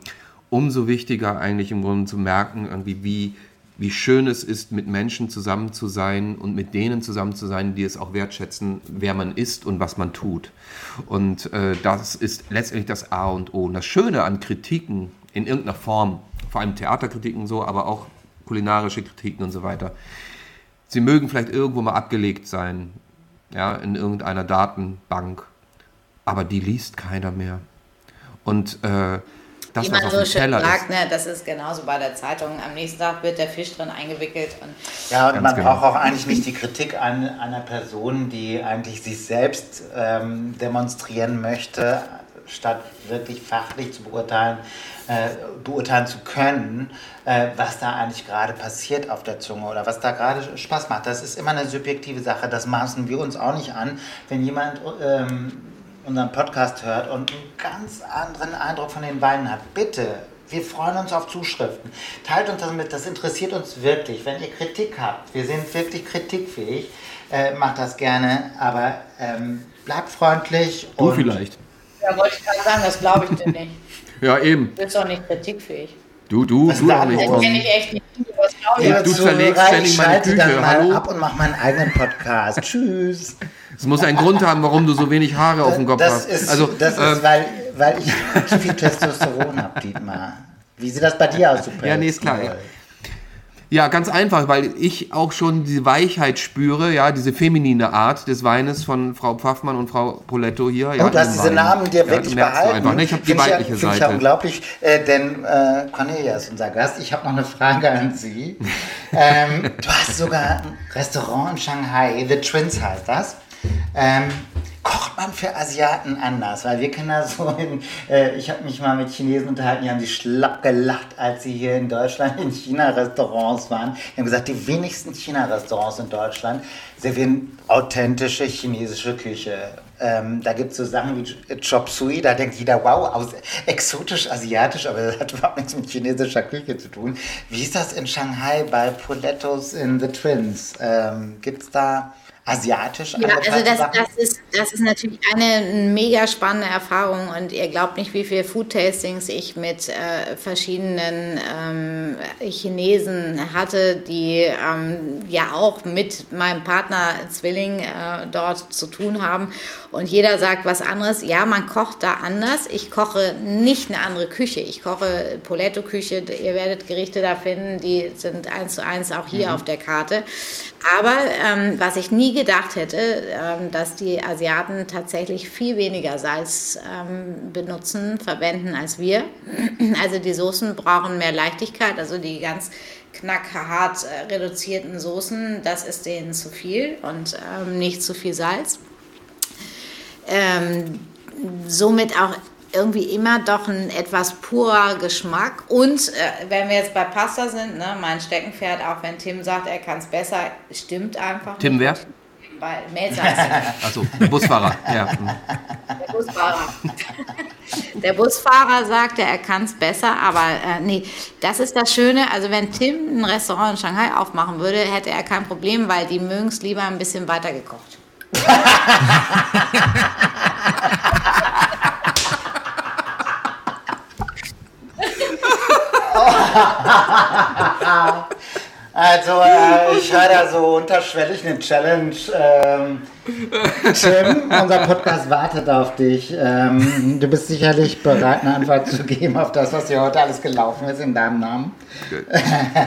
umso wichtiger eigentlich im Grunde zu merken, irgendwie, wie wie schön es ist, mit Menschen zusammen zu sein und mit denen zusammen zu sein, die es auch wertschätzen, wer man ist und was man tut. Und äh, das ist letztendlich das A und O. Und das Schöne an Kritiken in irgendeiner Form, vor allem Theaterkritiken so, aber auch kulinarische Kritiken und so weiter, sie mögen vielleicht irgendwo mal abgelegt sein, ja, in irgendeiner Datenbank, aber die liest keiner mehr. Und äh, das, Wie man so schön sagt, ne, das ist genauso bei der Zeitung. Am nächsten Tag wird der Fisch drin eingewickelt. Und ja, und man genau. braucht auch eigentlich nicht die Kritik an einer Person, die eigentlich sich selbst ähm, demonstrieren möchte, statt wirklich fachlich zu beurteilen, äh, beurteilen zu können, äh, was da eigentlich gerade passiert auf der Zunge oder was da gerade Spaß macht. Das ist immer eine subjektive Sache. Das maßen wir uns auch nicht an. Wenn jemand ähm, unseren Podcast hört und einen ganz anderen Eindruck von den Weinen hat, bitte, wir freuen uns auf Zuschriften. Teilt uns das mit, das interessiert uns wirklich. Wenn ihr Kritik habt, wir sind wirklich kritikfähig, äh, macht das gerne, aber ähm, bleibt freundlich. Du vielleicht. Ja, wollte ich gerade sagen, das glaube ich dir nicht. ja, eben. Du bist doch nicht kritikfähig. Du, du, Was du auch nicht. Das kenne ich echt nicht. Ja, du zerlegst ständig meine Küche. Dann mal Hallo? ab und mach meinen eigenen Podcast. Tschüss. Es muss einen Grund haben, warum du so wenig Haare auf dem Kopf das hast. Ist, also, das ähm, ist, weil, weil ich zu viel Testosteron habe, Dietmar. Wie sieht das bei dir aus, Ja, nee, ist klar. Ja. Ja, ganz einfach, weil ich auch schon diese Weichheit spüre, ja, diese feminine Art des Weines von Frau Pfaffmann und Frau Poletto hier. Ja, oh, du hast diese Wein. Namen dir ja, wirklich behalten. Einfach, ne? Ich habe die weibliche ja, Seite. Ich ja unglaublich, äh, denn äh, Cornelia ist unser Gast. Ich habe noch eine Frage an Sie. ähm, du hast sogar ein Restaurant in Shanghai, The Twins heißt das. Ähm, kocht man für Asiaten anders? Weil wir kennen da so, in, äh, ich habe mich mal mit Chinesen unterhalten, die haben sich schlapp gelacht, als sie hier in Deutschland in China-Restaurants waren. Die haben gesagt, die wenigsten China-Restaurants in Deutschland servieren authentische chinesische Küche. Ähm, da gibt es so Sachen wie Chop Suey, da denkt jeder, wow, aus, exotisch asiatisch, aber das hat überhaupt nichts mit chinesischer Küche zu tun. Wie ist das in Shanghai bei Polettos in The Twins? Ähm, gibt es da asiatisch Ja, also das, das, ist, das ist natürlich eine mega spannende Erfahrung und ihr glaubt nicht, wie viele Food-Tastings ich mit äh, verschiedenen ähm, Chinesen hatte, die ähm, ja auch mit meinem Partner Zwilling äh, dort zu tun haben und jeder sagt was anderes. Ja, man kocht da anders. Ich koche nicht eine andere Küche. Ich koche Poletto-Küche. Ihr werdet Gerichte da finden, die sind eins zu eins auch hier mhm. auf der Karte. Aber ähm, was ich nie gedacht hätte, ähm, dass die Asiaten tatsächlich viel weniger Salz ähm, benutzen, verwenden als wir. Also die Soßen brauchen mehr Leichtigkeit, also die ganz knackhart äh, reduzierten Soßen, das ist denen zu viel und ähm, nicht zu viel Salz. Ähm, somit auch irgendwie immer doch ein etwas purer Geschmack. Und äh, wenn wir jetzt bei Pasta sind, ne, mein Steckenpferd, auch wenn Tim sagt, er kann es besser, stimmt einfach. Tim wer? Bei Melzer Achso, der Busfahrer. ja. Der Busfahrer. Der Busfahrer sagte, er kann es besser, aber äh, nee, das ist das Schöne. Also wenn Tim ein Restaurant in Shanghai aufmachen würde, hätte er kein Problem, weil die mögen es lieber ein bisschen weiter gekocht. oh. Also, äh, ich höre da so unterschwellig eine Challenge. Ähm, Tim, unser Podcast wartet auf dich. Ähm, du bist sicherlich bereit, eine Antwort zu geben auf das, was hier heute alles gelaufen ist in deinem Namen.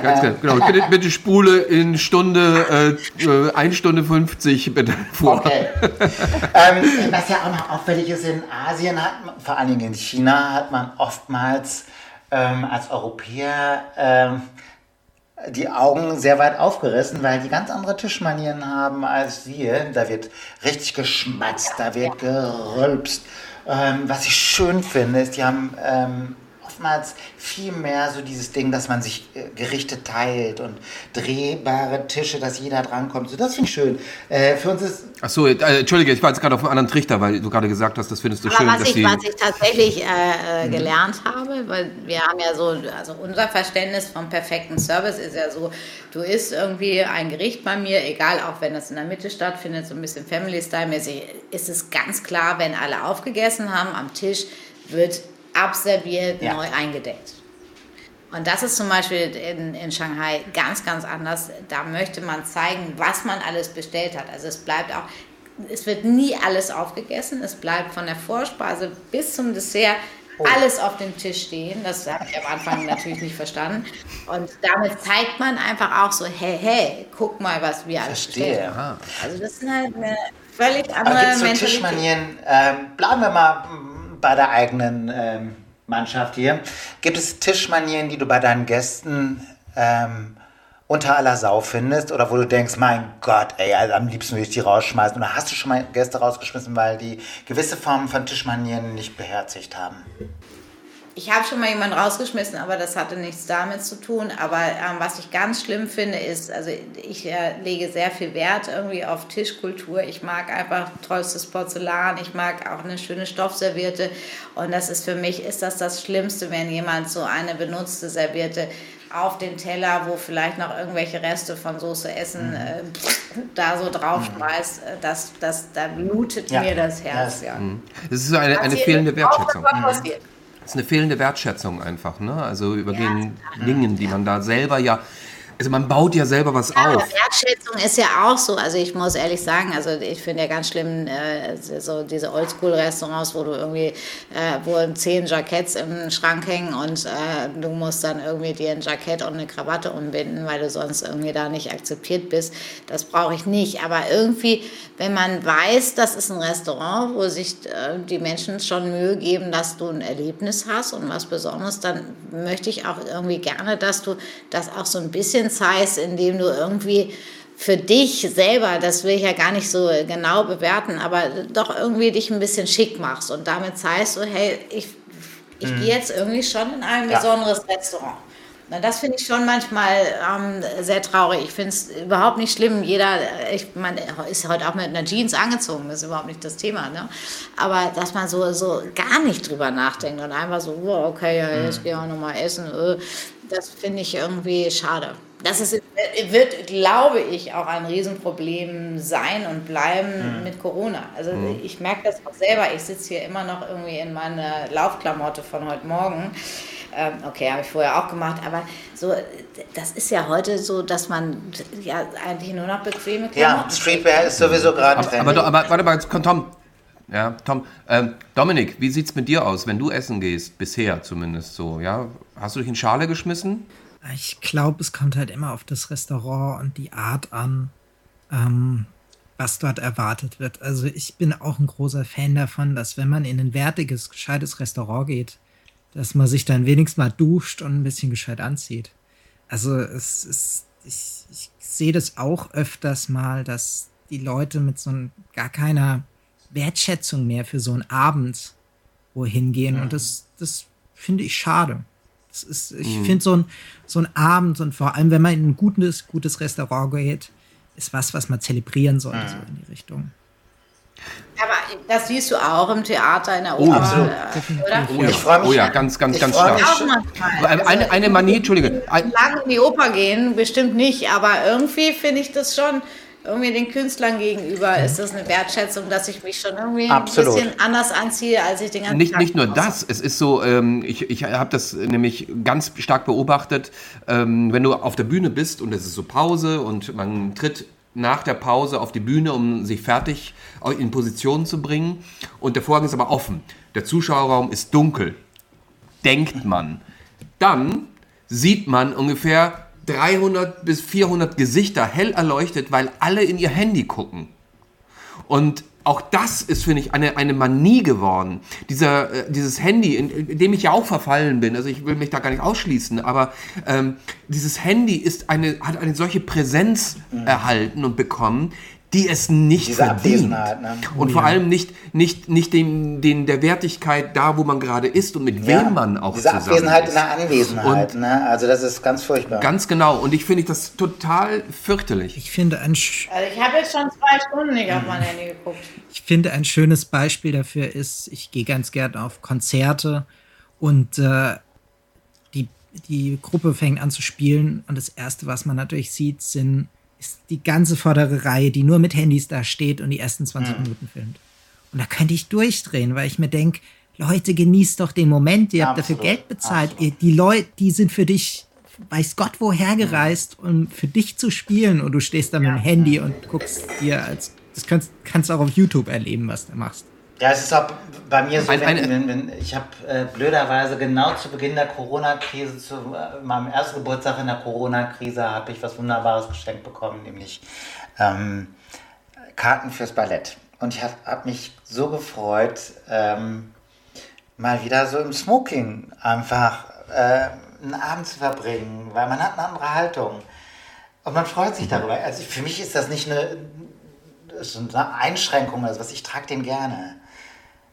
Ganz genau. Bitte, bitte spule in Stunde, äh, 1 Stunde 50 bitte vor. Okay. ähm, was ja auch noch auffällig ist, in Asien, hat man, vor allen Dingen in China, hat man oftmals ähm, als Europäer ähm, die Augen sehr weit aufgerissen, weil die ganz andere Tischmanieren haben als wir. Da wird richtig geschmatzt, da wird gerülpst. Ähm, was ich schön finde, ist, die haben ähm, oftmals viel mehr so dieses Ding, dass man sich äh, Gerichte teilt und drehbare Tische, dass jeder drankommt. So, das finde ich schön. Äh, für uns ist. Achso, äh, Entschuldige, ich war jetzt gerade auf einem anderen Trichter, weil du gerade gesagt hast, das findest du Aber schön. Was, dass ich, was ich tatsächlich äh, mhm. gelernt habe, weil wir haben ja so, also unser Verständnis vom perfekten Service ist ja so, du isst irgendwie ein Gericht bei mir, egal auch wenn das in der Mitte stattfindet, so ein bisschen Family-Style-mäßig, ist es ganz klar, wenn alle aufgegessen haben am Tisch, wird abserviert, ja. neu eingedeckt. Und das ist zum Beispiel in, in Shanghai ganz, ganz anders. Da möchte man zeigen, was man alles bestellt hat. Also es bleibt auch, es wird nie alles aufgegessen. Es bleibt von der Vorspeise bis zum Dessert oh. alles auf dem Tisch stehen. Das habe ich am Anfang natürlich nicht verstanden. Und damit zeigt man einfach auch so, hey, hey, guck mal, was wir alles Verstehe. Also das ist eine, eine völlig andere Aber gibt's so Tischmanieren, ähm, bleiben wir mal bei der eigenen ähm, Mannschaft hier. Gibt es Tischmanieren, die du bei deinen Gästen ähm, unter aller Sau findest oder wo du denkst, mein Gott, ey, also am liebsten würde ich die rausschmeißen? Oder hast du schon mal Gäste rausgeschmissen, weil die gewisse Formen von Tischmanieren nicht beherzigt haben? Ich habe schon mal jemanden rausgeschmissen, aber das hatte nichts damit zu tun. Aber ähm, was ich ganz schlimm finde, ist, also ich äh, lege sehr viel Wert irgendwie auf Tischkultur. Ich mag einfach tollstes Porzellan, ich mag auch eine schöne Stoffservierte. Und das ist für mich, ist das das Schlimmste, wenn jemand so eine benutzte Serviette auf den Teller, wo vielleicht noch irgendwelche Reste von Soße Essen mhm. äh, da so drauf schmeißt, äh, das, das, da blutet ja. mir das Herz. Ja. Mhm. Das ist eine, eine fehlende Wertschätzung. Auch, ist eine fehlende Wertschätzung einfach, ne? Also über ja. den Dingen, die man da selber ja also man baut ja selber was ja, auf. Wertschätzung ist ja auch so. Also ich muss ehrlich sagen, also ich finde ja ganz schlimm äh, so diese Oldschool-Restaurants, wo du irgendwie, äh, wo zehn Jacketts im Schrank hängen und äh, du musst dann irgendwie dir ein Jackett und eine Krawatte umbinden, weil du sonst irgendwie da nicht akzeptiert bist. Das brauche ich nicht. Aber irgendwie, wenn man weiß, das ist ein Restaurant, wo sich äh, die Menschen schon Mühe geben, dass du ein Erlebnis hast und was Besonderes, dann möchte ich auch irgendwie gerne, dass du das auch so ein bisschen zeigst, indem du irgendwie für dich selber, das will ich ja gar nicht so genau bewerten, aber doch irgendwie dich ein bisschen schick machst und damit zeigst du, hey, ich, ich mhm. gehe jetzt irgendwie schon in ein ja. besonderes Restaurant. Na, das finde ich schon manchmal ähm, sehr traurig. Ich finde es überhaupt nicht schlimm. Jeder, ich man ist heute auch mit einer Jeans angezogen, das ist überhaupt nicht das Thema. Ne? Aber dass man so, so gar nicht drüber nachdenkt und einfach so, oh, okay, ja, jetzt mhm. gehe ich auch nochmal essen, äh, das finde ich irgendwie schade das ist, wird, glaube ich, auch ein Riesenproblem sein und bleiben mhm. mit Corona. Also mhm. ich merke das auch selber. Ich sitze hier immer noch irgendwie in meiner Laufklamotte von heute Morgen. Ähm, okay, habe ich vorher auch gemacht, aber so, das ist ja heute so, dass man ja eigentlich nur noch bequeme Klamotten Ja, Streetwear ist sowieso gerade aber, aber, aber, warte mal, Tom, ja, Tom, ähm, Dominik, wie sieht es mit dir aus, wenn du essen gehst, bisher zumindest so, ja? Hast du dich in Schale geschmissen? Ich glaube, es kommt halt immer auf das Restaurant und die Art an, ähm, was dort erwartet wird. Also ich bin auch ein großer Fan davon, dass wenn man in ein wertiges, gescheites Restaurant geht, dass man sich dann wenigstens mal duscht und ein bisschen gescheit anzieht. Also es ist, ich, ich sehe das auch öfters mal, dass die Leute mit so ein, gar keiner Wertschätzung mehr für so einen Abend wohin gehen. Mhm. Und das, das finde ich schade. Ist, ich mhm. finde so ein, so ein Abend und vor allem, wenn man in ein gutes, gutes Restaurant geht, ist was, was man zelebrieren sollte, mhm. so in die Richtung. Aber das siehst du auch im Theater, in der oh, Oper, oh, oder? Oh, ich freue mich. Oh ja, ganz, ganz, ganz stark. Also, eine, eine Manie, Entschuldige. Lange in die Oper gehen, bestimmt nicht, aber irgendwie finde ich das schon irgendwie den Künstlern gegenüber mhm. ist das eine Wertschätzung, dass ich mich schon irgendwie Absolut. ein bisschen anders anziehe, als ich den ganzen nicht, Tag Nicht nur das, es ist so, ähm, ich, ich habe das nämlich ganz stark beobachtet, ähm, wenn du auf der Bühne bist und es ist so Pause und man tritt nach der Pause auf die Bühne, um sich fertig in Position zu bringen und der Vorhang ist aber offen. Der Zuschauerraum ist dunkel, denkt man. Dann sieht man ungefähr 300 bis 400 Gesichter hell erleuchtet, weil alle in ihr Handy gucken. Und auch das ist, finde ich, eine, eine Manie geworden. Dieser, äh, dieses Handy, in, in, dem ich ja auch verfallen bin, also ich will mich da gar nicht ausschließen, aber ähm, dieses Handy ist eine, hat eine solche Präsenz mhm. erhalten und bekommen, die es nicht Diese verdient. Ne? Und vor allem nicht, nicht, nicht den, den der Wertigkeit da, wo man gerade ist und mit ja, wem man auch diese zusammen Abwesenheit ist. in der Anwesenheit. Und ne? Also das ist ganz furchtbar. Ganz genau. Und ich finde das total fürchterlich. Ich finde ein... Sch also ich habe jetzt schon zwei Stunden nicht auf mein Handy geguckt. Ich finde ein schönes Beispiel dafür ist, ich gehe ganz gerne auf Konzerte und äh, die, die Gruppe fängt an zu spielen und das Erste, was man natürlich sieht, sind ist die ganze vordere Reihe, die nur mit Handys da steht und die ersten 20 mhm. Minuten filmt. Und da könnte ich durchdrehen, weil ich mir denke, Leute, genießt doch den Moment, ihr habt dafür Geld bezahlt. Ihr, die Leute, die sind für dich, weiß Gott woher gereist, um für dich zu spielen und du stehst da mit dem Handy und guckst dir als, das kannst, kannst auch auf YouTube erleben, was du machst. Ja, es ist auch bei mir so, wenn, wenn, wenn, ich habe äh, blöderweise genau zu Beginn der Corona-Krise, zu äh, meinem ersten Geburtstag in der Corona-Krise, habe ich was Wunderbares geschenkt bekommen, nämlich ähm, Karten fürs Ballett. Und ich habe hab mich so gefreut, ähm, mal wieder so im Smoking einfach äh, einen Abend zu verbringen, weil man hat eine andere Haltung. Und man freut sich darüber. Also für mich ist das nicht eine, das eine Einschränkung, also was ich trage den gerne.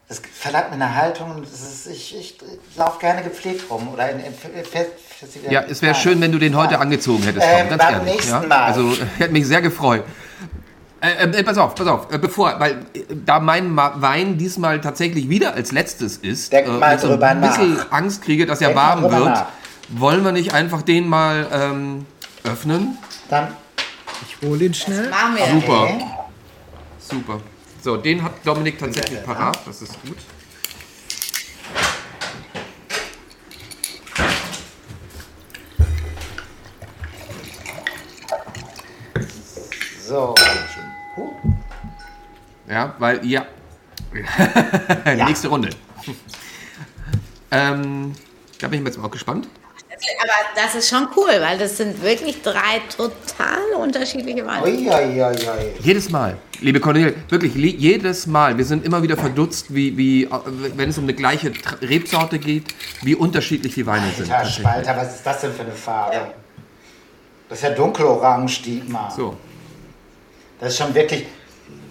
Das verlangt mir eine Haltung. Ist, ich, ich, ich laufe gerne gepflegt rum. Oder in, in, in, ja, es wäre schön, wenn du den heute ja. angezogen hättest. Ähm, ganz beim ehrlich, nächsten ja? Mal. Also hätte mich sehr gefreut. Äh, äh, pass auf, pass auf, äh, bevor, weil äh, da mein Ma Wein diesmal tatsächlich wieder als letztes ist, Denk mal ich so ein bisschen nach. Angst kriege, dass er Denk warm wird, nach. wollen wir nicht einfach den mal ähm, öffnen? Dann. Ich hole ihn schnell. Das machen wir. Super. Okay. Super. So, den hat Dominik tatsächlich parat, das ist gut. So. Ja, weil, ja. ja. Nächste Runde. ähm, da bin ich jetzt auch gespannt. Aber das ist schon cool, weil das sind wirklich drei total unterschiedliche Weine. Jedes Mal, liebe Cornelia, wirklich jedes Mal. Wir sind immer wieder verdutzt, wie, wie wenn es um eine gleiche Rebsorte geht, wie unterschiedlich die Weine Alter, sind. Alter, Spalter, was ist das denn für eine Farbe? Ja. Das ist ja dunkelorange, Dietmar. So. Das ist schon wirklich.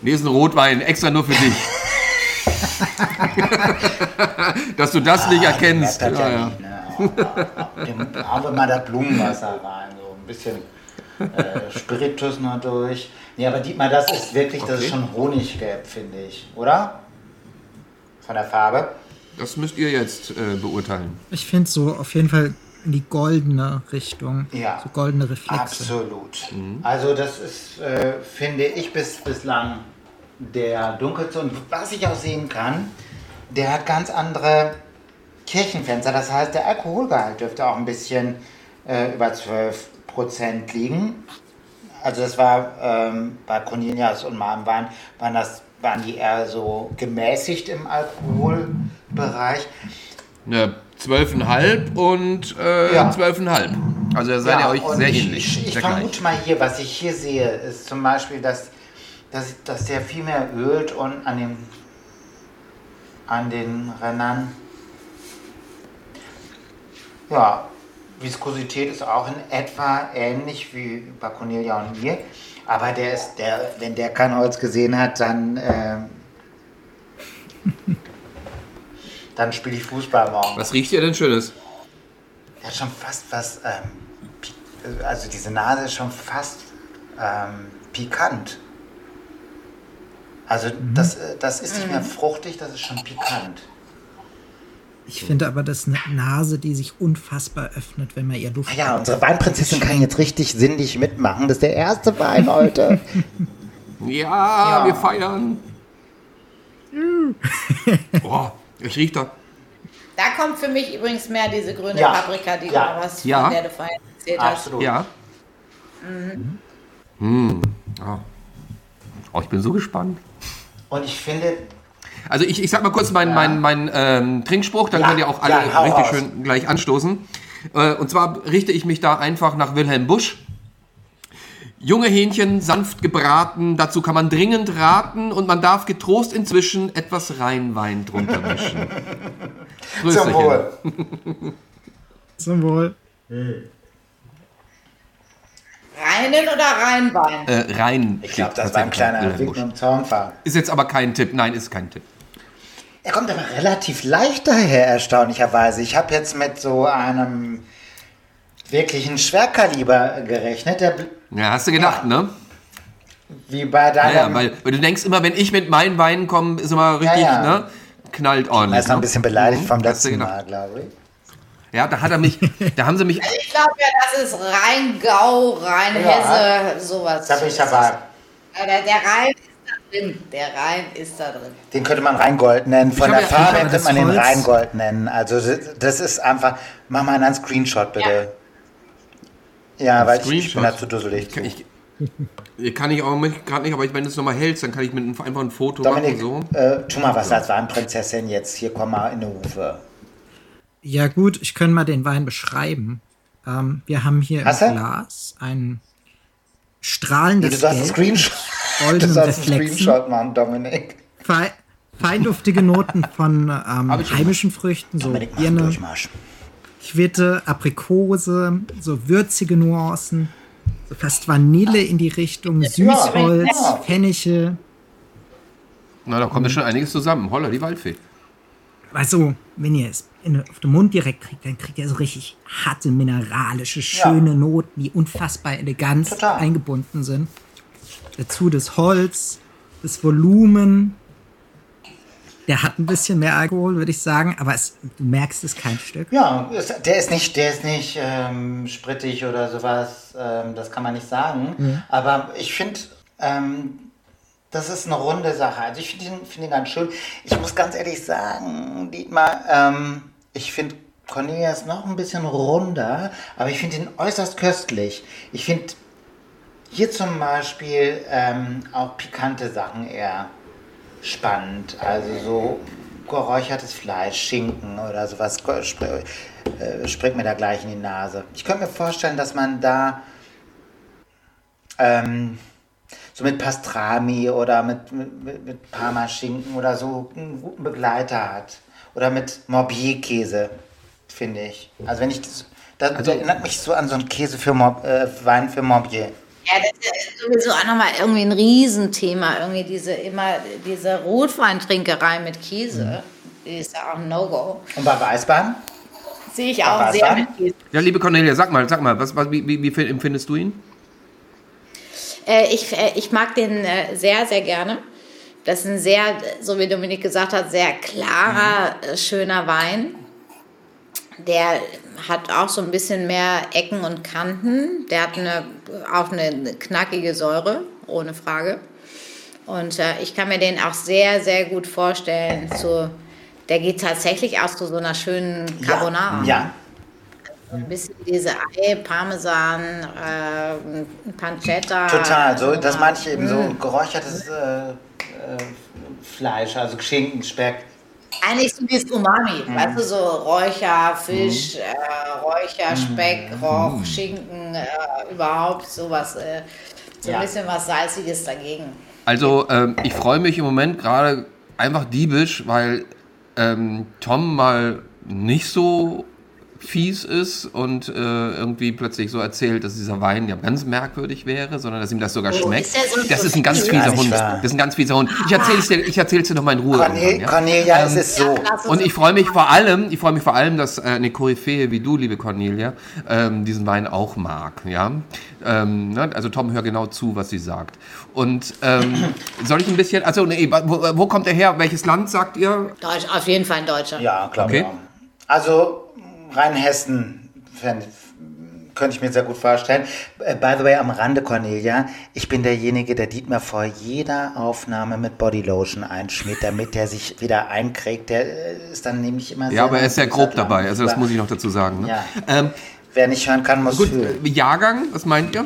Nee, ist ein Rotwein, extra nur für dich. Dass du das ah, nicht erkennst. Ja, ja. Nicht, ne? Dem haben wir mal das Blumenwasser rein, so ein bisschen äh, Spiritus noch durch. Nee, aber Dietmar, das ist wirklich, okay. das ist schon Honiggelb, finde ich, oder? Von der Farbe. Das müsst ihr jetzt äh, beurteilen. Ich finde so auf jeden Fall in die goldene Richtung. Ja. So goldene Reflexe. Absolut. Mhm. Also das ist, äh, finde ich, bis, bislang der dunkelste. Und was ich auch sehen kann, der hat ganz andere Kirchenfenster. Das heißt, der Alkoholgehalt dürfte auch ein bisschen äh, über 12 Prozent liegen. Also das war ähm, bei Cornelius und Marmwein waren das waren die eher so gemäßigt im Alkoholbereich. Ne, 12,5 und äh, ja. 12,5. Also da seid ja, ihr euch sehr ich, ähnlich. Ich, ich vermute mal hier, was ich hier sehe, ist zum Beispiel, dass, dass, dass der viel mehr ölt und an, dem, an den Rändern ja, Viskosität ist auch in etwa ähnlich wie bei Cornelia und mir. Aber der ist, der, wenn der kein Holz gesehen hat, dann, äh, dann spiele ich Fußball morgen. Was riecht ihr denn Schönes? Der hat schon fast was, ähm, also diese Nase ist schon fast ähm, pikant. Also mhm. das, äh, das ist nicht mehr mhm. fruchtig, das ist schon pikant. Ich finde aber, das ist eine Nase, die sich unfassbar öffnet, wenn man ihr Luft. Ah ja, unsere Weinprinzessin kann jetzt richtig sinnlich mitmachen. Das ist der erste Wein heute. ja, ja, wir feiern. Boah, ich riech da. Da kommt für mich übrigens mehr diese grüne ja. Paprika, die ja. du was ja. von der du vorhin erzählt Absolut. hast. Ja. Mhm. Mhm. Oh. oh, ich bin so gespannt. Und ich finde, also ich, ich sag mal kurz meinen ja. mein, mein, ähm, Trinkspruch, dann ja, könnt ihr auch alle ja, richtig raus. schön gleich anstoßen. Äh, und zwar richte ich mich da einfach nach Wilhelm Busch. Junge Hähnchen sanft gebraten, dazu kann man dringend raten und man darf getrost inzwischen etwas Rheinwein drunter mischen. Zum Wohl. Zum Wohl. Reinen oder Rheinwein? Äh, Rhein. Ich glaube, das war ein kleiner Wink im Zaunfall. Ist jetzt aber kein Tipp. Nein, ist kein Tipp. Er kommt aber relativ leicht daher, erstaunlicherweise. Ich habe jetzt mit so einem wirklichen Schwerkaliber gerechnet. Der ja, hast du gedacht, ja. ne? Wie bei deinem... Ja, ja, weil, weil, du denkst immer, wenn ich mit meinen Weinen komme, ist immer richtig, ja, ne? Knallt ordentlich. Er ist noch ein bisschen beleidigt mhm. vom letzten Mal, glaube ich. Ja, da hat er mich, da haben sie mich. Ich glaube ja, das ist Rheingau, Rheinhesse, ja, sowas. Da bin ich dabei. Der, der Rhein ist drin. Der Rhein ist da drin. Den könnte man Rheingold nennen. Von der ja- Farbe könnte man den Rheingold nennen. Also das, ist einfach. Mach mal einen Screenshot bitte. Ja, weil ich, ich bin Screenshot? da zu dusselig. zu. Ich, ich kann ich auch gerade nicht, aber wenn du es nochmal hältst, dann kann ich mit einem, einfach ein Foto Dominik, machen. So. äh, tu mal was als Weinprinzessin jetzt. Hier, komm mal in die Hufe. Ja gut, ich kann mal den Wein beschreiben. Ähm, wir haben hier Hast im du? Glas ein Du strahlendes sollst einen Gelb, Screenshot, du goldenen sollst einen Reflexen, Screenshot machen, Dominik. fei feinluftige Noten von ähm, heimischen Früchten, so Dominik, Birne. Quitte, Aprikose, so würzige Nuancen, so fast Vanille in die Richtung, Süßholz, ja. Fenchel. Na, da kommt ja schon einiges zusammen. Holla, die Waldfee. Also, wenn ihr es in, auf den Mund direkt kriegt, dann kriegt ihr so richtig harte, mineralische, schöne Noten, die unfassbar elegant Total. eingebunden sind. Dazu das Holz, das Volumen. Der hat ein bisschen mehr Alkohol, würde ich sagen, aber es, du merkst es kein Stück. Ja, der ist nicht, der ist nicht ähm, sprittig oder sowas, ähm, das kann man nicht sagen. Aber ich finde, ähm, das ist eine runde Sache. Also ich finde ihn, find ihn ganz schön. Ich muss ganz ehrlich sagen, Dietmar, ähm, ich finde Cornelia ist noch ein bisschen runder, aber ich finde ihn äußerst köstlich. Ich finde hier zum Beispiel ähm, auch pikante Sachen eher spannend. Also so geräuchertes Fleisch, Schinken oder sowas spr äh, springt mir da gleich in die Nase. Ich könnte mir vorstellen, dass man da ähm, so mit Pastrami oder mit, mit, mit, mit Parmaschinken oder so einen guten Begleiter hat. Oder mit Morbier-Käse, finde ich. Also wenn ich das, das Also- erinnert mich so an so einen Käse für Mor äh, Wein für Morbier. Ja, das ist sowieso auch nochmal irgendwie ein Riesenthema. Irgendwie diese immer diese Rotweintrinkerei mit Käse. Die ist ja auch ein No-Go. Und bei Weißwein? Sehe ich auch sehr mit Käse. Ja, liebe Cornelia, sag mal, sag mal, was, was, wie, wie, wie empfindest du ihn? Äh, ich, äh, ich mag den äh, sehr, sehr gerne. Das ist ein sehr, so wie Dominik gesagt hat, sehr klarer, äh, schöner Wein. Der hat auch so ein bisschen mehr Ecken und Kanten. Der hat eine, auch eine knackige Säure, ohne Frage. Und äh, ich kann mir den auch sehr, sehr gut vorstellen. Zu, der geht tatsächlich auch zu so einer schönen Carbonara. Ja. So ein bisschen diese Ei, Parmesan, äh, Pancetta. Total, so, das meine ich eben, so Mm. geräuchertes äh, äh, Fleisch, also Schinken, Speck. Eigentlich so dieses Umami, Mhm. weißt du, so Räucher, Fisch, äh, Räucher, Speck, Mhm. Roch, Schinken, äh, überhaupt sowas, äh, so Ja. ein bisschen was Salziges dagegen. Also, ähm, ich freue mich im Moment gerade einfach diebisch, weil ähm, Tom mal nicht so fies ist und äh, irgendwie plötzlich so erzählt, dass dieser Wein ja ganz merkwürdig wäre, sondern dass ihm das sogar Oh, schmeckt. ist so Das ist ein ganz fies? fieser Hund. wahr. Das ist ein ganz fieser Hund. Ich erzähle es dir, ich erzähl's dir noch mal in Ruhe. Cornel ja? Cornelia, es ist so. Und ich freue mich vor allem, ich freue mich vor allem, dass äh, eine Koryphäe wie du, liebe Cornelia, ähm, diesen Wein auch mag. Ja? Ähm, ne? Also Tom, hör genau zu, was sie sagt. Und ähm, soll ich ein bisschen, also nee, wo, wo kommt er her? Welches Land sagt ihr? Deutsch, auf jeden Fall ein Deutscher. Ja, glaube Okay. auch. Also Rheinhessen könnte ich mir sehr gut vorstellen. Äh, By the way, am Rande, Cornelia, ich bin derjenige, der Dietmar vor jeder Aufnahme mit Bodylotion einschmiert, damit er sich wieder einkriegt. Der äh, ist dann nämlich immer Ja, aber er ist sehr grob sehr dabei, also das muss ich noch dazu sagen. Ne? Ja. Ähm, Wer nicht hören kann, muss gut, fühlen. äh, Jahrgang, was meint ihr?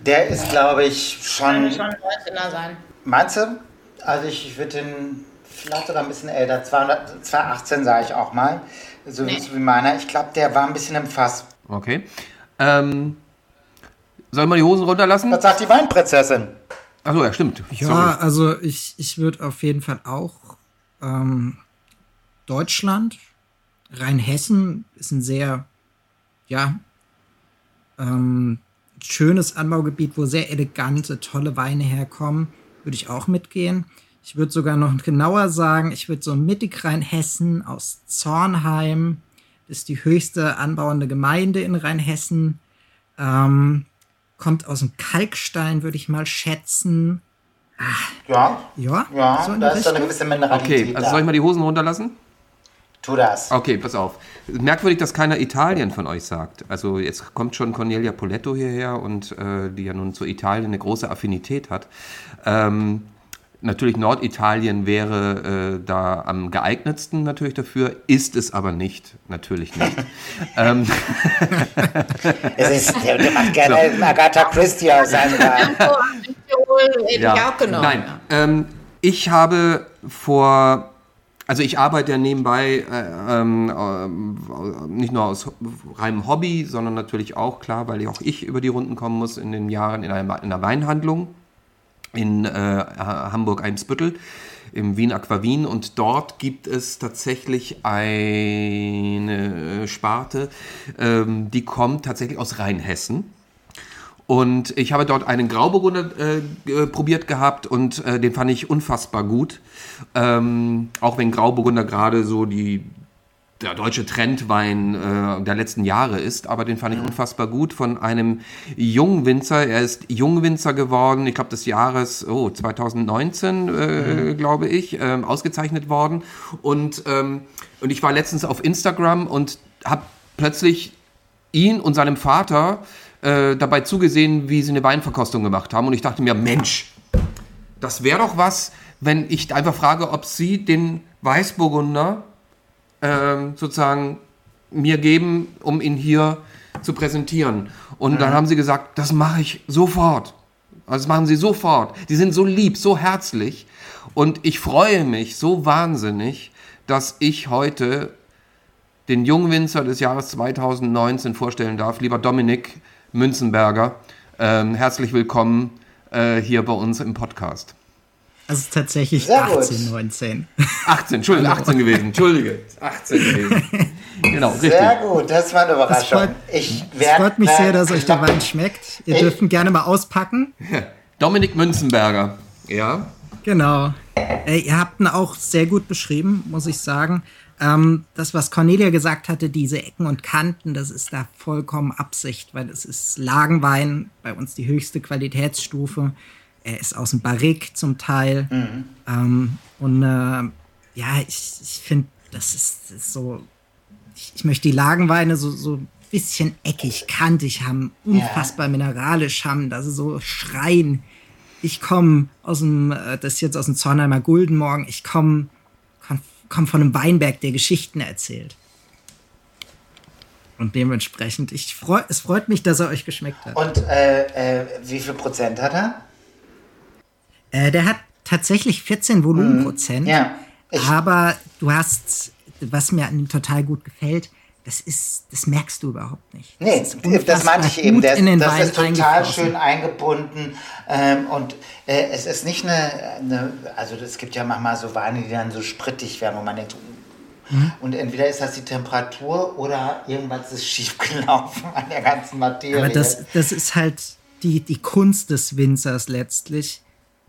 Der ist, glaube ich, Kann schon. schon 19er sein. Meinst du? Also ich, ich würde den vielleicht sogar ein bisschen älter, 200, 218 sage ich auch mal, so, Nee. so wie meiner. Ich glaube, der war ein bisschen im Fass. Okay. Ähm, soll man die Hosen runterlassen? Was sagt die Weinprinzessin? Achso, ja, stimmt. Ja, Sorry. also ich, ich würde auf jeden Fall auch ähm, Deutschland, Rheinhessen ist ein sehr, ja, ähm, schönes Anbaugebiet, wo sehr elegante, tolle Weine herkommen, würde ich auch mitgehen. Ich würde sogar noch genauer sagen, ich würde so mittig Rheinhessen aus Zornheim, das ist die höchste anbauende Gemeinde in Rheinhessen, ähm, kommt aus dem Kalkstein, würde ich mal schätzen. Ja, Ja, ja, so da ist so eine gewisse Mineralität Okay, also da. soll ich mal die Hosen runterlassen? Tu das. Okay, pass auf. Merkwürdig, dass keiner Italien von euch sagt. Also jetzt kommt schon Cornelia Poletto hierher und äh, die ja nun zu Italien eine große Affinität hat. Ähm, natürlich Norditalien wäre äh, da am geeignetsten natürlich dafür, ist es aber nicht, natürlich nicht. ähm, es ist, der, der macht gerne so. Agatha Christie aus seinem ja. Nein, ähm, ich habe vor also ich arbeite ja nebenbei äh, ähm, äh, nicht nur aus reinem Hobby, sondern natürlich auch, klar, weil auch ich über die Runden kommen muss in den Jahren in einer, in einer Weinhandlung in äh, Hamburg-Eimsbüttel im Wien Aquavin und dort gibt es tatsächlich eine Sparte, ähm, die kommt tatsächlich aus Rheinhessen und ich habe dort einen Grauburgunder äh, probiert gehabt und äh, den fand ich unfassbar gut. Ähm, auch wenn Grauburgunder gerade so die, der deutsche Trendwein äh, der letzten Jahre ist, aber den fand ich unfassbar gut von einem jungen Winzer. Er ist Jungwinzer geworden, ich glaube des Jahres oh, 2019, äh, mhm. glaube ich, äh, ausgezeichnet worden. Und, ähm, und ich war letztens auf Instagram und habe plötzlich ihn und seinem Vater äh, dabei zugesehen, wie sie eine Weinverkostung gemacht haben. Und ich dachte mir, Mensch, das wäre doch was, wenn ich einfach frage, ob sie den Weißburgunder äh, sozusagen mir geben, um ihn hier zu präsentieren. Und mhm. dann haben sie gesagt, das mache ich sofort. Also das machen sie sofort. Die sind so lieb, so herzlich. Und ich freue mich so wahnsinnig, dass ich heute den Jungwinzer des Jahres 2019 vorstellen darf. Lieber Dominik, Münzenberger. Ähm, herzlich willkommen äh, hier bei uns im Podcast. Also tatsächlich Servus. 18, 19. 18, Entschuldigung, 18 gewesen. Entschuldige, 18 gewesen. Genau, richtig. Sehr gut, das war eine Überraschung. Es freut, ich es freut mich sehr, dass euch der Wein schmeckt. Ihr dürft ihn gerne mal auspacken. Dominik Münzenberger, ja. Genau. Äh, ihr habt ihn auch sehr gut beschrieben, muss ich sagen. Ähm, das, was Cornelia gesagt hatte, diese Ecken und Kanten, das ist da vollkommen Absicht, weil es ist Lagenwein, bei uns die höchste Qualitätsstufe. Er ist aus dem Barrique zum Teil. Mhm. Ähm, und äh, ja, ich, ich finde, das ist, ist so. Ich, ich, möchte die Lagenweine so, so ein bisschen eckig, kantig haben, unfassbar ja. mineralisch haben, dass sie so schreien. Ich komme aus dem, äh, das ist jetzt aus dem Zornheimer Guldenmorgen, ich komme komme von einem Weinberg, der Geschichten erzählt. Und dementsprechend, ich freu, es freut mich, dass er euch geschmeckt hat. Und äh, äh, wie viel Prozent hat er? Äh, der hat tatsächlich 14 Volumenprozent. Mhm. Ja. aber du hast, was mir an ihm total gut gefällt, das ist, das merkst du überhaupt nicht. Nee, das, das meinte ich eben. Das, das ist total schön eingebunden. Ähm, und äh, es ist nicht eine, eine, also es gibt ja manchmal so Weine, die dann so sprittig werden, wo man denkt, mhm. und entweder ist das die Temperatur oder irgendwas ist schiefgelaufen an der ganzen Materie. Aber das, das ist halt die, die Kunst des Winzers letztlich,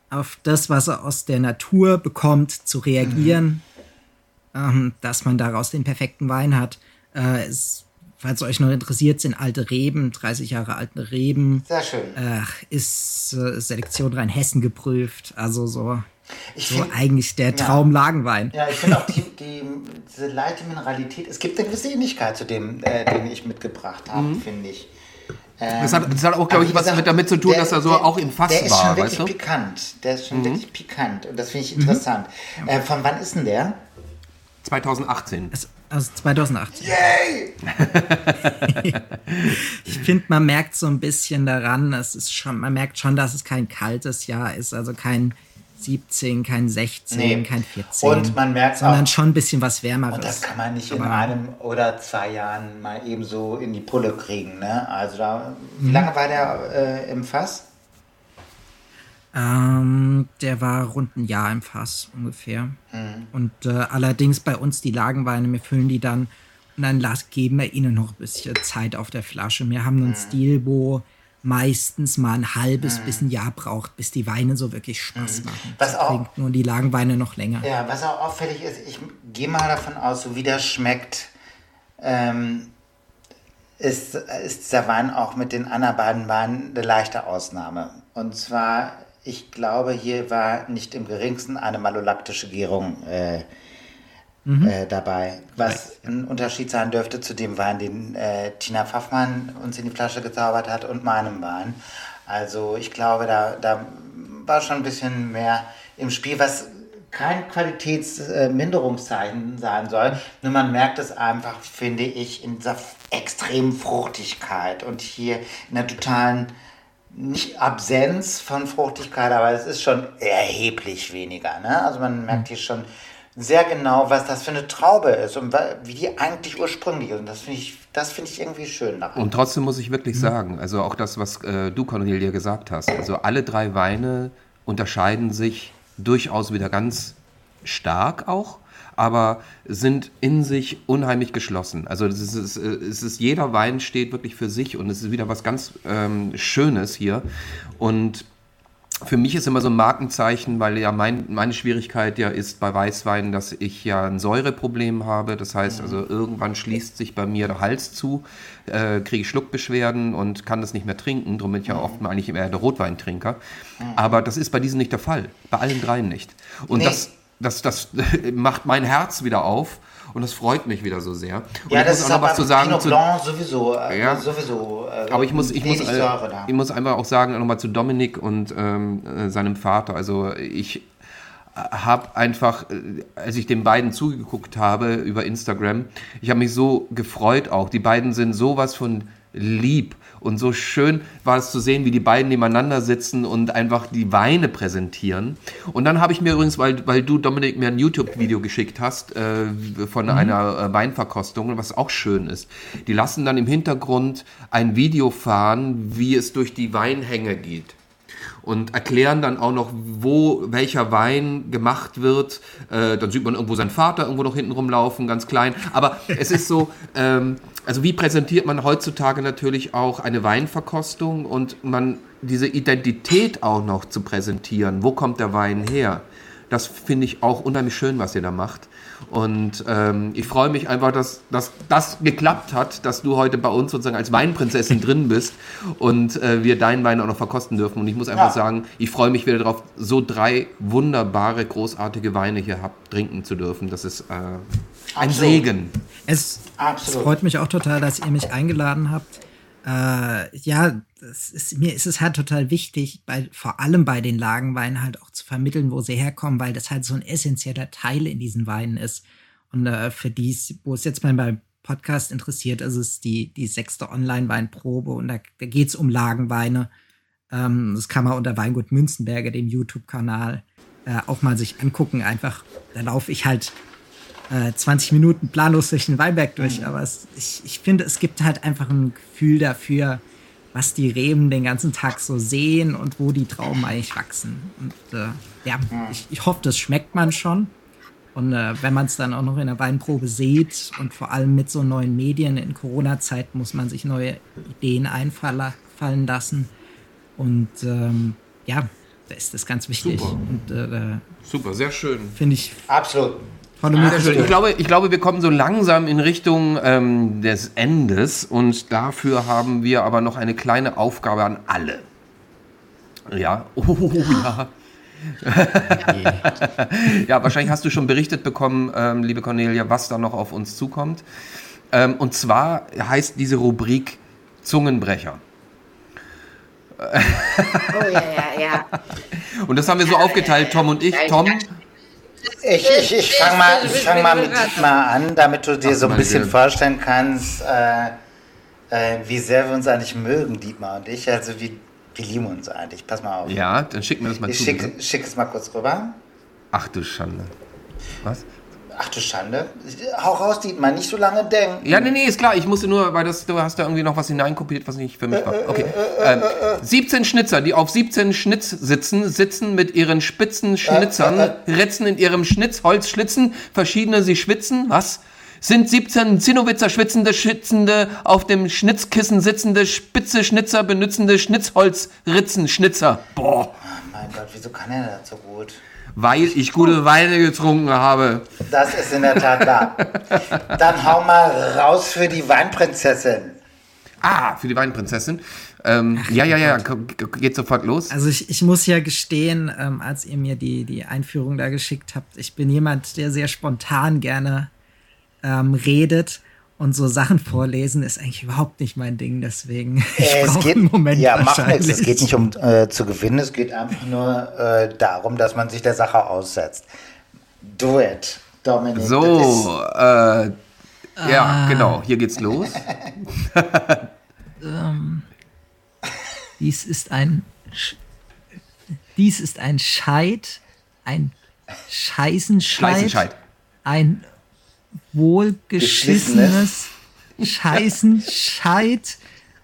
auf das, was er aus der Natur bekommt, zu reagieren, mhm. ähm, dass man daraus den perfekten Wein hat. Äh, es, falls euch noch interessiert, sind alte Reben, 30 Jahre alte Reben. Sehr schön. Äh, ist äh, Selektion Rheinhessen geprüft. Also so, ich so find, eigentlich der Traum Lagenwein. Ja, ich finde auch die, die, diese leichte Mineralität, es gibt eine gewisse Ähnlichkeit zu dem, äh, den ich mitgebracht habe, mhm. finde ich. Ähm, das, hat, das, hat, auch, glaube ich, was gesagt, damit zu tun, der, dass er so der, auch im Fass war. Der ist schon wirklich pikant. Der ist schon mhm. wirklich pikant. Und das finde ich interessant. Mhm. Äh, von wann ist denn der? 2018. Es, also 2018. Yay! ich finde, man merkt so ein bisschen daran, es ist schon, man merkt schon, dass es kein kaltes Jahr ist, also kein 17, kein 16, nee. kein 14. Und man merkt sondern auch, schon ein bisschen was wärmeres. Und das kann man nicht in einem oder zwei Jahren mal eben so in die Pulle kriegen. Ne? Also da, wie mhm. lange war der äh, im Fass? Ähm, der war rund ein Jahr im Fass ungefähr. Mhm. Und äh, allerdings bei uns die Lagenweine, wir füllen die dann und dann geben wir ihnen noch ein bisschen Zeit auf der Flasche. Wir haben einen mhm. Stil, wo meistens mal ein halbes mhm. bis ein Jahr braucht, bis die Weine so wirklich Spaß mhm. machen. Was das auch, nur die Lagenweine noch länger. Ja, was auch auffällig ist, ich gehe mal davon aus, so wie der schmeckt, ähm, ist, ist dieser Wein auch mit den anderen beiden Weinen eine leichte Ausnahme. Und zwar ich glaube, hier war nicht im geringsten eine malolaktische Gärung äh, mhm. äh, dabei. Was ein Unterschied sein dürfte zu dem Wein, den äh, Tina Pfaffmann uns in die Flasche gezaubert hat und meinem Wein. Also ich glaube, da, da war schon ein bisschen mehr im Spiel, was kein Qualitätsminderungszeichen äh, sein soll. Nur man merkt es einfach, finde ich, in dieser extremen Fruchtigkeit und hier in der totalen, nicht Absenz von Fruchtigkeit, aber es ist schon erheblich weniger. Ne? Also man merkt hier schon sehr genau, was das für eine Traube ist und wie die eigentlich ursprünglich ist. Und das finde ich, das finde ich irgendwie schön. Daran. Und trotzdem muss ich wirklich sagen, also auch das, was äh, du, Cornelia, gesagt hast, also alle drei Weine unterscheiden sich durchaus wieder ganz stark auch, aber sind in sich unheimlich geschlossen. Also es ist, es ist, jeder Wein steht wirklich für sich und es ist wieder was ganz ähm, Schönes hier. Und für mich ist immer so ein Markenzeichen, weil ja mein, meine Schwierigkeit ja ist bei Weißweinen, dass ich ja ein Säureproblem habe. Das heißt also, irgendwann schließt sich bei mir der Hals zu, äh, kriege ich Schluckbeschwerden und kann das nicht mehr trinken. Darum bin ich ja oft mal eigentlich eher der Rotweintrinker. Aber das ist bei diesen nicht der Fall. Bei allen dreien nicht. Und nee. das, das, das macht mein Herz wieder auf und das freut mich wieder so sehr. Und ja, das ist noch was zu sagen. Pinot Blanc sowieso. Äh, ja, sowieso äh, aber ich muss, ich, muss, äh, ich muss einfach auch sagen, nochmal zu Dominik und ähm, äh, seinem Vater. Also ich habe einfach, äh, als ich den beiden zugeguckt habe über Instagram, ich habe mich so gefreut auch. Die beiden sind sowas von lieb und so schön war es zu sehen, wie die beiden nebeneinander sitzen und einfach die Weine präsentieren. Und dann habe ich mir übrigens, weil, weil du, Dominik, mir ein YouTube-Video geschickt hast äh, von mhm. einer äh, Weinverkostung, was auch schön ist. Die lassen dann im Hintergrund ein Video fahren, wie es durch die Weinhänge geht und erklären dann auch noch, wo welcher Wein gemacht wird. Äh, dann sieht man irgendwo seinen Vater irgendwo noch hinten rumlaufen, ganz klein. Aber es ist so, ähm, also wie präsentiert man heutzutage natürlich auch eine Weinverkostung und man diese Identität auch noch zu präsentieren. Wo kommt der Wein her? Das finde ich auch unheimlich schön, was ihr da macht. Und ähm, ich freue mich einfach, dass, dass das geklappt hat, dass du heute bei uns sozusagen als Weinprinzessin drin bist und äh, wir deinen Wein auch noch verkosten dürfen. Und ich muss einfach ja. sagen, ich freue mich wieder darauf, so drei wunderbare, großartige Weine hier hab, trinken zu dürfen. Das ist äh, ein Absolut. Segen. Es, es, freut mich auch total, dass ihr mich eingeladen habt. Äh, ja, ist, mir ist es halt total wichtig, bei, vor allem bei den Lagenweinen halt auch zu vermitteln, wo sie herkommen, weil das halt so ein essentieller Teil in diesen Weinen ist. Und äh, für die, wo es jetzt mal beim Podcast interessiert, ist es die, die sechste Online-Weinprobe und da, da geht es um Lagenweine. Ähm, das kann man unter Weingut Münzenberger, dem YouTube-Kanal, äh, auch mal sich angucken. Einfach, da laufe ich halt äh, 20 Minuten planlos durch den Weinberg durch. Mhm. Aber es, ich, ich finde, es gibt halt einfach ein Gefühl dafür, was die Reben den ganzen Tag so sehen und wo die Trauben eigentlich wachsen. Und äh, ja, ich, ich hoffe, das schmeckt man schon. Und äh, wenn man es dann auch noch in der Weinprobe sieht und vor allem mit so neuen Medien in Corona-Zeit muss man sich neue Ideen einfallen lassen. Und ähm, ja, da ist das ganz wichtig. Super, und, äh, Super sehr schön. Finde ich. Absolut. Ich glaube, ich glaube, wir kommen so langsam in Richtung ähm, des Endes und dafür haben wir aber noch eine kleine Aufgabe an alle. Ja, oh ja. ja, wahrscheinlich hast du schon berichtet bekommen, ähm, liebe Cornelia, was da noch auf uns zukommt. Ähm, und zwar heißt diese Rubrik Zungenbrecher. Oh ja, ja, ja. Und das haben wir so aufgeteilt, Tom und ich. Tom, ich, ich, ich fange mal, fang mal mit Dietmar an, damit du dir Ach, so ein bisschen Gott. vorstellen kannst, äh, äh, wie sehr wir uns eigentlich mögen, Dietmar und ich. Also wie, wir lieben uns eigentlich. Pass mal auf. Ja, dann schick mir das mal ich zu. Ich schick, schick es mal kurz rüber. Ach du Schande. Was? Ach du Schande. Hau raus, Dietmar, nicht so lange denken. Ja, nee, nee, ist klar. Ich musste nur, weil das, du hast da irgendwie noch was hineinkopiert, was nicht für mich war. Okay. Ähm, 17 Schnitzer, die auf 17 Schnitz sitzen, sitzen mit ihren spitzen Schnitzern, ritzen in ihrem Schnitzholz, schlitzen, verschiedene sie schwitzen. Was? Sind 17 Zinnowitzer schwitzende, schwitzende, auf dem Schnitzkissen sitzende, spitze Schnitzer, benützende Schnitzholzritzen, Schnitzer. Boah. Oh mein Gott, wieso kann er das so gut? Weil ich gute Weine getrunken habe. Das ist in der Tat wahr. Dann hau mal raus für die Weinprinzessin. Ah, für die Weinprinzessin. Ähm, ja, ja, ja, geht sofort los. Also ich, ich muss ja gestehen, ähm, als ihr mir die, die Einführung da geschickt habt, ich bin jemand, der sehr spontan gerne ähm, redet. Und so Sachen vorlesen ist eigentlich überhaupt nicht mein Ding, deswegen äh, es geht, einen Moment ja, macht nichts. Es geht nicht um äh, zu gewinnen, es geht einfach nur äh, darum, dass man sich der Sache aussetzt. Do it, Dominik. So, äh, ja, ah. genau, hier geht's los. ähm, dies ist ein Sch dies ist ein Scheit, ein Scheißenscheit, ein wohlgeschissenes Scheißenscheit.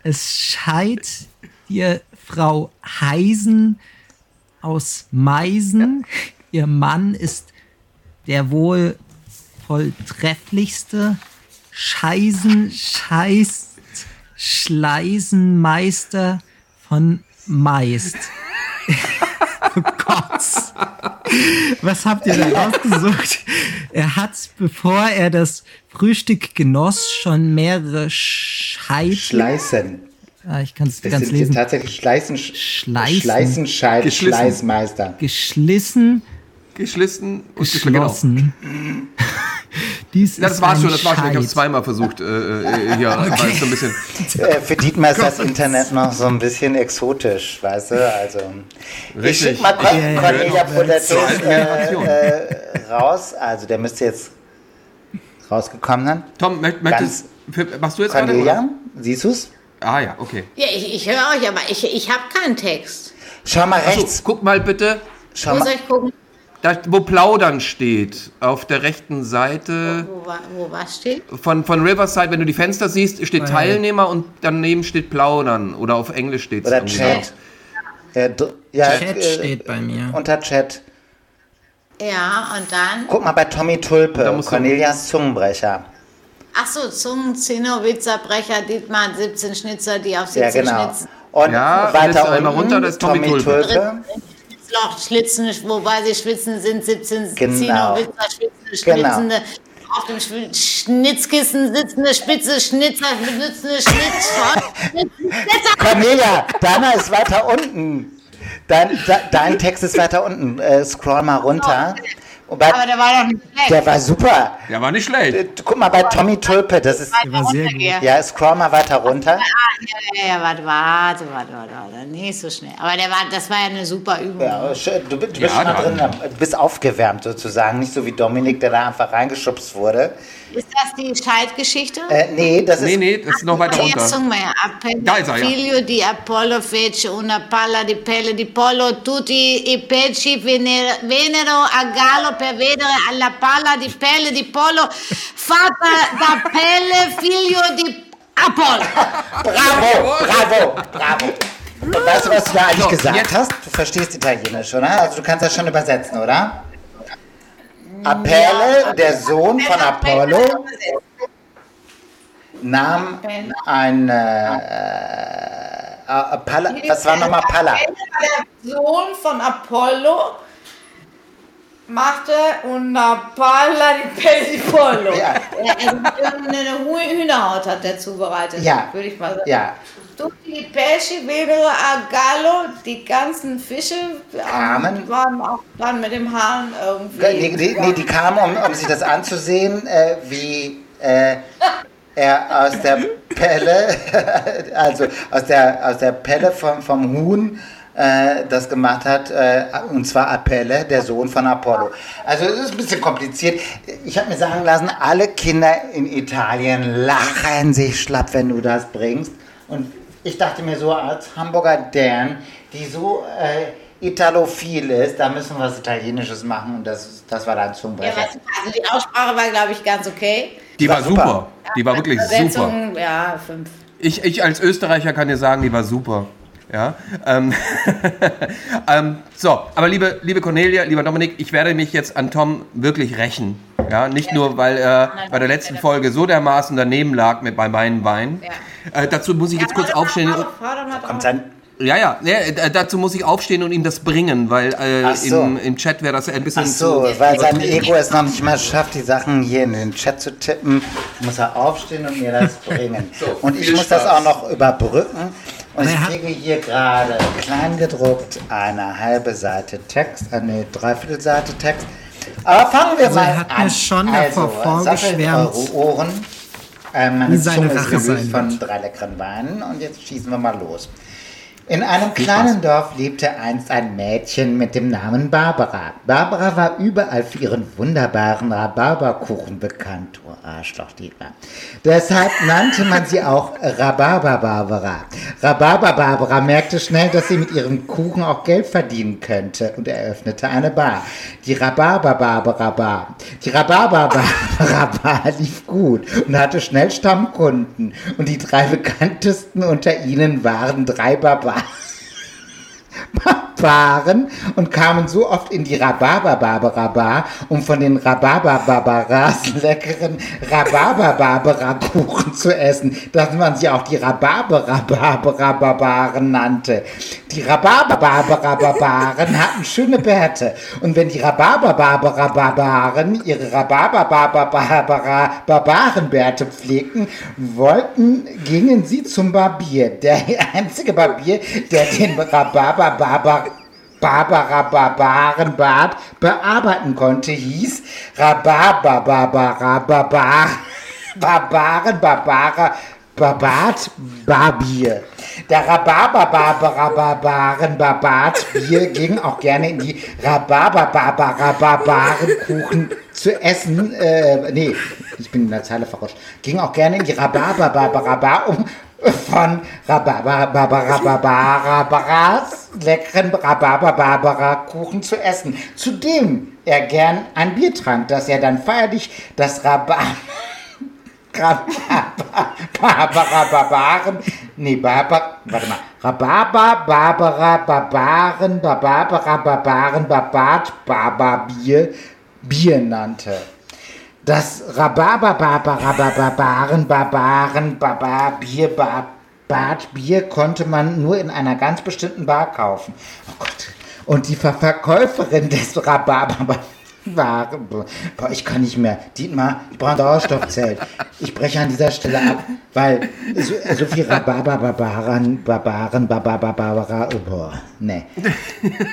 Es scheit dir Frau Heisen aus Meisen. Ihr Mann ist der wohl volltrefflichste Scheißen, Scheiß, Schleisenmeister von Meist. oh Gott. Was habt ihr da rausgesucht? Er hat, bevor er das Frühstück genoss, schon mehrere Scheiten. Schleißen. Ah, ich kann es ganz sind lesen. Tatsächlich Schleißen, Schleißen, Schleißenscheid, Schleißmeister. Geschlissen. Geschlissen und geschlossen. Dies ja, das war schon, das war schon. Ich habe es zweimal versucht. Äh, äh, hier okay. so ein bisschen. Äh, für Dietmar ist das Internet noch so ein bisschen exotisch, weißt du? Also Richtig. ich schicke mal ja, Cornelia Potato äh, äh, raus. Also der müsste jetzt rausgekommen sein. Tom, möchtest, machst du jetzt Cornelia, gerade, siehst du's? Ah ja, okay. Ja, ich, ich höre euch, aber ich, ich habe keinen Text. Schau mal rechts. So, guck mal bitte. Schau Wo mal. soll ich gucken? Da, wo Plaudern steht, auf der rechten Seite. Wo, wo, wo was steht? Von, von Riverside, wenn du die Fenster siehst, steht Teilnehmer und daneben steht Plaudern. Oder auf Englisch steht es. Oder Chat. Ja, ja, Chat äh, steht bei mir. Unter Chat. Ja, und dann? Guck mal bei Tommy Tulpe, Cornelias Zungenbrecher. Ach so, Zungen-Zinnowitzerbrecher, Dietmar 17 Schnitzer, die auf 17 ja, genau. schnitzen. Und ja, weiter unten, runter, das Tommy, Tommy Tulpe. Tulpe. Schlitzen, wobei sie schwitzen sind 17 genau. Zino, Witzer, schwitzende, genau. schlitzende, auf dem Schnitzkissen sitzende Spitze, Schnitzer, sitzende Schnitz, Cornelia, deiner ist weiter unten. Dein, dein Text ist weiter unten. Äh, scroll mal runter. Bei, aber der war doch nicht schlecht. Der war super. Der war nicht schlecht. Äh, guck mal bei Tommy Tulpe, das ist. Der war sehr gut. Ja, scroll mal weiter runter. Ah, ja, ja, ja, warte, warte, warte, warte, warte. Nicht so schnell. Aber der war, das war ja eine super Übung. Ja, du, du bist ja, schon mal drin, du bist aufgewärmt sozusagen. Nicht so wie Dominik, der da einfach reingeschubst wurde. Ist das die Scheidgeschichte? Äh, nee, das ist. Nee, nee, das ist noch weiter runter. Da ist er, ja. Figlio di Apollo fece una palla di pelle di pollo, tutti i pesci vennero a gallo per vedere la palla di pelle di pollo fatta da pelle figlio di Apollo. Bravo, bravo, bravo. Und weißt du, was du da eigentlich so, gesagt jetzt? hast? Du verstehst Italienisch, oder? Also du kannst das schon übersetzen, oder? Apelle, der Sohn von Apollo, nahm ein äh, äh, Palla, was war nochmal Palla? Der Sohn von Apollo machte una Palla di Pelle Ja. Also eine Hühnerhaut hat er zubereitet, ja. würde ich mal sagen. Ja. Tutti i pesci vennero a gallo, die ganzen Fische kamen. Waren, auch, waren mit dem Hahn irgendwie. Nee, die, nee, die kamen, um, um sich das anzusehen, äh, wie äh, er aus der Pelle, also aus der, aus der Pelle vom, vom Huhn, äh, das gemacht hat, äh, und zwar Apelle, der Sohn von Apollo. Also es ist ein bisschen kompliziert. Ich habe mir sagen lassen, alle Kinder in Italien lachen sich schlapp, wenn du das bringst. Und ich dachte mir so, als Hamburger Dan, die so äh, italophil ist, da müssen wir was Italienisches machen und das, das war dann Zungenbrecher. Ja, also die Aussprache war, glaube ich, ganz okay. Die war, war super. super. Die war wirklich super. Ja, fünf. Ich, ich als Österreicher kann dir sagen, die war super. Ja, ähm, ähm, so, aber liebe, liebe Cornelia, lieber Dominik, ich werde mich jetzt an Tom wirklich rächen. Ja, nicht nur, weil er bei der letzten Folge so dermaßen daneben lag mit bei meinen Beinen. Äh, dazu muss ich jetzt kurz aufstehen. Kommt sein ja, ja, ja, äh, dazu muss ich aufstehen und ihm das bringen, weil äh, so. im, im Chat wäre das ein bisschen. Ach so, zu, weil sein Ego es noch nicht mal schafft, die Sachen hier in den Chat zu tippen, muss er aufstehen und mir das bringen. so, und ich muss Spaß. das auch noch überbrücken, Und ich kriege hier gerade klein gedruckt eine halbe Seite Text, eine Dreiviertelseite Text. Aber fangen wir also mal er hat an. Mir schon also, vorgeschwärmt, eure Ohren. Äh, meine Zunge ist Rache sein gelöst von drei leckeren Weinen und jetzt schießen wir mal los. In einem kleinen Dorf lebte einst ein Mädchen mit dem Namen Barbara. Barbara war überall für ihren wunderbaren Rhabarberkuchen bekannt. Oh Arschloch, Dietmar. Deshalb nannte man sie auch Rhabarber-Barbara. Rhabarber-Barbara merkte schnell, dass sie mit ihrem Kuchen auch Geld verdienen könnte und eröffnete eine Bar. Die Rhabarber-Barbara-Bar. Die Rhabarber-Barbara-Bar lief gut und hatte schnell Stammkunden. Und die drei bekanntesten unter ihnen waren drei Barbaren. Barbaren und kamen so oft in die Rhabarber-Barbara-Bar, um von den Rhabarber-Barbaras leckeren Rhabarber-Barbara-Kuchen zu essen, dass man sie auch die Rhabarber-Barbara-Barbaren nannte. Die Rhabarber-Barbara-Barbaren hatten schöne Bärte und wenn die Rhabarber-Barbara-Barbaren ihre Rhabarber-Barbara-Barbarenbärte pflegten, wollten, gingen sie zum Barbier. Der einzige Barbier, der den Rhabarber-Barbar Barbara Barbarenbart bearbeiten konnte, hieß Rhabarber Barbara Barbar Barbaren Barbara Barbat Barbier. Der Rhabarber Barbara Barbaren Barbat Bier ging auch gerne in die Rhabarber Barbara Barbaren Kuchen zu essen. Äh, ich bin in der Zeile verrutscht. Ging auch gerne in die Rhabarber Barbara Bar, um von Rhabarber-Barbaras leckeren Rhabarber-Barbara-Kuchen zu essen, zu dem er gern ein Bier trank, das er dann feierlich das Rhabarber Barbara-Barbaren, nee, Barbar, warte mal, Rhabarber, Barbara, Barbaren, Barbara, Barbaren, Barbat, Barbarbier, Bier nannte. Das Rhabarber, Barbara, Barbaren, Barbar, Bier, Bad Bier konnte man nur in einer ganz bestimmten Bar kaufen. Oh Gott. Und die Ver Verkäuferin des Rhabarber war, boah, ich kann nicht mehr. Dietmar, ich brauche ein Sauerstoffzelt. Ich breche an dieser Stelle ab, weil so, so viel Rhabarber, Barbaren, Barbaren, Barbara, oh, boah, nee.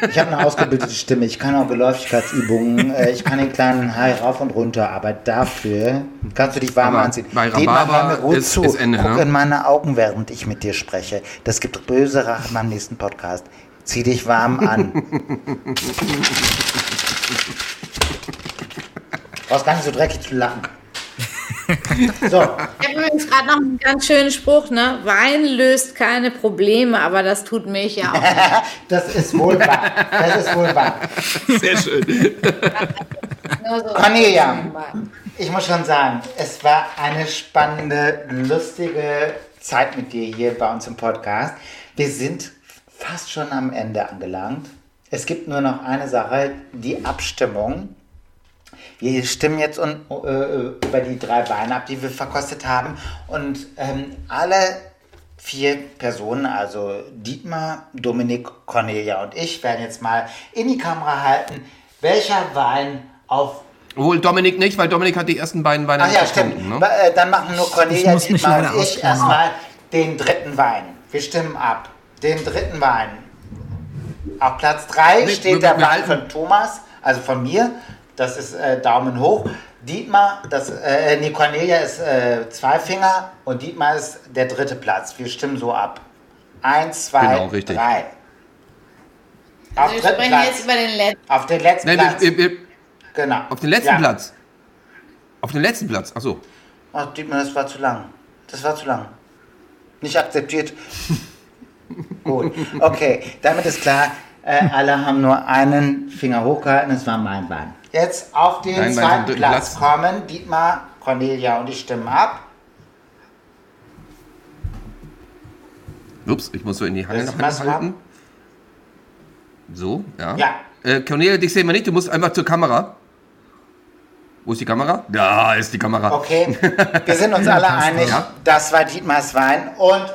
Ich habe eine ausgebildete Stimme, ich kann auch Geläufigkeitsübungen, äh, ich kann den kleinen Hai rauf und runter, aber dafür kannst du dich warm Aber anziehen. bei Dietmar, Rhabarber hör mir ist- zu. ist Ende, Guck ne? in meine Augen, während ich mit dir spreche. Das gibt böse Rache beim nächsten Podcast. Zieh dich warm an. Brauchst gar nicht so dreckig zu lachen. So, Ich habe übrigens gerade noch einen ganz schönen Spruch, ne? Wein löst keine Probleme, aber das tut mich ja auch. das ist wohl wahr. Das ist wohl wahr. Sehr schön. So Cornelia. Ich muss schon sagen, es war eine spannende, lustige Zeit mit dir hier bei uns im Podcast. Wir sind fast schon am Ende angelangt. Es gibt nur noch eine Sache, die Abstimmung. Wir stimmen jetzt un, äh, über die drei Weine ab, die wir verkostet haben. Und ähm, alle vier Personen, also Dietmar, Dominik, Cornelia und ich, werden jetzt mal in die Kamera halten, welcher Wein auf Obwohl Dominik nicht, weil Dominik hat die ersten beiden Weine Ach ja, nicht stimmt. Ne? äh, Dann machen nur Cornelia, Dietmar und ich erstmal den dritten Wein. Wir stimmen ab. Den dritten Wein. Auf Platz 3 Nee, steht der halten- von Thomas, also von mir. Das ist äh, Daumen hoch. Dietmar, das, äh, nee, Cornelia ist äh, zwei Finger und Dietmar ist der dritte Platz. Wir stimmen so ab. Eins, zwei, Genau, richtig. drei. Auf Also wir sprechen Platz. jetzt über den letzten. Auf den letzten Nee, Platz. wir, wir, genau. auf den letzten Ja. Platz. Auf den letzten Platz, achso. Ach, Dietmar, das war zu lang. Das war zu lang. Nicht akzeptiert. Gut, okay, damit ist klar, äh, alle haben nur einen Finger hochgehalten, es war mein Wein. Jetzt auf den Dein zweiten dritten Platz Platz. kommen Dietmar, Cornelia und ich stimmen ab. Ups, ich muss so in die Hand was halten. So, ja. Ja. Äh, Cornelia, dich sehen wir nicht, du musst einfach zur Kamera. Wo ist die Kamera? Da ist die Kamera. Okay, wir sind uns alle einig, noch. das war Dietmars Wein. Und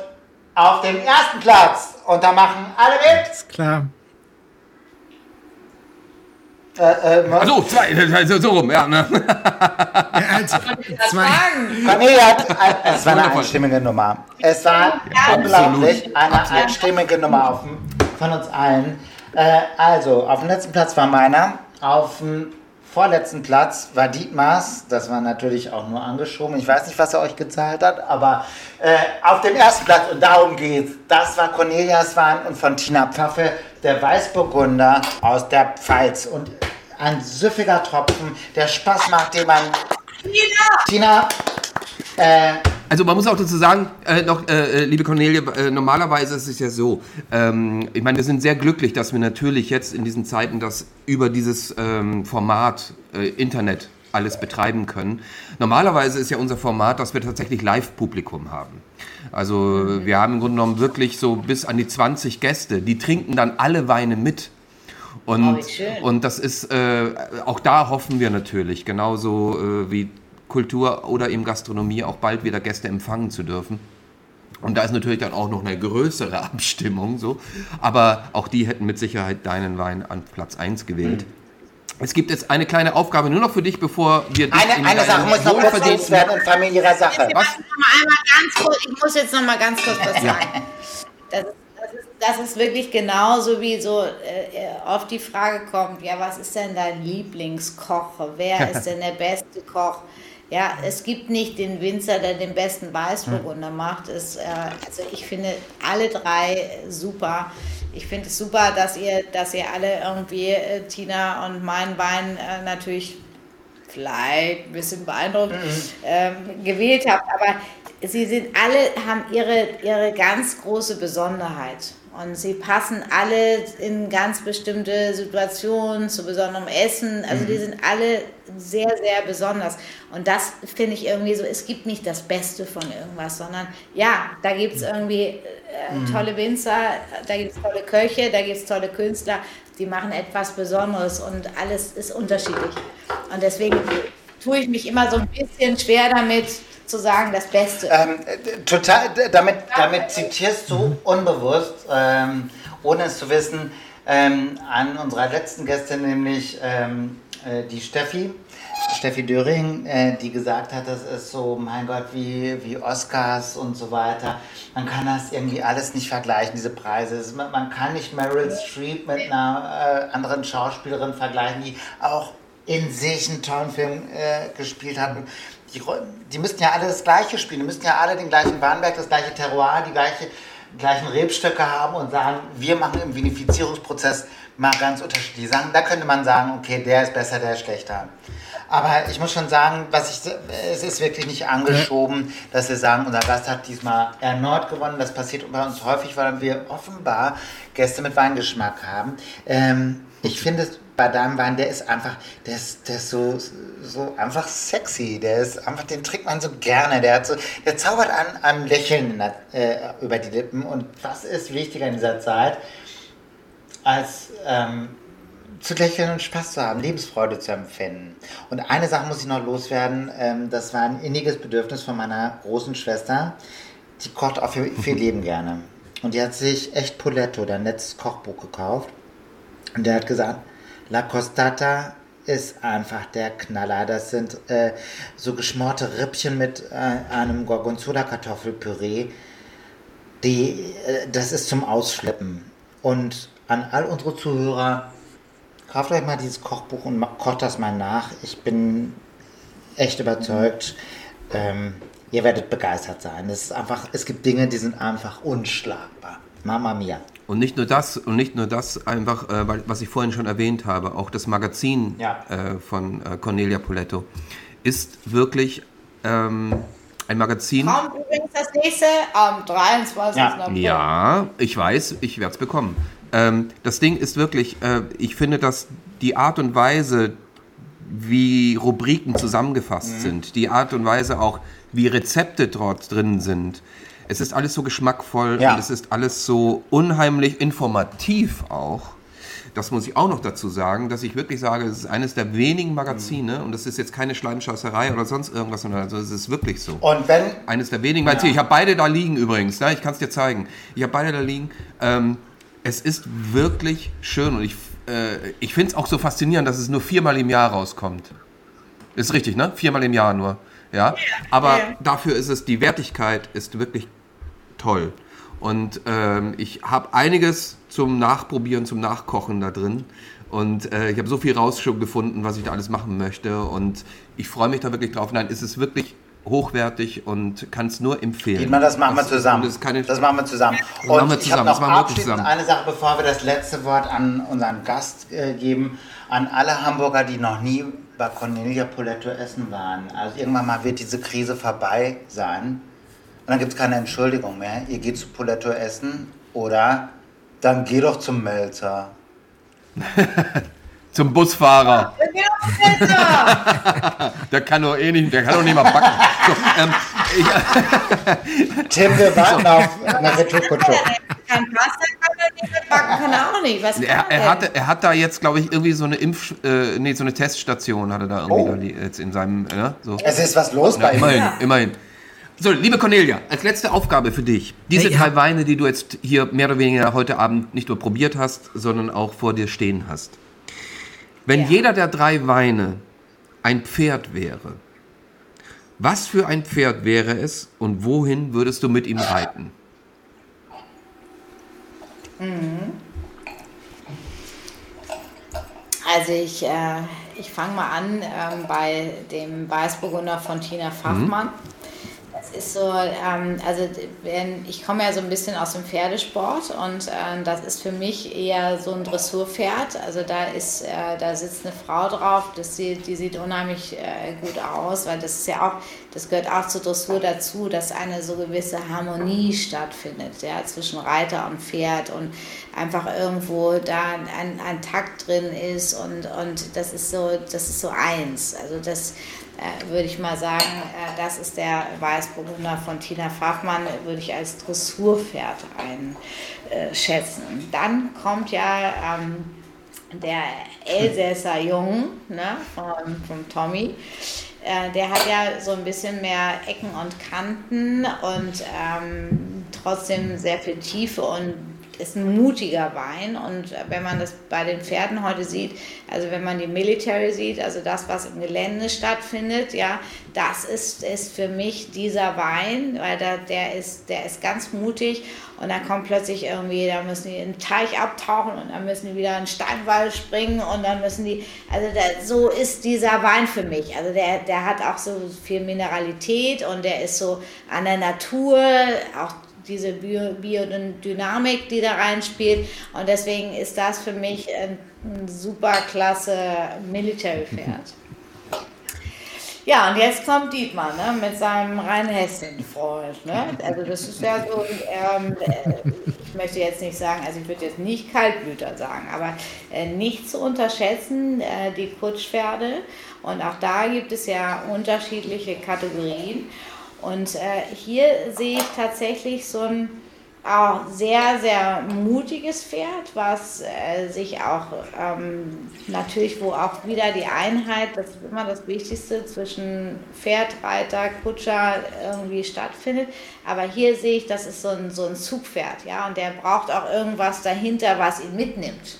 auf dem ersten Platz, und da machen alle mit, Ist klar. Äh, äh, also zwei, also so rum, ja. Ne? also, zwei. Cornelia hat, es war eine einstimmige Nummer. Es war ja, unglaublich, absolut. eine absolut. einstimmige Nummer auf, von uns allen. Äh, also, auf dem letzten Platz war meiner, auf dem vorletzten Platz war Dietmars. Das war natürlich auch nur angeschoben. Ich weiß nicht, was er euch gezahlt hat, aber äh, auf dem ersten Platz, und darum geht's, das war Cornelias Wahn und von Tina Pfaffe der Weißburgunder aus der Pfalz. Und ein süffiger Tropfen, der Spaß macht, den man. Tina! Tina! Äh, also man muss auch dazu sagen, äh, noch, äh, äh, liebe Cornelie, äh, normalerweise ist es ja so, ähm, ich meine, wir sind sehr glücklich, dass wir natürlich jetzt in diesen Zeiten das über dieses ähm, Format äh, Internet alles betreiben können. Normalerweise ist ja unser Format, dass wir tatsächlich Live-Publikum haben. Also wir haben im Grunde genommen wirklich so bis an die 20 Gäste, die trinken dann alle Weine mit. Und, oh, und das ist, äh, auch da hoffen wir natürlich, genauso wie Kultur oder eben Gastronomie auch bald wieder Gäste empfangen zu dürfen. Und da ist natürlich dann auch noch eine größere Abstimmung so. Aber auch die hätten mit Sicherheit deinen Wein an Platz 1 gewählt. Mhm. Es gibt jetzt eine kleine Aufgabe nur noch für dich, bevor wir dich Eine, eine Sache muss noch kurz werden in familiärer Sache. Was? ich muss jetzt noch mal ganz kurz was sagen. Das, das, ist, das, ist, wirklich genauso wie so äh, oft die Frage kommt, ja, was ist denn dein Lieblingskoch? Wer ist denn der beste Koch? Ja, es gibt nicht den Winzer, der den besten Weißburgunder hm. macht. Es, äh, also ich finde alle drei super. Ich finde es super, dass ihr, dass ihr alle irgendwie äh, Tina und meinen Wein äh, natürlich vielleicht ein bisschen beeindruckt mhm. ähm, gewählt habt. Aber sie sind alle, haben ihre, ihre ganz große Besonderheit. Und sie passen alle in ganz bestimmte Situationen, zu besonderem Essen. Also mhm. die sind alle sehr, sehr besonders. Und das finde ich irgendwie so, es gibt nicht das Beste von irgendwas, sondern ja, da gibt es irgendwie äh, mhm. tolle Winzer, da gibt es tolle Köche, da gibt es tolle Künstler, die machen etwas Besonderes und alles ist unterschiedlich. Und deswegen tue ich mich immer so ein bisschen schwer damit, zu sagen, das Beste. Ähm, total, damit, damit zitierst du unbewusst, ähm, ohne es zu wissen, ähm, an unserer letzten Gästin, nämlich ähm, äh, die Steffi, Steffi Döring, äh, die gesagt hat, das ist so, mein Gott, wie, wie Oscars und so weiter. Man kann das irgendwie alles nicht vergleichen, diese Preise. Man kann nicht Meryl Streep mit einer äh, anderen Schauspielerin vergleichen, die auch in sich einen tollen Film äh, gespielt hat die, die müssten ja alle das Gleiche spielen, die müssten ja alle den gleichen Warnberg, das gleiche Terroir, die gleiche, gleichen Rebstöcke haben und sagen, wir machen im Vinifizierungsprozess mal ganz unterschiedliche Sachen. Da könnte man sagen, okay, der ist besser, der ist schlechter. Aber ich muss schon sagen, was ich, es ist wirklich nicht angeschoben, dass wir sagen, unser Gast hat diesmal erneut gewonnen. Das passiert bei uns häufig, weil wir offenbar Gäste mit Weingeschmack haben. Ähm, ich finde es deinem Wein, der ist einfach, der ist, der ist so, so einfach sexy. Der ist einfach, den trinkt man so gerne. Der hat so, der zaubert an einem Lächeln äh, über die Lippen. Und was ist wichtiger in dieser Zeit, als ähm, zu lächeln und Spaß zu haben, Lebensfreude zu empfinden. Und eine Sache muss ich noch loswerden, ähm, das war ein inniges Bedürfnis von meiner großen Schwester. Die kocht auch für, für ihr Leben gerne. Und die hat sich echt Poletto, dein letztes Kochbuch gekauft. Und der hat gesagt, La Costata ist einfach der Knaller. Das sind äh, so geschmorte Rippchen mit äh, einem Gorgonzola-Kartoffelpüree. Die, äh, das ist zum Ausflippen. Und an all unsere Zuhörer, kauft euch mal dieses Kochbuch und kocht das mal nach. Ich bin echt überzeugt. Ähm, ihr werdet begeistert sein. Es, ist einfach, es gibt Dinge, die sind einfach unschlagbar. Mama mia. Und nicht nur das, und nicht nur das einfach, äh, was ich vorhin schon erwähnt habe, auch das Magazin ja. äh, von äh, Cornelia Poletto ist wirklich ähm, ein Magazin. Kommt übrigens das nächste am 23. Ja, April. ja ich weiß, ich werde es bekommen. Ähm, das Ding ist wirklich, äh, ich finde, dass die Art und Weise, wie Rubriken zusammengefasst mhm. sind, die Art und Weise auch, wie Rezepte dort drin sind, es ist alles so geschmackvoll ja. und es ist alles so unheimlich informativ auch. Das muss ich auch noch dazu sagen, dass ich wirklich sage, es ist eines der wenigen Magazine mhm. und das ist jetzt keine Schleimschasserei oder sonst irgendwas, sondern also es ist wirklich so. Und wenn eines der wenigen Magazine. Ja. Ich habe beide da liegen übrigens. Ne? Ich kann es dir zeigen. Ich habe beide da liegen. Ähm, es ist wirklich schön und ich äh, ich finde es auch so faszinierend, dass es nur viermal im Jahr rauskommt. Ist richtig, ne? Viermal im Jahr nur. Ja. Aber ja. dafür ist es, die Wertigkeit ist wirklich toll. Und ähm, ich habe einiges zum Nachprobieren, zum Nachkochen da drin. Und äh, ich habe so viel rausgefunden, was ich da alles machen möchte. Und ich freue mich da wirklich drauf. Nein, es ist wirklich hochwertig und kann es nur empfehlen. Dietmar, das machen das, wir zusammen. Das, das, machen wir zusammen. Und machen wir zusammen. ich habe noch abschließend eine Sache, bevor wir das letzte Wort an unseren Gast äh, geben. An alle Hamburger, die noch nie bei Cornelia Poletto essen waren. Also irgendwann mal wird diese Krise vorbei sein. Und dann gibt es keine Entschuldigung mehr. Ihr geht zu Poletto essen oder dann geh doch zum Melzer. zum Busfahrer. der kann doch eh nicht, der kann doch nicht mal backen. So, ähm, ich, Tim, wir warten so. auf Naretukucho. Kann Pasta, kann er nicht backen, kann er auch nicht. Was er, er, hat, er hat da jetzt, glaube ich, irgendwie so eine Impf, äh, nee, so eine Teststation hatte da irgendwie oh. da jetzt in seinem, äh, so. Es ist was los ja, bei ihm. Immerhin, ja. immerhin. So, liebe Cornelia, als letzte Aufgabe für dich. Diese hey, drei Weine, die du jetzt hier mehr oder weniger heute Abend nicht nur probiert hast, sondern auch vor dir stehen hast. Wenn ja. jeder der drei Weine ein Pferd wäre, was für ein Pferd wäre es und wohin würdest du mit ihm reiten? Mhm. Also ich, äh, ich fange mal an äh, bei dem Weißburgunder von Tina Fachmann. Mhm ist so, ähm, also ich komme ja so ein bisschen aus dem Pferdesport und äh, das ist für mich eher so ein Dressurpferd. Also da ist, äh, da sitzt eine Frau drauf, das sieht, die sieht unheimlich äh, gut aus, weil das ist ja auch, das gehört auch zur Dressur dazu, dass eine so gewisse Harmonie stattfindet, ja, zwischen Reiter und Pferd und einfach irgendwo da ein, ein Takt drin ist und, und das ist so, das ist so eins. Also das äh, würde ich mal sagen, äh, das ist der Weißburgunder von Tina Fachmann, würde ich als Dressurpferd einschätzen. Dann kommt ja ähm, der Elsässer Jung ne, von, von Tommy. Äh, der hat ja so ein bisschen mehr Ecken und Kanten und ähm, trotzdem sehr viel Tiefe und ist ein mutiger Wein und wenn man das bei den Pferden heute sieht, also wenn man die Military sieht, also das, was im Gelände stattfindet, ja, das ist, ist für mich dieser Wein, weil da, der, ist, der ist ganz mutig und dann kommt plötzlich irgendwie, da müssen die einen Teich abtauchen und dann müssen die wieder einen Steinwall springen und dann müssen die, also da, so ist dieser Wein für mich. Also der, der hat auch so viel Mineralität und der ist so an der Natur, auch diese Biodynamik, die da reinspielt. Und deswegen ist das für mich ein, ein super klasse Military-Pferd. Ja, und jetzt kommt Dietmar ne, mit seinem Rheinhessen-Freund. Ne? Also das ist ja so, ähm, äh, ich möchte jetzt nicht sagen, also ich würde jetzt nicht Kaltblüter sagen, aber äh, nicht zu unterschätzen, äh, die Kutschpferde. Und auch da gibt es ja unterschiedliche Kategorien. Und äh, hier sehe ich tatsächlich so ein auch sehr, sehr mutiges Pferd, was äh, sich auch ähm, natürlich, wo auch wieder die Einheit, das ist immer das Wichtigste, zwischen Pferd, Reiter, Kutscher irgendwie stattfindet. Aber hier sehe ich, das ist so ein, so ein Zugpferd, ja, und der braucht auch irgendwas dahinter, was ihn mitnimmt.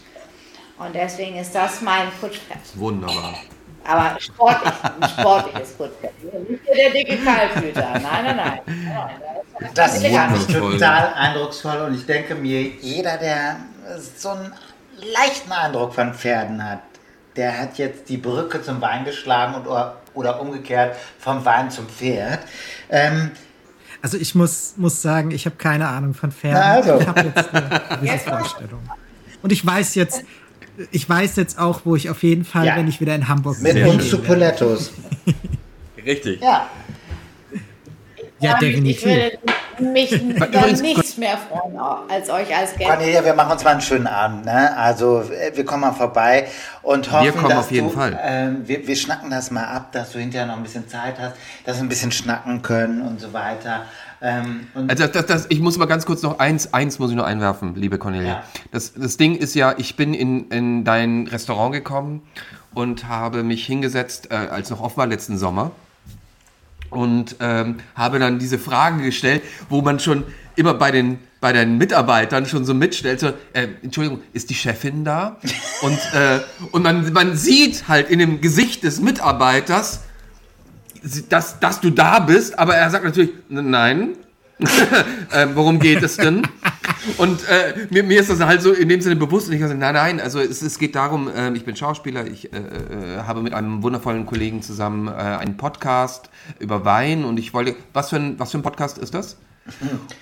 Und deswegen ist das mein Kutschpferd. Wunderbar. Aber sportlich, ein sportliches Kurzpferd. Nicht der dicke Kaltblüter. Nein, nein, nein. Das fand ich total eindrucksvoll und ich denke mir, jeder, der so einen leichten Eindruck von Pferden hat, der hat jetzt die Brücke zum Wein geschlagen und, oder, oder umgekehrt vom Wein zum Pferd. Ähm, also ich muss, muss sagen, ich habe keine Ahnung von Pferden. Also. Ich habe jetzt eine gewisse Vorstellung. Und ich weiß jetzt, ich weiß jetzt auch, wo ich auf jeden Fall, ja. wenn ich wieder in Hamburg bin. Mit uns zu Polettos. Richtig. Ja. Ja, definitiv. Ich würde mich über nichts mehr freuen als euch als Gäste. Cornelia, wir machen uns mal einen schönen Abend. Ne? Also äh, wir kommen mal vorbei und hoffen, wir kommen dass auf jeden du, Fall. Äh, wir, wir schnacken das mal ab, dass du hinterher noch ein bisschen Zeit hast, dass wir ein bisschen schnacken können und so weiter. Ähm, also das, das, ich muss mal ganz kurz noch eins, eins muss ich noch einwerfen, liebe Cornelia. Ja. Das, das Ding ist ja, ich bin in, in dein Restaurant gekommen und habe mich hingesetzt, äh, als noch offen war letzten Sommer und ähm, habe dann diese Fragen gestellt, wo man schon immer bei den bei deinen Mitarbeitern schon so mitstellst, so, äh, Entschuldigung, ist die Chefin da? Und, äh, und man, man sieht halt in dem Gesicht des Mitarbeiters, dass, dass du da bist, aber er sagt natürlich, nein, äh, worum geht es denn? Und äh, mir, mir, ist das halt so in dem Sinne bewusst und ich sage, nein, nein, also es, es geht darum, äh, ich bin Schauspieler, ich äh, äh, habe mit einem wundervollen Kollegen zusammen äh, einen Podcast über Wein und ich wollte, was für ein, was für ein Podcast ist das?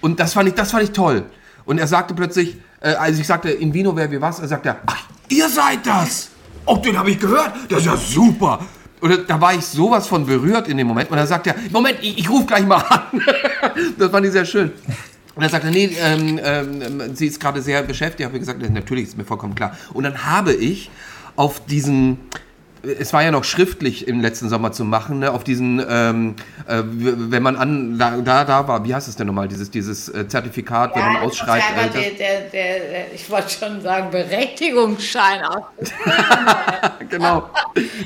Und das fand ich, das fand ich toll. Und er sagte plötzlich, also ich sagte, in Vino wer wie was, er sagte, ach, ihr seid das! Oh, den habe ich gehört, das ist ja super! Und da war ich sowas von berührt in dem Moment. Und dann sagt er, Moment, ich, ich rufe gleich mal an. das fand ich sehr schön. Und dann sagt er, nee, ähm, ähm, sie ist gerade sehr beschäftigt. Ich habe gesagt, natürlich ist mir vollkommen klar. Und dann habe ich auf diesen es war ja noch schriftlich im letzten Sommer zu machen, ne, auf diesen, ähm, äh, wenn man an, da, da, da war, wie heißt es denn nochmal, dieses, dieses äh, Zertifikat, ja, wenn man ausschreibt. Ja, der, der, der, ich wollte schon sagen, Berechtigungsschein genau.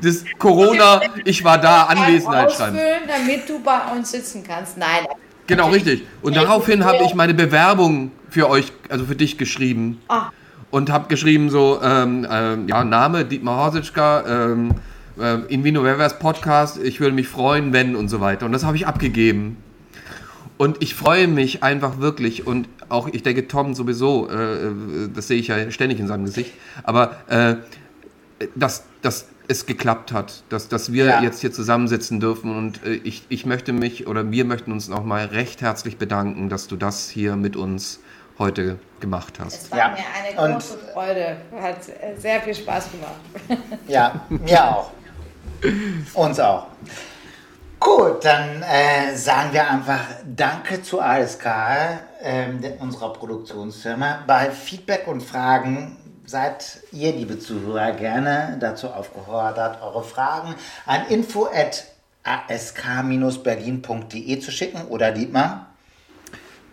Das Corona, ich war da, Anwesenheit schreiben. damit du bei uns sitzen kannst. Nein. Genau, richtig. Und daraufhin habe ich meine Bewerbung für euch, also für dich geschrieben. Ah und habe geschrieben so, ähm, ähm, ja, Name Dietmar Horsitschka, ähm, äh, in Vino Ververs Podcast, ich würde mich freuen, wenn und so weiter. Und das habe ich abgegeben. Und ich freue mich einfach wirklich und auch, ich denke, Tom sowieso, äh, das sehe ich ja ständig in seinem Gesicht, aber äh, dass, dass es geklappt hat, dass, dass wir ja. jetzt hier zusammensitzen dürfen und äh, ich, ich möchte mich oder wir möchten uns nochmal recht herzlich bedanken, dass du das hier mit uns heute gemacht hast. Es war ja. mir eine große Und, Freude. Hat sehr viel Spaß gemacht. Ja, mir auch. Uns auch. Gut, dann äh, sagen wir einfach Danke zu ASK, äh, unserer Produktionsfirma. Bei Feedback und Fragen seid ihr, liebe Zuhörer, gerne dazu aufgefordert, eure Fragen an info at ask-berlin.de zu schicken oder Dietmar?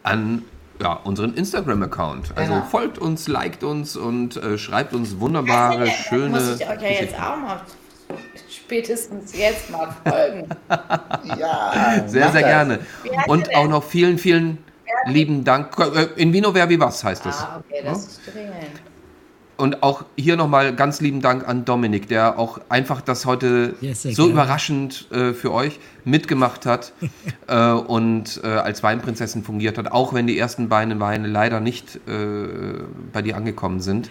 An ja, unseren Instagram-Account. Also genau. folgt uns, liked uns und äh, schreibt uns wunderbare, also, schöne. Muss ich euch ja jetzt auch mal spätestens jetzt mal folgen. ja, sehr, sehr gerne. Und auch noch vielen, vielen lieben Dank. Äh, in Vino Verbi was heißt das? Ah, okay, das ist dringend. Und auch hier nochmal ganz lieben Dank an Dominik, der auch einfach das heute yes, so gerne. überraschend äh, für euch mitgemacht hat äh, und äh, als Weinprinzessin fungiert hat, auch wenn die ersten beiden Weine leider nicht äh, bei dir angekommen sind.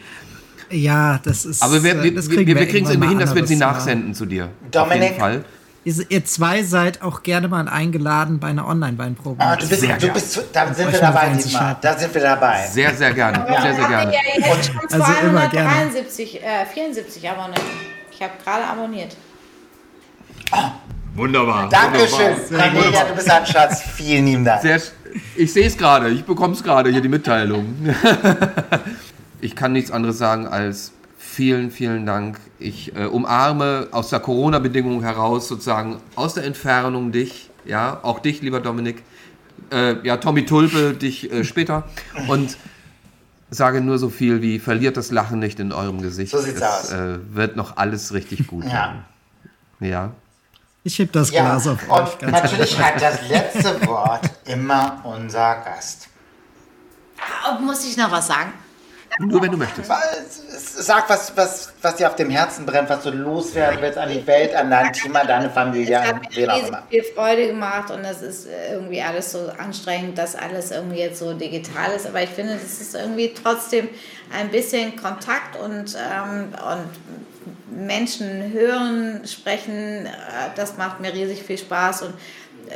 Ja, das ist. Aber wir, wir, wir, wir kriegen es irgendwie hin, dass wir sie nachsenden zu dir. Dominik, Auf jeden Fall. Ihr zwei seid auch gerne mal eingeladen bei einer Online-Weinprobe. Ah, du bist, sehr du bist, da sind wir dabei, Dietmar. Da sind wir dabei. Sehr, sehr gerne. Ja. Sehr, sehr gerne. Ja, also 273, äh, 74 abonniert. Ich habe gerade abonniert. Oh. Wunderbar. Dankeschön. Cornelia, du bist ein Schatz. Vielen lieben Dank. Sehr, ich sehe es gerade. Ich bekomme es gerade hier, die Mitteilung. ich kann nichts anderes sagen als vielen, vielen Dank. Ich äh, umarme aus der Corona-Bedingung heraus sozusagen aus der Entfernung dich, ja, auch dich, lieber Dominik, äh, ja, Tommy Tulpe, dich äh, später und sage nur so viel wie, verliert das Lachen nicht in eurem Gesicht. So sieht's es, aus. Äh, wird noch alles richtig gut. ja. Ja. Ich heb das Glas ja, auf. Und natürlich hat das letzte Wort immer unser Gast. Muss ich noch was sagen? Nur wenn du möchtest. Sag, was, was, was dir auf dem Herzen brennt, was du loswerden willst an die Welt, an dein Team, an deine Familie, an wen auch immer. viel Freude gemacht und es ist irgendwie alles so anstrengend, dass alles irgendwie jetzt so digital ist. Aber ich finde, das ist irgendwie trotzdem ein bisschen Kontakt und, ähm, und Menschen hören, sprechen. Äh, das macht mir riesig viel Spaß und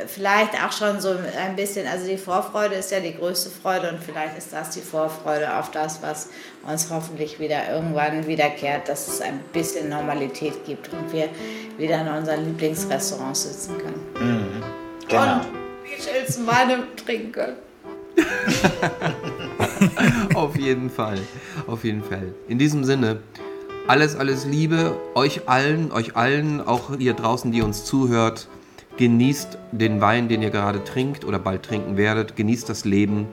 vielleicht auch schon so ein bisschen, also die Vorfreude ist ja die größte Freude und vielleicht ist das die Vorfreude auf das, was uns hoffentlich wieder irgendwann wiederkehrt, dass es ein bisschen Normalität gibt und wir wieder in unseren Lieblingsrestaurants sitzen können. Mhm, genau. Und Chills Weine trinken können. auf jeden Fall, auf jeden Fall. In diesem Sinne, alles, alles Liebe euch allen, euch allen, auch ihr draußen, die uns zuhört. Genießt den Wein, den ihr gerade trinkt oder bald trinken werdet. Genießt das Leben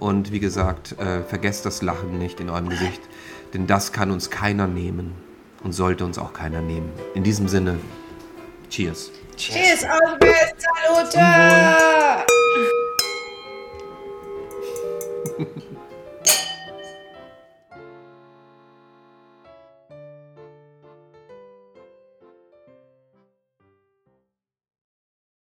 und wie gesagt, äh, vergesst das Lachen nicht in eurem Gesicht, denn das kann uns keiner nehmen und sollte uns auch keiner nehmen. In diesem Sinne, Cheers. Cheers, Cheers auf Salute!